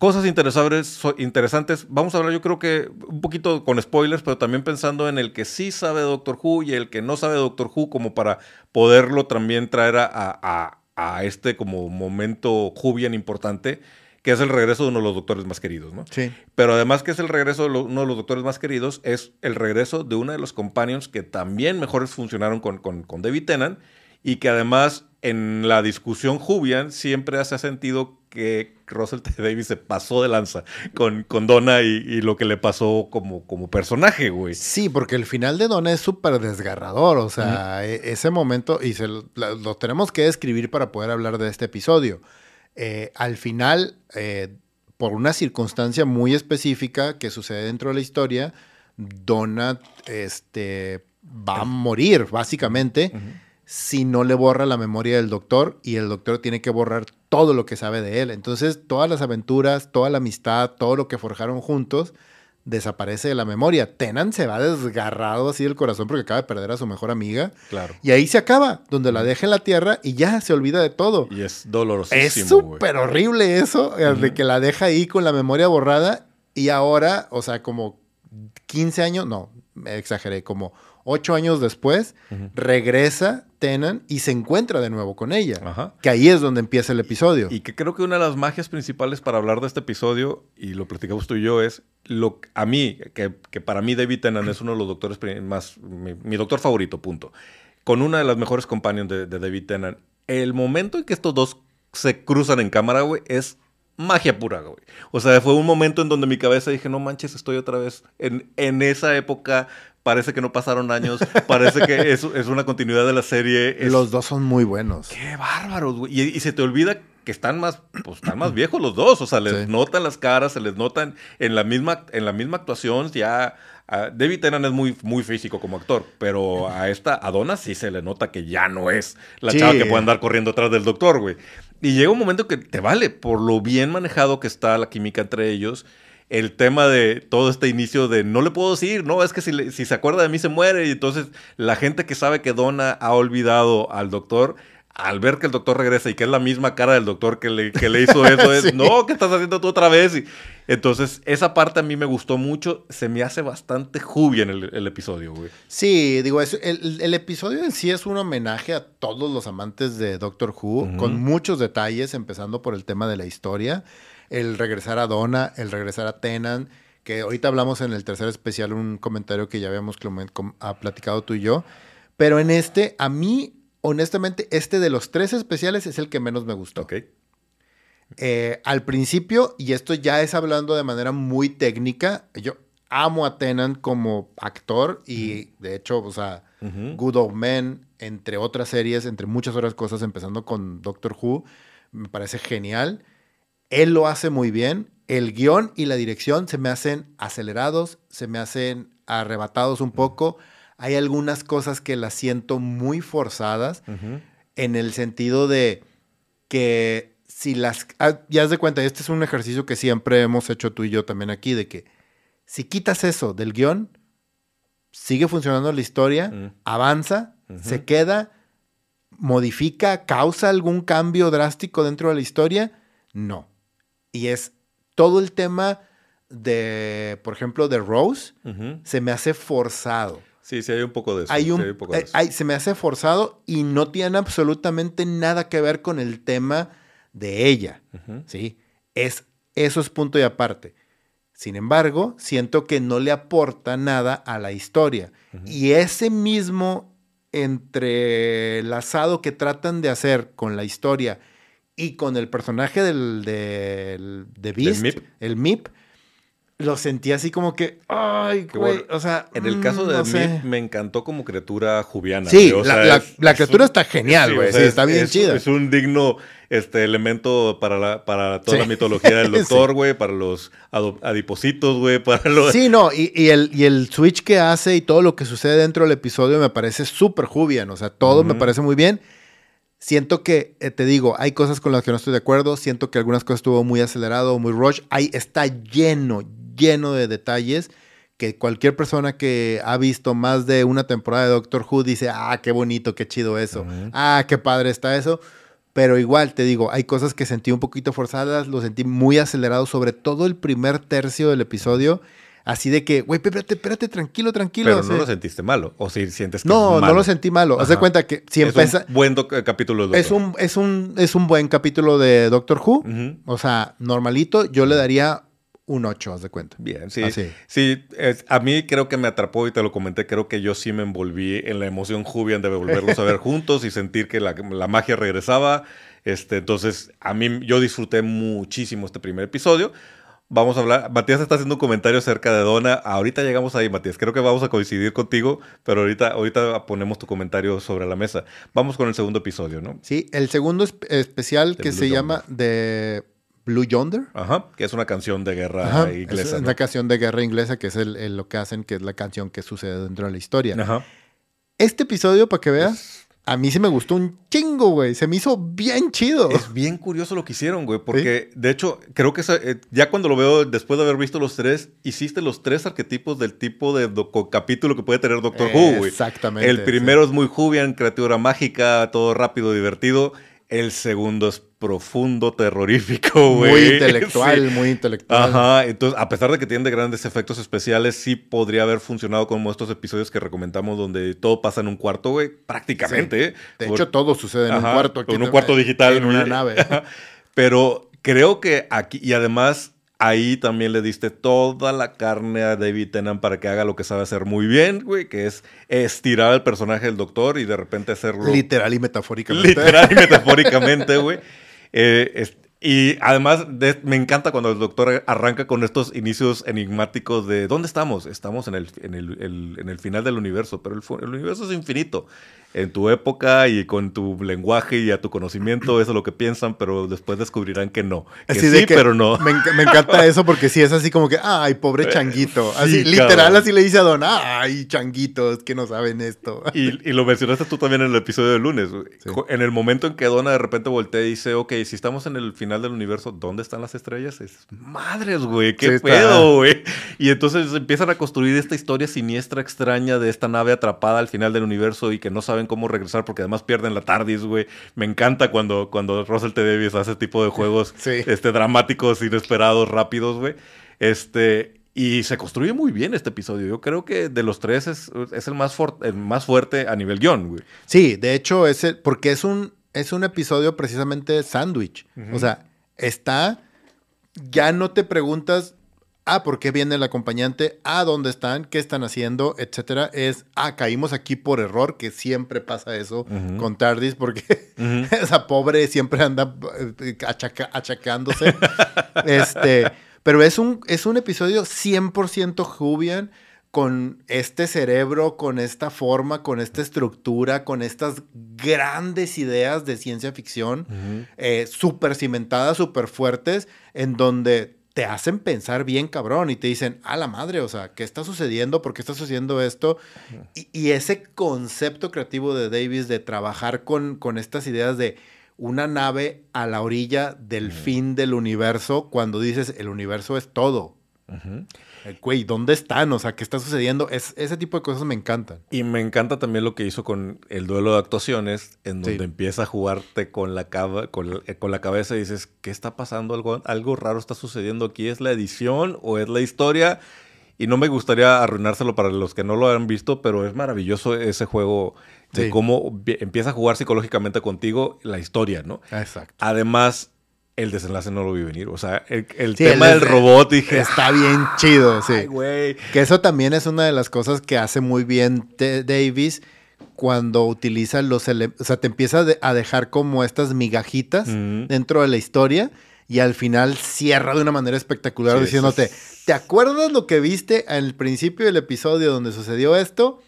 Cosas interesantes. Vamos a hablar, yo creo que un poquito con spoilers, pero también pensando en el que sí sabe Doctor Who y el que no sabe Doctor Who, como para poderlo también traer a, este como momento Who bien importante, que es el regreso de uno de los doctores más queridos, ¿no? Sí. Pero además que es el regreso de uno de los doctores más queridos, es el regreso de uno de los companions que también mejores funcionaron con, con, con David Tennant y que además en la discusión Jubian siempre se ha sentido que Russell [LAUGHS] T. Davis se pasó de lanza con, con Donna y, lo que le pasó como, como personaje, güey. Sí, porque el final de Donna es súper desgarrador, o sea, e, ese momento, y se lo, tenemos que describir para poder hablar de este episodio. Eh, al final, eh, por una circunstancia muy específica que sucede dentro de la historia, Donna este, va a morir, básicamente si no le borra la memoria del doctor y el doctor tiene que borrar todo lo que sabe de él. Entonces, todas las aventuras, toda la amistad, todo lo que forjaron juntos, desaparece de la memoria. Tenan se va desgarrado así del corazón porque acaba de perder a su mejor amiga. Claro. Y ahí se acaba, donde la deja en la tierra y ya se olvida de todo. Y es dolorosísimo. Es súper horrible eso, de que la deja ahí con la memoria borrada y ahora, o sea, como 15 años, no, me exageré, como ocho años después, regresa Tenan y se encuentra de nuevo con ella. Que ahí es donde empieza el episodio. Y que creo que una de las magias principales para hablar de este episodio, y lo platicamos tú y yo, es lo a mí, que, para mí David Tennant es uno de los doctores más, mi, doctor favorito, punto. Con una de las mejores companions de, David Tennant. El momento en que estos dos se cruzan en cámara, güey, es magia pura, güey. O sea, fue un momento en donde mi cabeza dije, no manches, estoy otra vez en, en esa época parece que no pasaron años, parece que [LAUGHS] es, es una continuidad de la serie. Los dos son muy buenos. Qué bárbaros, güey. Y, se te olvida que están más, pues, están más viejos los dos, o sea, les notan las caras, se les notan en la misma, en la misma actuación, ya... David Tennant es muy, muy físico como actor, pero a esta, a Donna sí se le nota que ya no es la chava que puede andar corriendo atrás del doctor, güey. Y llega un momento que te vale, por lo bien manejado que está la química entre ellos, el tema de todo este inicio de no le puedo decir, no, es que si, si se acuerda de mí se muere. Y entonces la gente que sabe que Donna ha olvidado al doctor, al ver que el doctor regresa y que es la misma cara del doctor que le, que le hizo [LAUGHS] eso, es, no, ¿qué estás haciendo tú otra vez? Y, entonces, esa parte a mí me gustó mucho. Se me hace bastante jubia en el, episodio, güey. Sí, digo, el, el, episodio en sí es un homenaje a todos los amantes de Doctor Who, con muchos detalles, empezando por el tema de la historia el regresar a Donna, el regresar a Tenan, que ahorita hablamos en el tercer especial, un comentario que ya habíamos platicado tú y yo, pero en este, a mí, honestamente, este de los tres especiales es el que menos me gustó. Eh, al principio, y esto ya es hablando de manera muy técnica, yo amo a Tenan como actor y de hecho, o sea, Good Old Men, entre otras series, entre muchas otras cosas, empezando con Doctor Who, me parece genial. Él lo hace muy bien. El guion y la dirección se me hacen acelerados, se me hacen arrebatados un poco. Hay algunas cosas que las siento muy forzadas en el sentido de que si las... Ah, ya has de cuenta, este es un ejercicio que siempre hemos hecho tú y yo también aquí, de que si quitas eso del guion, sigue funcionando la historia, avanza, se queda, modifica, causa algún cambio drástico dentro de la historia. No. Y es todo el tema de, por ejemplo, de Rose, se me hace forzado. Sí, sí, hay un poco de eso. Hay un, eh, se me hace forzado y no tiene absolutamente nada que ver con el tema de ella. ¿sí? Es, eso es punto y aparte. Sin embargo, siento que no le aporta nada a la historia. Y ese mismo entrelazado que tratan de hacer con la historia y con el personaje del, del de Beast, el MIP, lo sentí así como que, ay, güey, o sea, En el mm, caso de no mí, sé. me encantó como criatura jubiana. Sí, güey. O la, sea, la- es- la es criatura un- está genial, sí, güey. o sea, sí, es- está bien es- chida. Es un digno este, elemento para, la, para toda Sí. la mitología del [LAUGHS] doctor, güey, para los adipositos, güey, para los... Sí, no, y, y el, y el switch que hace y todo lo que sucede dentro del episodio me parece súper Jubian. O sea, todo me parece muy bien. Siento que, eh, te digo, hay cosas con las que no estoy de acuerdo. Siento que algunas cosas estuvo muy acelerado, muy rush. Ahí está lleno, lleno de detalles que cualquier persona que ha visto más de una temporada de Doctor Who dice, ah, qué bonito, qué chido eso. Ah, qué padre está eso. Pero igual, te digo, hay cosas que sentí un poquito forzadas, lo sentí muy acelerado, sobre todo el primer tercio del episodio. Así de que, güey, espérate, espérate, tranquilo, tranquilo. Pero no lo sentiste malo, o si sientes que no, es no lo sentí malo. Haz de cuenta que si es empieza. un buen eh, capítulo del Es doctor. un, es, un, es un buen capítulo de Doctor Who. O sea, normalito, yo le daría un 8, haz de cuenta. Bien, sí. Así. Sí, es- a mí creo que me atrapó y te lo comenté. Creo que yo sí me envolví en la emoción Jubian de volverlos a ver [LAUGHS] juntos y sentir que la, la magia regresaba. Este, entonces, a mí yo disfruté muchísimo este primer episodio. Vamos a hablar. Matías está haciendo un comentario acerca de Donna. Ahorita llegamos ahí, Matías. Creo que vamos a coincidir contigo, pero ahorita, ahorita ponemos tu comentario sobre la mesa. Vamos con el segundo episodio, ¿no? Sí, el segundo espe- especial De que Blue se llama The Blue Yonder. Ajá, que es una canción de guerra Ajá, inglesa. Es ¿no? una canción de guerra inglesa que es el- el- lo que hacen, que es la canción que sucede dentro de la historia. Ajá. Este episodio, para que veas, a mí sí me gustó un chingo, güey. Se me hizo bien chido. Es bien curioso lo que hicieron, güey, porque de hecho creo que esa- eh, ya cuando lo veo después de haber visto los tres, hiciste los tres arquetipos del tipo de capítulo que puede tener Doctor Who, güey. Exactamente. El primero es muy Jubian, criatura mágica, todo rápido, divertido. El segundo es profundo, terrorífico, güey. Muy intelectual, [LAUGHS] Sí. muy intelectual. Ajá, entonces a pesar de que tienen de grandes efectos especiales, sí podría haber funcionado como estos episodios que recomendamos donde todo pasa en un cuarto, güey, prácticamente. ¿eh? De Por- hecho, todo sucede en Ajá, un cuarto. aquí en un cuarto digital. En una nave. [LAUGHS] Pero creo que aquí, y además ahí también le diste toda la carne a David Tennant para que haga lo que sabe hacer muy bien, güey, que es estirar al personaje del doctor y de repente hacerlo Literal y metafóricamente. literal y [LAUGHS] metafóricamente, güey. Eh, es- y además de- me encanta cuando el doctor arranca con estos inicios enigmáticos de ¿dónde estamos? Estamos en el, en el, el- en el final del universo, pero el universo es infinito. En tu época y con tu lenguaje y a tu conocimiento, eso es lo que piensan, pero después descubrirán que no. Que Así sí, de que pero no. Me, enc- me encanta eso porque sí es así como que, ay, pobre changuito. Así, sí, literal, cabrón. así le dice a Don, ay, changuitos que no saben esto. [LAUGHS] Y, y lo mencionaste tú también en el episodio del lunes. Sí. En el momento en que Donna de repente voltea y dice, ok, si estamos en el final del universo, ¿dónde están las estrellas? Es madres, güey, qué Sí, pedo, güey. Y entonces empiezan a construir esta historia siniestra, extraña de esta nave atrapada al final del universo y que no saben cómo regresar porque además pierden la TARDIS, güey. Me encanta cuando, cuando Russell T. Davis hace este tipo de juegos [LAUGHS] Sí. este, dramáticos, inesperados, rápidos, güey. Este, y se construye muy bien este episodio. Yo creo que de los tres es, es el, más el más fuerte a nivel guion, güey. Sí, de hecho, es el- porque es un, es un episodio precisamente sándwich. O sea, está, ya no te preguntas, ah, ¿por qué viene el acompañante? Ah, ¿dónde están? ¿Qué están haciendo? Etcétera. Es, ah, caímos aquí por error, que siempre pasa eso con Tardis, porque [LAUGHS] esa pobre siempre anda eh, achaca- achacándose. [LAUGHS] este, pero es un, es un episodio 100% Jubian con este cerebro, con esta forma, con esta estructura, con estas grandes ideas de ciencia ficción, eh, súper cimentadas, súper fuertes, en donde te hacen pensar bien cabrón y te dicen, a la madre, o sea, ¿qué está sucediendo? ¿Por qué está sucediendo esto? Y, y ese concepto creativo de Davis de trabajar con, con estas ideas de una nave a la orilla del fin del universo, cuando dices, el universo es todo. Güey, ¿dónde están? O sea, ¿qué está sucediendo? Es, ese tipo de cosas me encantan. Y me encanta también lo que hizo con el duelo de actuaciones, en donde Sí. empieza a jugarte con la, cava- con, la- eh, con la cabeza y dices, ¿qué está pasando? Algo, algo raro está sucediendo aquí. ¿Es la edición o es la historia? Y no me gustaría arruinárselo para los que no lo han visto, pero es maravilloso ese juego de Sí. cómo empieza a jugar psicológicamente contigo la historia, ¿no? Exacto. Además, el desenlace no lo vi venir. O sea, el, el Sí, tema el del robot, dije, [LAUGHS] Está bien chido, sí. ay, güey. Que eso también es una de las cosas que hace muy bien T- Davis cuando utiliza los elementos, o sea, te empieza a dejar como estas migajitas dentro de la historia y al final cierra de una manera espectacular diciéndote, ¿te acuerdas lo que viste al principio del episodio donde sucedió esto?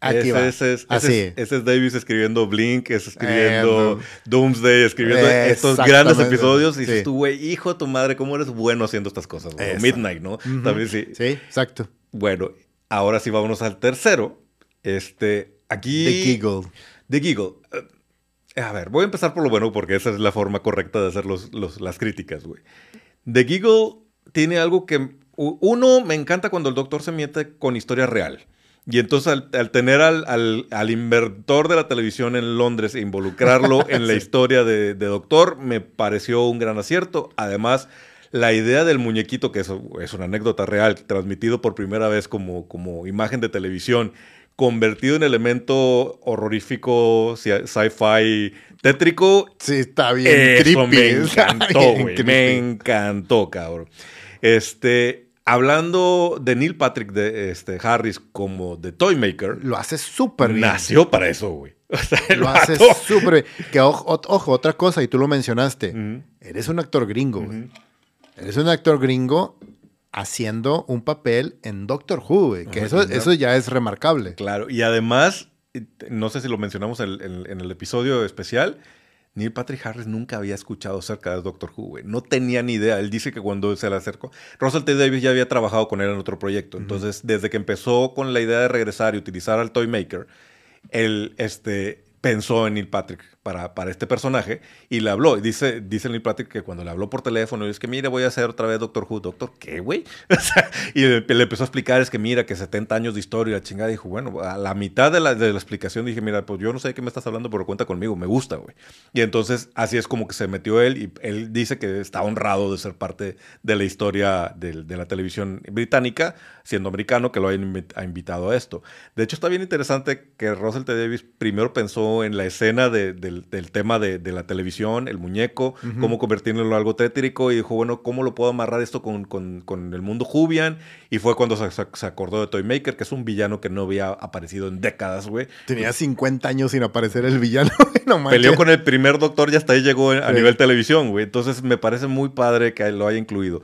Aquí. Ese, es, Así. Ese, es Davis escribiendo Blink, es escribiendo Doomsday, escribiendo estos grandes episodios. Y dices tú, güey, hijo de tu madre, ¿cómo eres bueno haciendo estas cosas? Midnight, ¿no? También sí. Sí, exacto. Bueno, ahora sí vámonos al tercero. Este, aquí... The Giggle. The Giggle. A ver, voy a empezar por lo bueno porque esa es la forma correcta de hacer las críticas, güey. The Giggle tiene algo que... Uno, me encanta cuando el doctor se mete con historia real. Y entonces al, tener al, al, inventor de la televisión en Londres e involucrarlo [LAUGHS] en la historia de, Doctor, me pareció un gran acierto. Además, la idea del muñequito, que es, es una anécdota real, transmitido por primera vez como, como imagen de televisión, convertido en elemento horrorífico, sci-fi, tétrico. Sí, está bien creepy. Me encantó, güey. Me encantó, cabrón. Este, hablando de Neil Patrick de este, Harris como de Toymaker. Lo hace súper bien. Nació para eso, güey. [LAUGHS] lo hace súper bien. Que ojo, otra cosa, y tú lo mencionaste. Eres un actor gringo, güey. Eres un actor gringo haciendo un papel en Doctor Who, que eso, eso ya es remarcable. Claro, y además, no sé si lo mencionamos en, el episodio especial, Neil Patrick Harris nunca había escuchado acerca de Doctor Who, No tenía ni idea. Él dice que cuando se le acercó, Russell T. Davis ya había trabajado con él en otro proyecto. Entonces, desde que empezó con la idea de regresar y utilizar al Toymaker, él este, pensó en Neil Patrick para, este personaje y le habló. Y dice, dice Neil Patrick que cuando le habló por teléfono, es que mira, voy a hacer otra vez Doctor Who. ¿Doctor qué, güey? [LAUGHS] y le, empezó a explicar, es que mira, que 70 años de historia, la chingada. Dijo, bueno, a la mitad de la, de la explicación dije, mira, pues yo no sé de qué me estás hablando, pero cuenta conmigo, me gusta, güey. Y entonces así es como que se metió él y él dice que está honrado de ser parte de la historia de, de la televisión británica, siendo americano, que lo hayan invitado a esto. De hecho, está bien interesante que Russell T. Davis primero pensó en la escena del, tema de, la televisión, el muñeco, cómo convertirlo en algo tétrico y dijo, bueno, ¿cómo lo puedo amarrar esto con, el mundo Jubian? Y fue cuando se, acordó de Toymaker, que es un villano que no había aparecido en décadas, güey. Tenía 50 años sin aparecer el villano, [LAUGHS] no Peleó con el primer doctor y hasta ahí llegó a nivel televisión, güey. Entonces me parece muy padre que lo haya incluido.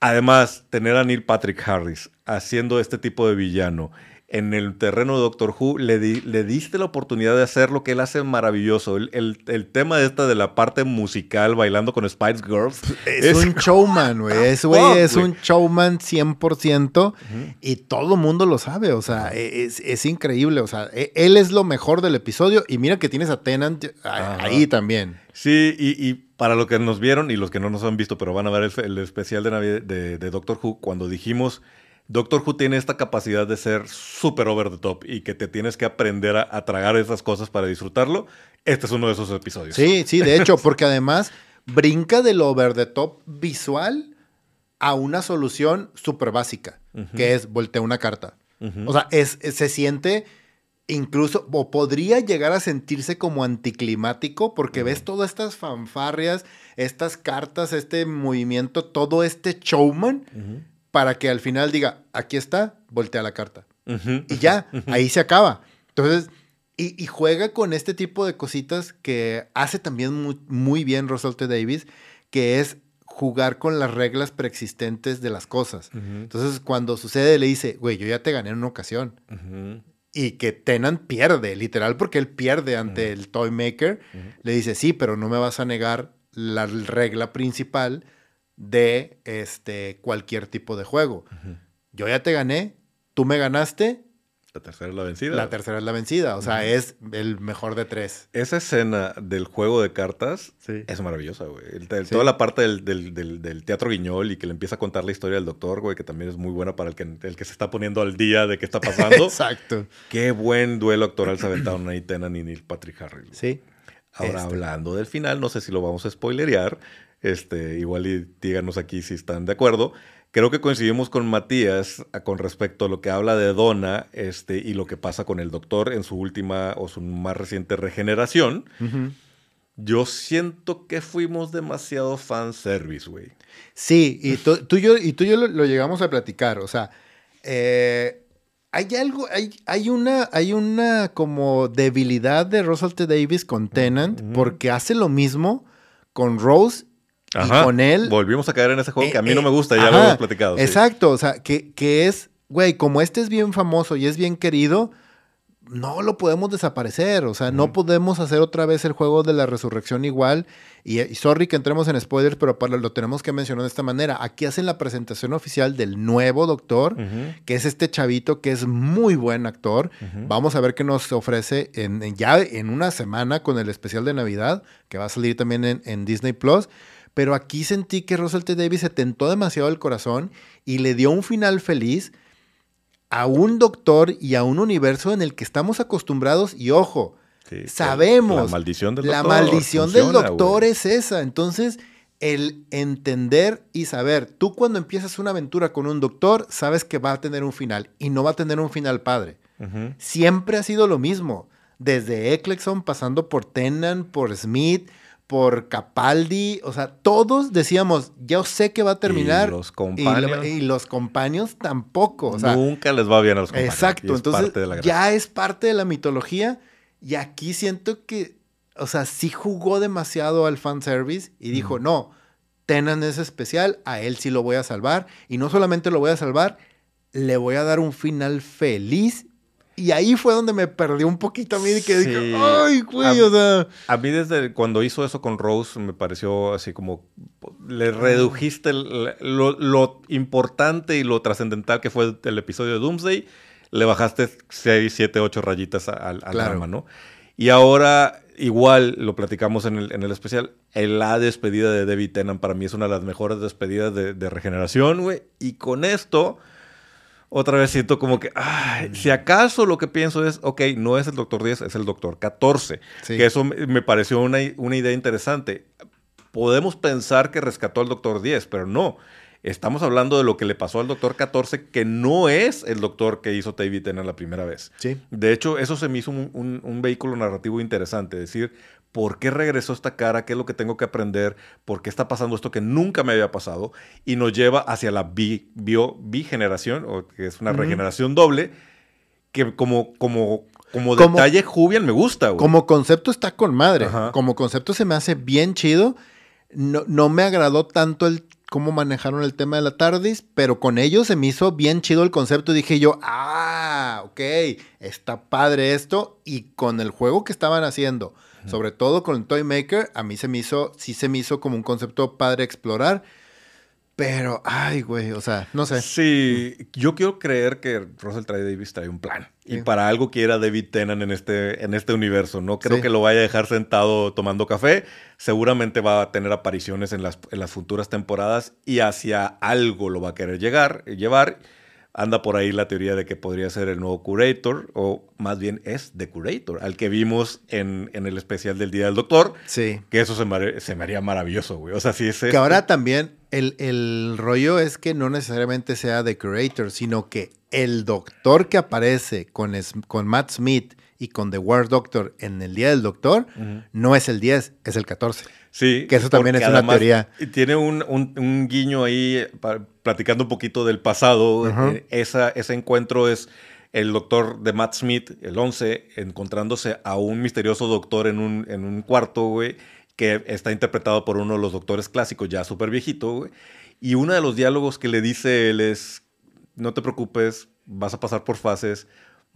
Además, tener a Neil Patrick Harris haciendo este tipo de villano en el terreno de Doctor Who, le, le diste la oportunidad de hacer lo que él hace maravilloso. El, tema de esta de la parte musical, bailando con Spice Girls. Es, un showman, güey. Es, es un showman 100% y todo el mundo lo sabe. O sea, e, es, increíble. O sea, e, él es lo mejor del episodio y mira que tienes a Tennant ahí también. Sí, y, para los que nos vieron y los que no nos han visto, pero van a ver el, especial de, de, de Doctor Who, cuando dijimos Doctor Who tiene esta capacidad de ser súper over the top y que te tienes que aprender a, tragar esas cosas para disfrutarlo. Este es uno de esos episodios. Sí, sí, de hecho, porque además brinca del over the top visual a una solución súper básica, que es voltear una carta. O sea, es, se siente incluso, o podría llegar a sentirse como anticlimático, porque ves todas estas fanfarrias, estas cartas, este movimiento, todo este showman para que al final diga, aquí está, voltea la carta. y ya, ahí se acaba. Entonces, y, juega con este tipo de cositas que hace también muy, bien Russell T. Davis, que es jugar con las reglas preexistentes de las cosas. Entonces, cuando sucede, le dice, güey, yo ya te gané en una ocasión. Y que Tenan pierde, literal, porque él pierde ante el Toy Maker. Le dice, sí, pero no me vas a negar la regla principal de este, cualquier tipo de juego. Yo ya te gané, tú me ganaste. La tercera es la vencida. La tercera es la vencida, o sea, es el mejor de tres. Esa escena del juego de cartas es maravillosa, güey. Toda la parte del, teatro guiñol y que le empieza a contar la historia del doctor, güey, que también es muy buena para el que, el que se está poniendo al día de qué está pasando. [LAUGHS] Exacto. Qué buen duelo actoral se aventaron ahí Tenan y Neil Patrick Harris. Sí. Ahora, este. hablando del final, no sé si lo vamos a spoilerear, este, igual y díganos aquí si están de acuerdo. Creo que coincidimos con Matías ah, con respecto a lo que habla de Donna este, y lo que pasa con el doctor en su última o su más reciente regeneración. Yo siento que fuimos demasiado fanservice, güey. Sí, y tú, y yo, y tú y yo lo, llegamos a platicar. O sea, eh, hay algo, hay, hay, una, hay una como debilidad de Russell T. Davis con Tennant, porque hace lo mismo con Rose y con él. Volvimos a caer en ese juego que a mí no me gusta, ya lo hemos platicado. Exacto, o sea, que, que es, güey, como este es bien famoso y es bien querido, no lo podemos desaparecer, o sea, no podemos hacer otra vez el juego de la resurrección igual. Y, sorry que entremos en spoilers, pero para, lo tenemos que mencionar de esta manera. Aquí hacen la presentación oficial del nuevo doctor, que es este chavito que es muy buen actor. Vamos a ver qué nos ofrece en, ya en una semana con el especial de Navidad, que va a salir también en, en Disney Plus. Pero aquí sentí que Russell T. Davis se tentó demasiado el corazón y le dio un final feliz a un doctor y a un universo en el que estamos acostumbrados y ojo, sabemos. La maldición del doctor. Del es esa. Entonces, el entender y saber, tú cuando empiezas una aventura con un doctor, sabes que va a tener un final y no va a tener un final padre. Siempre ha sido lo mismo. Desde Eccleston, pasando por Tennant, por Smith, por Capaldi, o sea, todos decíamos, yo sé que va a terminar. Y los compañeros. Y, los compañeros tampoco. O sea, Nunca les va bien a los compañeros. Exacto, entonces ya es parte de la mitología y aquí siento que, o sea, sí jugó demasiado al fanservice y dijo, no, Tenan es especial, a él sí lo voy a salvar y no solamente lo voy a salvar, le voy a dar un final feliz y ahí fue donde me perdió un poquito a mí y que dije, ay, güey, o sea. A mí desde cuando hizo eso con Rose me pareció así como le redujiste lo, importante y lo trascendental que fue el, episodio de Doomsday, le bajaste 6, 7, 8 rayitas al, arma, ¿no? Y ahora, igual lo platicamos en el, en el especial, la despedida de David Tennant para mí es una de las mejores despedidas de, de regeneración, güey. Y con esto otra vez siento como que, ay, si acaso lo que pienso es, ok, no es el doctor 10, es el doctor 14. Que eso me pareció una, una, idea interesante. Podemos pensar que rescató al doctor 10, pero no. Estamos hablando de lo que le pasó al doctor 14, que no es el doctor que hizo David Tennant la primera vez. Sí. De hecho, eso se me hizo un, un, un vehículo narrativo interesante. Es decir, ¿por qué regresó esta cara? ¿Qué es lo que tengo que aprender? ¿Por qué está pasando esto que nunca me había pasado? Y nos lleva hacia la bi, bio, bigeneración, o que es una regeneración doble, que como, como, como, detalle Jubian me gusta. Como concepto está con madre. Como concepto se me hace bien chido. No, no me agradó tanto el cómo manejaron el tema de la TARDIS, pero con ellos se me hizo bien chido el concepto. Dije yo, ah, ok, está padre esto. Y con el juego que estaban haciendo, sobre todo con el Toy Maker, a mí se me hizo, sí se me hizo como un concepto padre explorar. Pero, ay, güey, o sea, no sé. Sí, yo quiero creer que Russell T. Davis trae un plan. Y para algo quiera David Tennant en este, en este universo. No creo que lo vaya a dejar sentado tomando café. Seguramente va a tener apariciones en las, en las futuras temporadas y hacia algo lo va a querer llegar, llevar anda por ahí la teoría de que podría ser el nuevo Curator, o más bien es The Curator, al que vimos en, el especial del Día del Doctor. Sí. Que eso se me, se me haría maravilloso, güey. O sea, si es. Que ahora también el, el, rollo es que no necesariamente sea The Curator, sino que el doctor que aparece con, con Matt Smith y con The War Doctor en el Día del Doctor, no es el 10, es el 14. Sí. Que eso también es una teoría. Tiene un, un, guiño ahí, platicando un poquito del pasado. Eh, esa, ese encuentro es el doctor de Matt Smith, el 11, encontrándose a un misterioso doctor en un, en un cuarto, güey, que está interpretado por uno de los doctores clásicos, ya súper viejito, güey. Y uno de los diálogos que le dice él es, no te preocupes, vas a pasar por fases,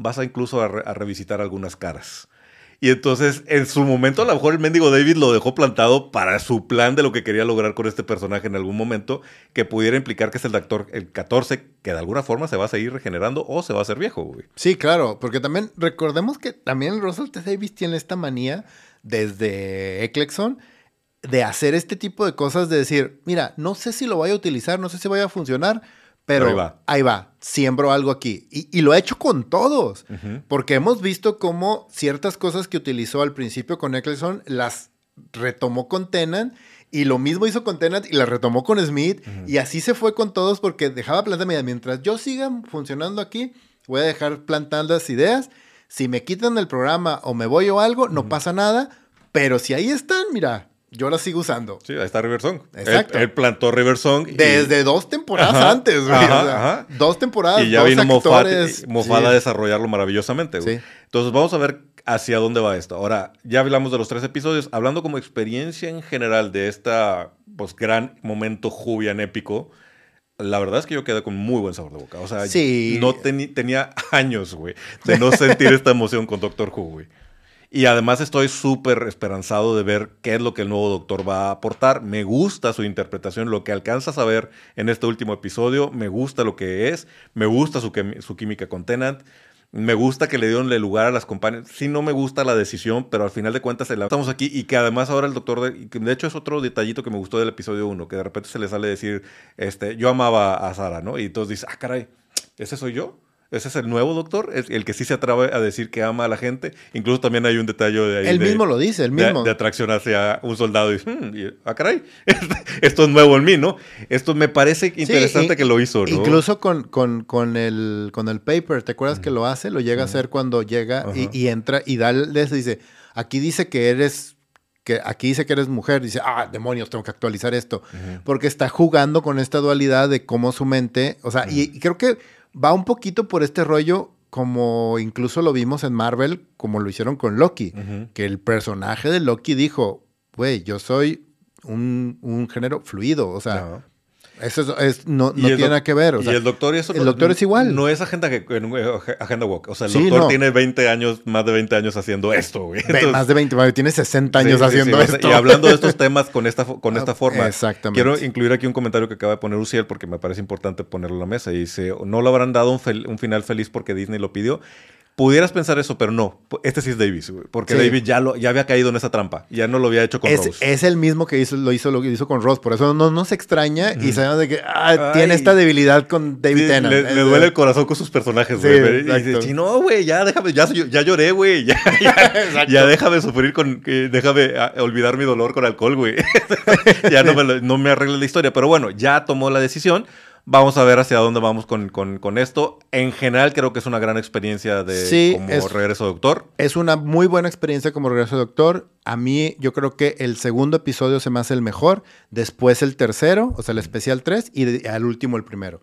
vas a incluso a, revisitar algunas caras. Y entonces, en su momento, a lo mejor el mendigo David lo dejó plantado para su plan de lo que quería lograr con este personaje en algún momento, que pudiera implicar que es el actor, el 14, que de alguna forma se va a seguir regenerando o se va a hacer viejo, güey. Sí, claro, porque también recordemos que también Russell T. Davis tiene esta manía desde Eccleston de hacer este tipo de cosas, de decir, mira, no sé si lo voy a utilizar, no sé si vaya a funcionar, pero, ahí va. Ahí va, siembro algo aquí. Y, lo ha hecho con todos, porque hemos visto cómo ciertas cosas que utilizó al principio con Eccleston las retomó con Tennant y lo mismo hizo con Tennant y las retomó con Smith y así se fue con todos porque dejaba plantar, mientras yo siga funcionando aquí, voy a dejar plantando las ideas. Si me quitan el programa o me voy o algo, no pasa nada, pero si ahí están, mira, yo la sigo usando. Sí, ahí está River Song. Exacto. Él, plantó River Song. Desde dos temporadas antes, güey. Dos temporadas. Y ya vino Moffat, a desarrollarlo maravillosamente, güey. Entonces vamos a ver hacia dónde va esto. Ahora, ya hablamos de los tres episodios. Hablando como experiencia en general de esta pues, gran momento Jubian épico, la verdad es que yo quedé con muy buen sabor de boca. O sea, no tenía años, güey, de no sentir esta emoción con Doctor Who, güey. Y además estoy súper esperanzado de ver qué es lo que el nuevo doctor va a aportar. Me gusta su interpretación, lo que alcanzas a ver en este último episodio. Me gusta lo que es. Me gusta su, química con Tennant. Me gusta que le dieron lugar a las compañías. Sí, no me gusta la decisión, pero al final de cuentas estamos aquí y que además ahora el doctor, de, hecho es otro detallito que me gustó del episodio 1, que de repente se le sale decir, este, yo amaba a Sara, ¿no? Y entonces dice, ah, caray, ¿ese soy yo? Ese es el nuevo doctor, es el que sí se atreve a decir que ama a la gente. Incluso también hay un detalle de ahí. Él mismo lo dice, el mismo. De, atracción hacia un soldado y, hmm, ah, caray, [LAUGHS] esto es nuevo en mí, ¿no? Esto me parece interesante que lo hizo, ¿no? Incluso con, con, con, el, con el paper, ¿te acuerdas que lo hace? Lo llega a hacer cuando llega y, entra y da el, dice, aquí dice que eres que aquí dice que eres mujer, dice, ah, demonios, tengo que actualizar esto. Porque está jugando con esta dualidad de cómo su mente, o sea, y, creo que va un poquito por este rollo como incluso lo vimos en Marvel, como lo hicieron con Loki, que el personaje de Loki dijo, güey, yo soy un, un género fluido, o sea, eso es, no, no tiene nada que ver. y el doctor, eso el doctor es igual. No es agenda, agenda walk. O sea, el doctor tiene 20 años, más de 20 años haciendo esto, güey. más de 20, tiene 60 años haciendo esto. y hablando de estos temas con esta, con esta forma. Exactamente. Quiero incluir aquí un comentario que acaba de poner Uciel porque me parece importante ponerlo en la mesa. Y dice, no lo habrán dado un, un final feliz porque Disney lo pidió. Pudieras pensar eso, pero no. Este sí es Davis, güey. Porque Davis ya, lo, ya había caído en esa trampa. Ya no lo había hecho con es, Rose. Es el mismo que hizo, lo hizo lo que hizo con Rose. Por eso no, no se extraña y sabemos de que ah, tiene esta debilidad con David Tennant. Le, duele el corazón con sus personajes, güey. y dice, no, güey, ya déjame, ya, ya lloré, güey. [LAUGHS] Ya, [LAUGHS] ya, déjame sufrir con, déjame ah, olvidar mi dolor con alcohol, güey. [LAUGHS] ya no me, no me arregle la historia. Pero bueno, ya tomó la decisión. Vamos a ver hacia dónde vamos con, esto. En general creo que es una gran experiencia de como regreso doctor. Es una muy buena experiencia como regreso doctor. A mí yo creo que el segundo episodio se me hace el mejor, después el tercero, o sea, el especial 3 y al último el primero.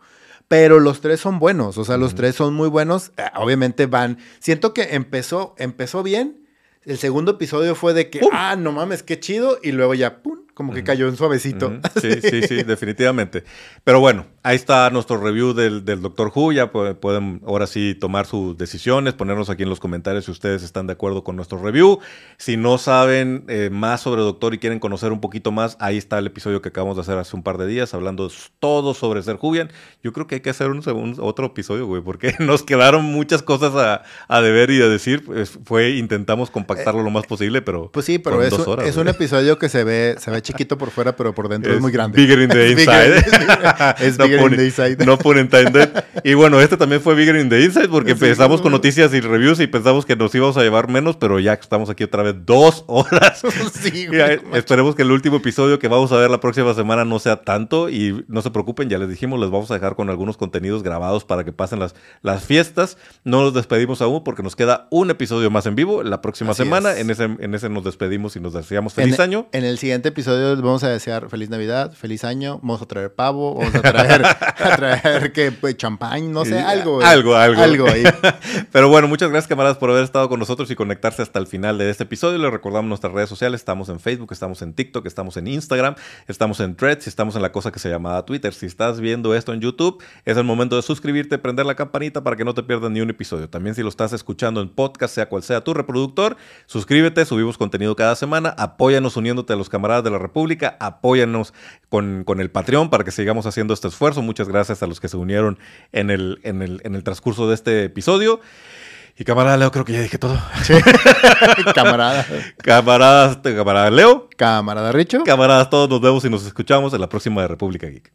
Pero los tres son buenos, o sea, los tres son muy buenos. Eh, obviamente van. Siento que empezó, empezó bien. El segundo episodio fue de que, ah, no mames, qué chido. Y luego ya, pum, como que cayó en suavecito. Sí, sí, sí, [LAUGHS] definitivamente. Pero bueno, ahí está nuestro review del, Doctor Who. Ya pueden ahora sí tomar sus decisiones, ponernos aquí en los comentarios si ustedes están de acuerdo con nuestro review. Si no saben eh, más sobre Doctor y quieren conocer un poquito más, ahí está el episodio que acabamos de hacer hace un par de días, hablando todo sobre ser Jubian. Yo creo que hay que hacer un, otro episodio, güey, porque [LAUGHS] nos quedaron muchas cosas a, deber y a decir. Pues, fue, intentamos compactarlo lo más posible, pero. Pues sí, pero es, es un episodio que se ve, se ve chiquito por fuera, pero por dentro es, muy grande. Bigger in the [LAUGHS] inside. [LAUGHS] es no bigger in the inside. No pun intended. Y bueno, este también fue bigger in the inside porque empezamos con noticias y reviews y pensamos que nos íbamos a llevar menos, pero ya estamos aquí otra vez dos [LAUGHS] horas. [LAUGHS] sí, esperemos que el último episodio que vamos a ver la próxima semana no sea tanto y no se preocupen, ya les dijimos, les vamos a dejar con algunos contenidos grabados para que pasen las, las fiestas. No nos despedimos aún porque nos queda un episodio más en vivo la próxima semana. En ese, en ese nos despedimos y nos deseamos feliz año. En el siguiente episodio vamos a desear feliz Navidad, feliz año, vamos a traer pavo, vamos a [LAUGHS] traer, a traer que pues, champán, no sé, algo. Algo, algo. Algo ahí. [LAUGHS] Pero bueno, muchas gracias camaradas por haber estado con nosotros y conectarse hasta el final de este episodio. Les recordamos nuestras redes sociales, estamos en Facebook, estamos en TikTok, estamos en Instagram, estamos en Threads, estamos en la cosa que se llama Twitter. Si estás viendo esto en YouTube, es el momento de suscribirte, prender la campanita para que no te pierdas ni un episodio. También si lo estás escuchando en podcast, sea cual sea tu reproductor, suscríbete, subimos contenido cada semana, apóyanos uniéndote a los camaradas de la República, apóyanos con, con, el Patreon para que sigamos haciendo este esfuerzo. Muchas gracias a los que se unieron en el, en el, en el transcurso de este episodio. Y camarada Leo, creo que ya dije todo. [LAUGHS] camarada. Camaradas, camarada Leo. Camarada Richo. Camaradas todos, nos vemos y nos escuchamos en la próxima de República Geek.